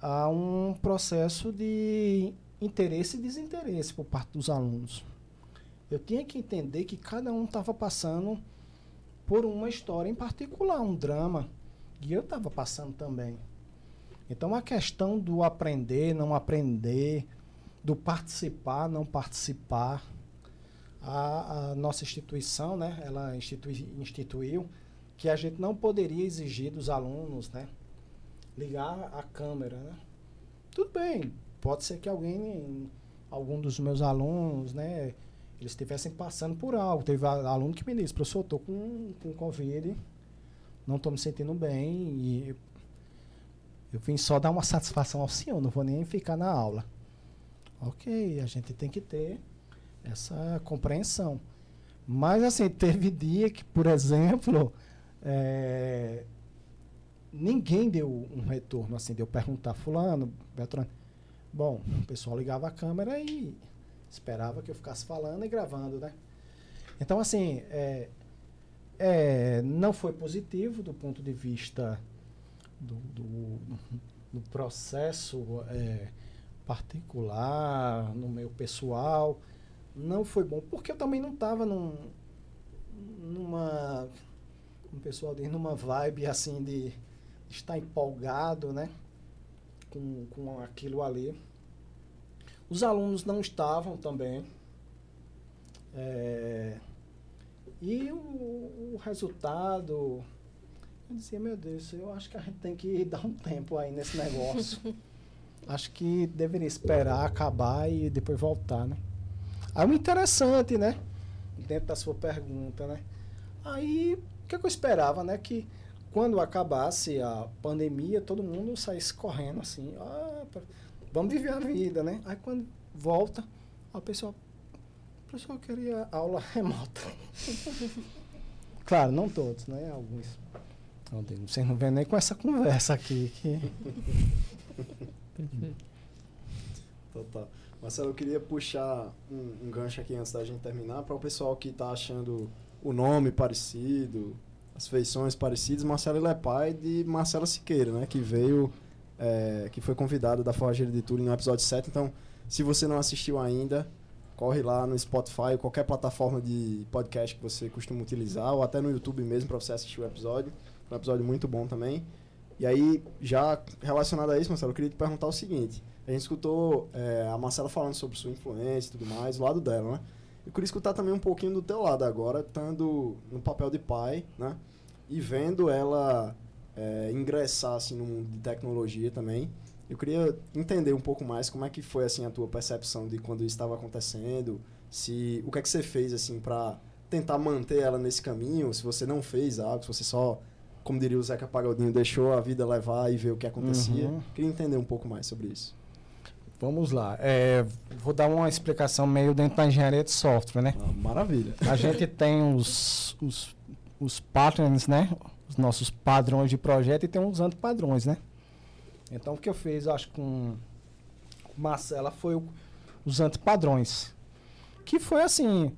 a um processo de interesse e desinteresse por parte dos alunos. Eu tinha que entender que cada um estava passando por uma história em particular, um drama, e eu estava passando também. Então a questão do aprender, não aprender, do participar, não participar, a, a nossa instituição, né, ela institui, instituiu que a gente não poderia exigir dos alunos, né, ligar a câmera, né. Tudo bem, pode ser que alguém, algum dos meus alunos, né, eles estivessem passando por algo. Teve aluno que me disse, professor, estou com, com Covid, não estou me sentindo bem e eu vim só dar uma satisfação ao senhor, não vou nem ficar na aula. Ok, a gente tem que ter essa compreensão. Mas, assim, teve dia que, por exemplo, é, ninguém deu um retorno, assim, de eu perguntar, fulano, Beltrano. Bom, o pessoal ligava a câmera e esperava que eu ficasse falando e gravando, né? Então, assim, é, é, não foi positivo do ponto de vista do, do, do processo é, particular, no meu pessoal não foi bom, porque eu também não estava num, numa, um pessoal diz, numa vibe assim de estar empolgado, né, com, com aquilo ali. Os alunos não estavam também. É, e o, o, resultado, eu dizia, meu Deus, eu acho que a gente tem que dar um tempo aí nesse negócio. [LAUGHS] acho que deveria esperar acabar e depois voltar, né? Aí o interessante, né? Dentro da sua pergunta, né? Aí, o que, é que eu esperava, né? Que quando acabasse a pandemia, todo mundo saísse correndo assim, ah, vamos viver a vida, né? Aí quando volta, a pessoa, o pessoal queria aula [LAUGHS] remota. [LAUGHS] claro, não todos, né? Alguns. Vocês não vêm nem com essa conversa aqui. Que... [LAUGHS] Total. Marcelo, eu queria puxar um, um gancho aqui antes da gente terminar para o pessoal que está achando o nome parecido, as feições parecidas. Marcelo ele é pai de Marcela Siqueira, né? Que veio, é, que foi convidado da Forrageira de Turing no episódio 7. Então, se você não assistiu ainda, corre lá no Spotify qualquer plataforma de podcast que você costuma utilizar, ou até no YouTube mesmo para você assistir o episódio. É um episódio muito bom também. E aí, já relacionado a isso, Marcelo, eu queria te perguntar o seguinte. A gente escutou é, a Marcela falando sobre sua influência e tudo mais, o lado dela, né? Eu queria escutar também um pouquinho do teu lado agora, estando no papel de pai, né? E vendo ela é, ingressar assim, no mundo de tecnologia também. Eu queria entender um pouco mais como é que foi assim a tua percepção de quando isso estava acontecendo, se o que é que você fez assim para tentar manter ela nesse caminho, se você não fez algo, se você só, como diria o Zeca Pagodinho, deixou a vida levar e ver o que acontecia. Uhum. Queria entender um pouco mais sobre isso. Vamos lá. É, vou dar uma explicação meio dentro da engenharia de software, né? Ah, maravilha. A gente tem os, os, os patterns, né? Os nossos padrões de projeto e tem uns antipadrões, né? Então, o que eu fiz, acho, com Marcela foi o, os antipadrões. Que foi assim,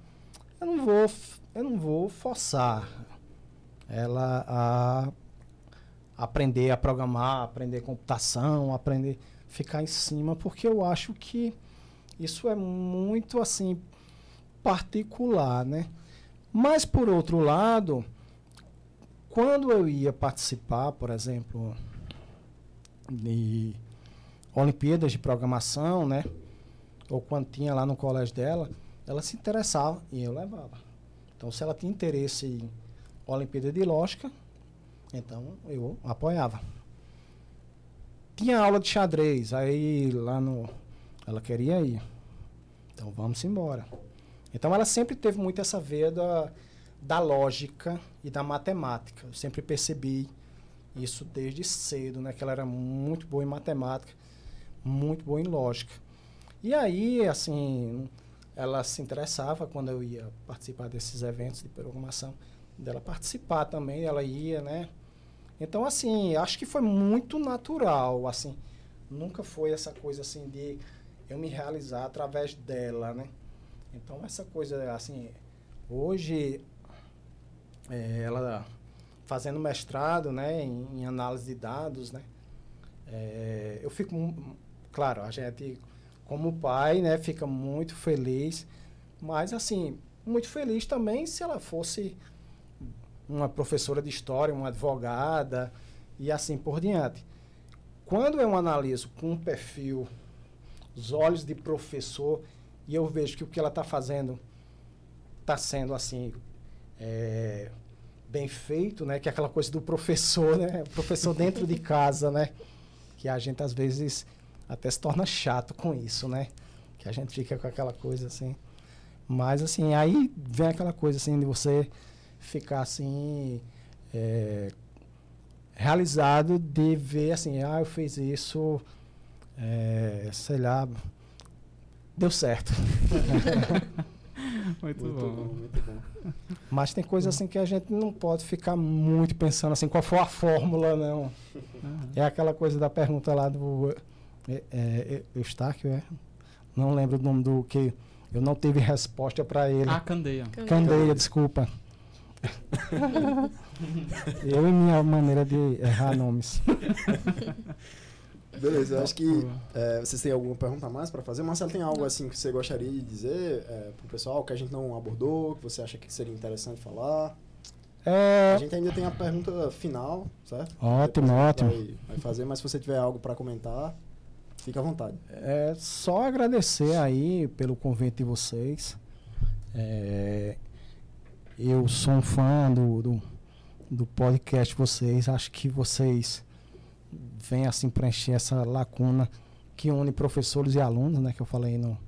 eu não vou, eu não vou forçar ela a, aprender a programar, aprender computação, aprender ficar em cima, porque eu acho que isso é muito assim particular, né? Mas por outro lado, quando eu ia participar, por exemplo, de Olimpíadas de programação, né? Ou quando tinha lá no colégio dela, ela se interessava e eu levava. Então, se ela tinha interesse em Olimpíada de Lógica, então eu apoiava. Tinha aula de xadrez, aí lá no. Ela queria ir. Então vamos embora. Então ela sempre teve muito essa veia da, da lógica e da matemática. Eu sempre percebi isso desde cedo, né? Que ela era muito boa em matemática, muito boa em lógica. E aí, assim, ela se interessava quando eu ia participar desses eventos de programação, dela participar também, ela ia, né? Então, assim, acho que foi muito natural, assim, nunca foi essa coisa assim de eu me realizar através dela, né? Então, essa coisa, assim, hoje, é, ela fazendo mestrado, né, em, em análise de dados, né, é, eu fico, claro, a gente, como pai, né, fica muito feliz, mas, assim, muito feliz também se ela fosse uma professora de história, uma advogada e assim por diante. Quando eu analiso com um perfil, os olhos de professor, e eu vejo que o que ela está fazendo está sendo assim é, bem feito, né? Que é aquela coisa do professor, né? professor dentro de casa, né? Que a gente às vezes até se torna chato com isso, né? Que a gente fica com aquela coisa assim. Mas assim, aí vem aquela coisa assim de você ficar assim é, realizado de ver assim, ah, eu fiz isso, é, sei lá, deu certo. [LAUGHS] muito, muito bom. bom. Muito bom. Mas tem coisa assim que a gente não pode ficar muito pensando assim, qual foi a fórmula, não. Uhum. É aquela coisa da pergunta lá do é, é, Eustáquio, é? Não lembro o nome do que eu não tive resposta para ele. Ah, Candeia. Candeia, Candeia desculpa. [LAUGHS] eu e minha maneira de errar nomes. Beleza, eu acho que é, vocês têm alguma pergunta mais para fazer? Marcelo, tem algo assim que você gostaria de dizer é, para o pessoal que a gente não abordou, que você acha que seria interessante falar? É... A gente ainda tem a pergunta final, certo? Ótimo, ótimo. Vai, vai, fazer, mas se você tiver algo para comentar, fica à vontade. É só agradecer aí pelo convite de vocês. É, eu sou um fã do, do, do podcast vocês. Acho que vocês vêm assim preencher essa lacuna que une professores e alunos, né? Que eu falei no,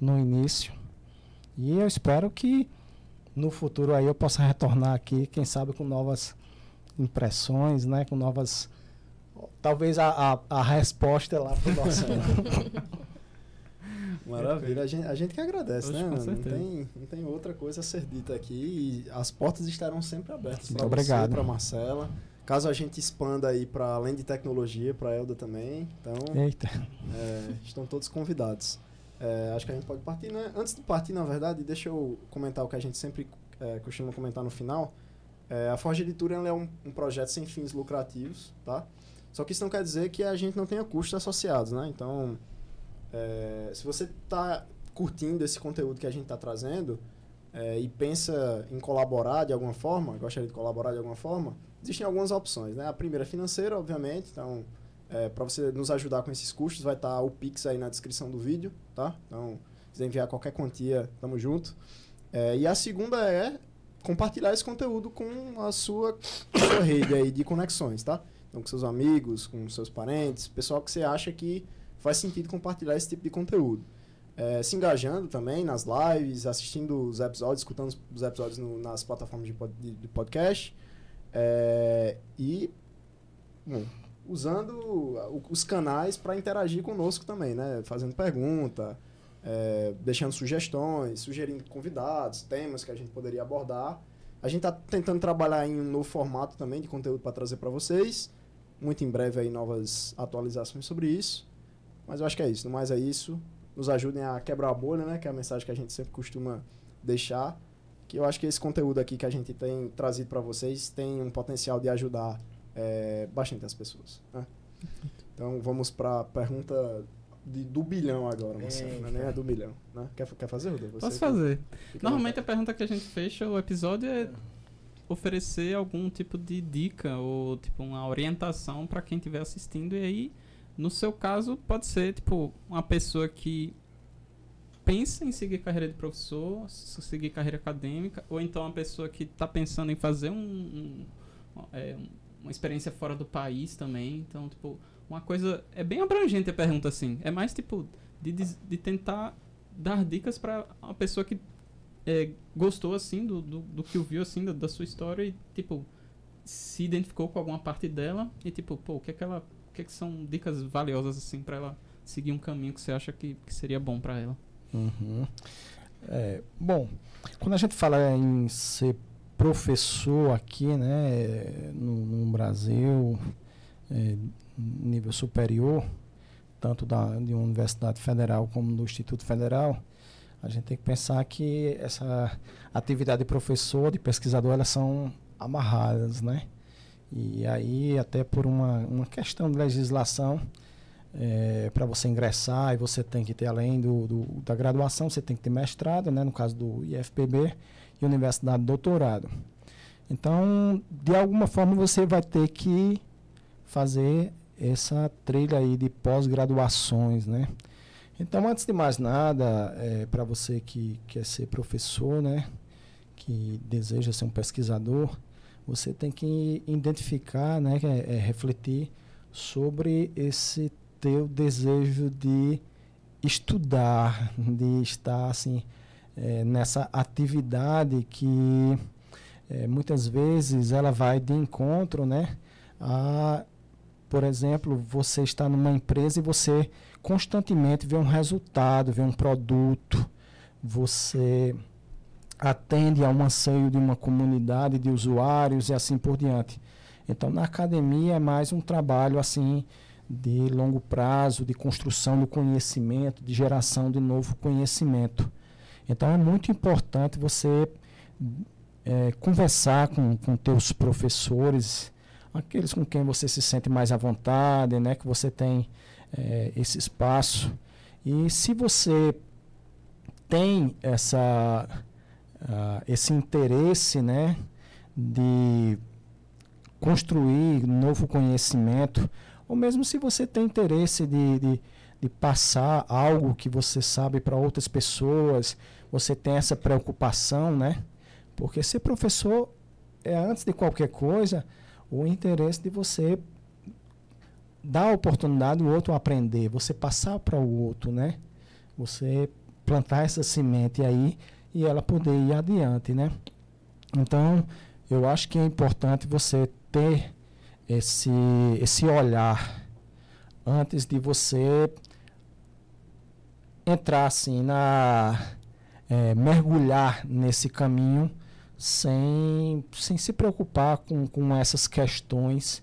no início. E eu espero que no futuro aí eu possa retornar aqui, quem sabe com novas impressões, né? Com novas. Talvez a, a, a resposta lá para o nosso. [LAUGHS] [LAUGHS] Maravilha. A gente, a gente que agradece, Oxe, né? Não tem, não tem outra coisa a ser dita aqui. E as portas estarão sempre abertas para você, para Marcela. Caso a gente expanda aí para além de tecnologia, para a Elda também. Então, é, estão todos convidados. É, acho que a gente pode partir, né? Antes de partir, na verdade, deixa eu comentar o que a gente sempre é, costuma comentar no final. É, a Forge Editora é um, um, projeto sem fins lucrativos, tá? Só que isso não quer dizer que a gente não tenha custos associados, né? Então, é, se você está curtindo esse conteúdo que a gente está trazendo é, e pensa em colaborar de alguma forma, gostaria de colaborar de alguma forma, existem algumas opções. Né? A primeira é financeira, obviamente. Então, é, para você nos ajudar com esses custos, vai estar tá o Pix aí na descrição do vídeo. Tá? Então, se quiser enviar qualquer quantia, tamo junto. É, e a segunda é compartilhar esse conteúdo com a sua, sua rede aí de conexões, tá? Então, com seus amigos, com seus parentes, pessoal que você acha que faz sentido compartilhar esse tipo de conteúdo. É, se engajando também nas lives, assistindo os episódios, escutando os episódios no, nas plataformas de, pod, de, de podcast. É, e bom, usando os canais para interagir conosco também, né? Fazendo pergunta, é, deixando sugestões, sugerindo convidados, temas que a gente poderia abordar. A gente está tentando trabalhar em um novo formato também de conteúdo para trazer para vocês. Muito em breve aí novas atualizações sobre isso. Mas eu acho que é isso. No mais é isso. Nos ajudem a quebrar a bolha, né? Que é a mensagem que a gente sempre costuma deixar. Que eu acho que esse conteúdo aqui que a gente tem trazido para vocês tem um potencial de ajudar é, bastante as pessoas. Né? Então vamos para a pergunta de, do bilhão agora, Marcelo. Não é nem a do bilhão. Né? Quer, quer fazer, Rodolfo? Posso fazer. Normalmente a pergunta que a gente fecha o episódio é oferecer algum tipo de dica ou tipo uma orientação para quem estiver assistindo. E aí, no seu caso, pode ser tipo uma pessoa que pensa em seguir carreira de professor, seguir carreira acadêmica, ou então uma pessoa que está pensando em fazer um, um, é, uma experiência fora do país também. Então, tipo, uma coisa. É bem abrangente a pergunta, assim. É mais, tipo, de, de tentar dar dicas para uma pessoa que é, gostou, assim, do, do, do, que ouviu, assim, da, da, sua história e, tipo, se identificou com alguma parte dela e, tipo, pô, o que é que ela. O que, que são dicas valiosas, assim, para ela seguir um caminho que você acha que, que seria bom para ela? Uhum. É, bom, quando a gente fala em ser professor aqui, né, no, no Brasil, é, nível superior, tanto da, de uma universidade federal como do Instituto Federal, a gente tem que pensar que essa atividade de professor, de pesquisador, elas são amarradas, né? E aí, até por uma, uma questão de legislação, é, para você ingressar, e você tem que ter, além do, do, da graduação, você tem que ter mestrado, né, no caso do IFPB, e universidade de doutorado. Então, de alguma forma, você vai ter que fazer essa trilha aí de pós-graduações, né? Então, antes de mais nada, é, para você que quer ser professor, né, que deseja ser um pesquisador, você tem que identificar, né, é, é, refletir sobre esse teu desejo de estudar, [LAUGHS] de estar assim é, nessa atividade que é, muitas vezes ela vai de encontro, né? A, por exemplo, você está numa empresa e você constantemente vê um resultado, vê um produto, você atende a um anseio de uma comunidade de usuários e assim por diante. Então, na academia é mais um trabalho assim de longo prazo, de construção do conhecimento, de geração de novo conhecimento. Então é muito importante você é, conversar com, com teus professores, aqueles com quem você se sente mais à vontade, né, que você tem é, esse espaço. E se você tem essa, uh, esse interesse né, de construir novo conhecimento, ou mesmo se você tem interesse de, de, de passar algo que você sabe para outras pessoas, você tem essa preocupação, né? Porque ser professor é, antes de qualquer coisa, o interesse de você dar a oportunidade do outro aprender, você passar para o outro, né? Você plantar essa semente aí e ela poder ir adiante, né? Então, eu acho que é importante você ter esse, esse olhar antes de você entrar assim na é, mergulhar nesse caminho sem, sem se preocupar com, com essas questões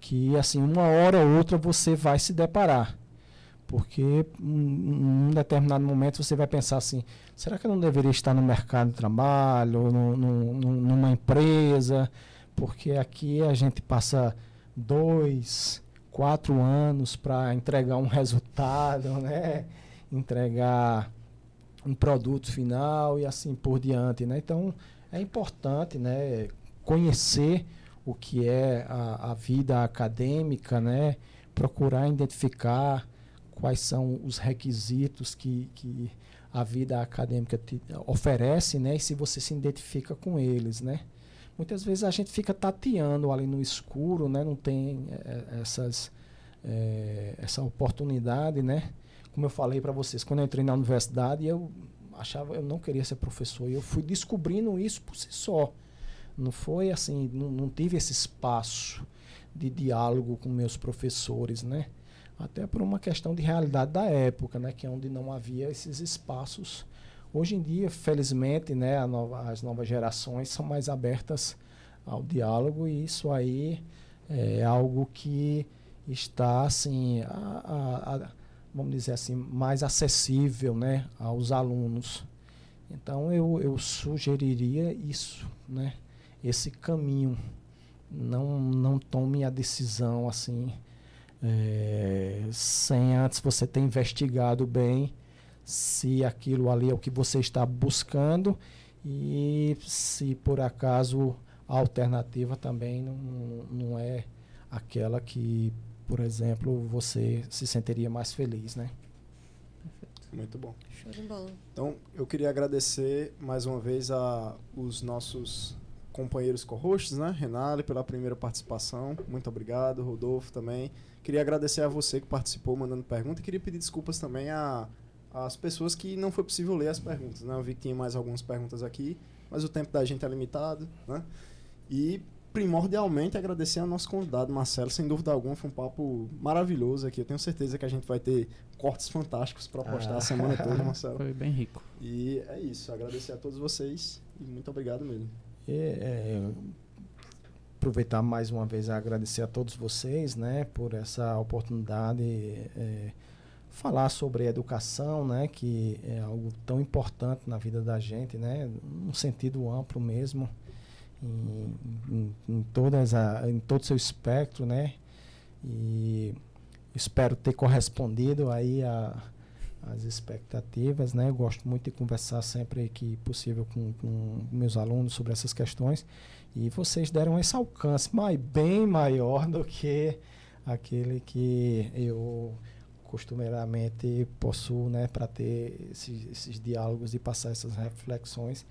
que assim uma hora ou outra você vai se deparar porque em um determinado momento você vai pensar assim será que eu não deveria estar no mercado de trabalho no, no, numa empresa porque aqui a gente passa dois, quatro anos para entregar um [LAUGHS] resultado, né? entregar um produto final e assim por diante. Né? Então, é importante né, conhecer o que é a, a vida acadêmica, né? procurar identificar quais são os requisitos que, que a vida acadêmica oferece, né? E se você se identifica com eles, né? muitas vezes a gente fica tateando ali no escuro, né? Não tem é, essas, é, essa oportunidade, né? Como eu falei para vocês, quando eu entrei na universidade, eu achava eu não queria ser professor e eu fui descobrindo isso por si só. Não foi assim, não, não tive esse espaço de diálogo com meus professores, né? Até por uma questão de realidade da época, né? Que é onde não havia esses espaços Hoje em dia, felizmente, né, nova, as novas gerações são mais abertas ao diálogo e isso aí é algo que está assim, a, a, a, vamos dizer assim, mais acessível, né, aos alunos. Então eu, eu sugeriria isso, né, esse caminho não, não tome a decisão assim é, sem antes você ter investigado bem se aquilo ali é o que você está buscando e se por acaso a alternativa também não, não é aquela que, por exemplo, você se sentiria mais feliz, né? Muito bom. Show de bola. Então, eu queria agradecer mais uma vez a os nossos companheiros co-hosts, né? Renale pela primeira participação. Muito obrigado. Rodolfo também. Queria agradecer a você que participou mandando pergunta e queria pedir desculpas também a as pessoas que não foi possível ler as perguntas, né? Eu vi que tinha mais algumas perguntas aqui, mas o tempo da gente é limitado, né? E primordialmente agradecer ao nosso convidado Marcelo, sem dúvida alguma, foi um papo maravilhoso aqui. Eu tenho certeza que a gente vai ter cortes fantásticos para postar ah. a semana toda, Marcelo. Foi bem rico. E é isso, agradecer a todos vocês e muito obrigado mesmo. É, é, aproveitar mais uma vez a agradecer a todos vocês, né, por essa oportunidade. É, falar sobre educação, né, que é algo tão importante na vida da gente, né, num sentido amplo mesmo, em, em, em todas a, em todo o seu espectro, né, e espero ter correspondido aí a, as expectativas, né, eu gosto muito de conversar sempre que possível com, com meus alunos sobre essas questões e vocês deram esse alcance mas bem maior do que aquele que eu costumeiramente possuo né, para ter esses, esses, diálogos e passar essas reflexões.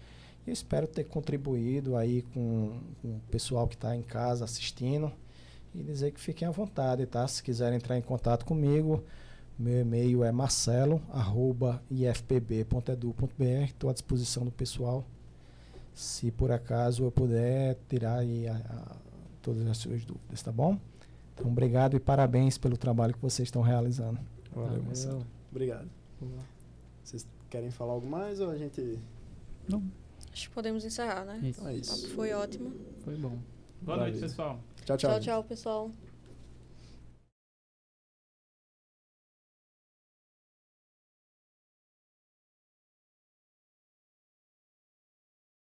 E espero ter contribuído aí com, com o pessoal que está em casa assistindo e dizer que fiquem à vontade, tá? Se quiserem entrar em contato comigo, meu e-mail é marcelo.ifpb.edu.br. Estou à disposição do pessoal. Se por acaso eu puder tirar aí a, a, todas as suas dúvidas, tá bom? Então, obrigado e parabéns pelo trabalho que vocês estão realizando. Valeu, Marcelo. Obrigado. Vocês querem falar algo mais ou a gente. Não. Acho que podemos encerrar, né? Isso. Então é isso. Foi ótimo. Foi bom. Boa Valeu. noite, pessoal. Tchau, tchau. Tchau, tchau, pessoal.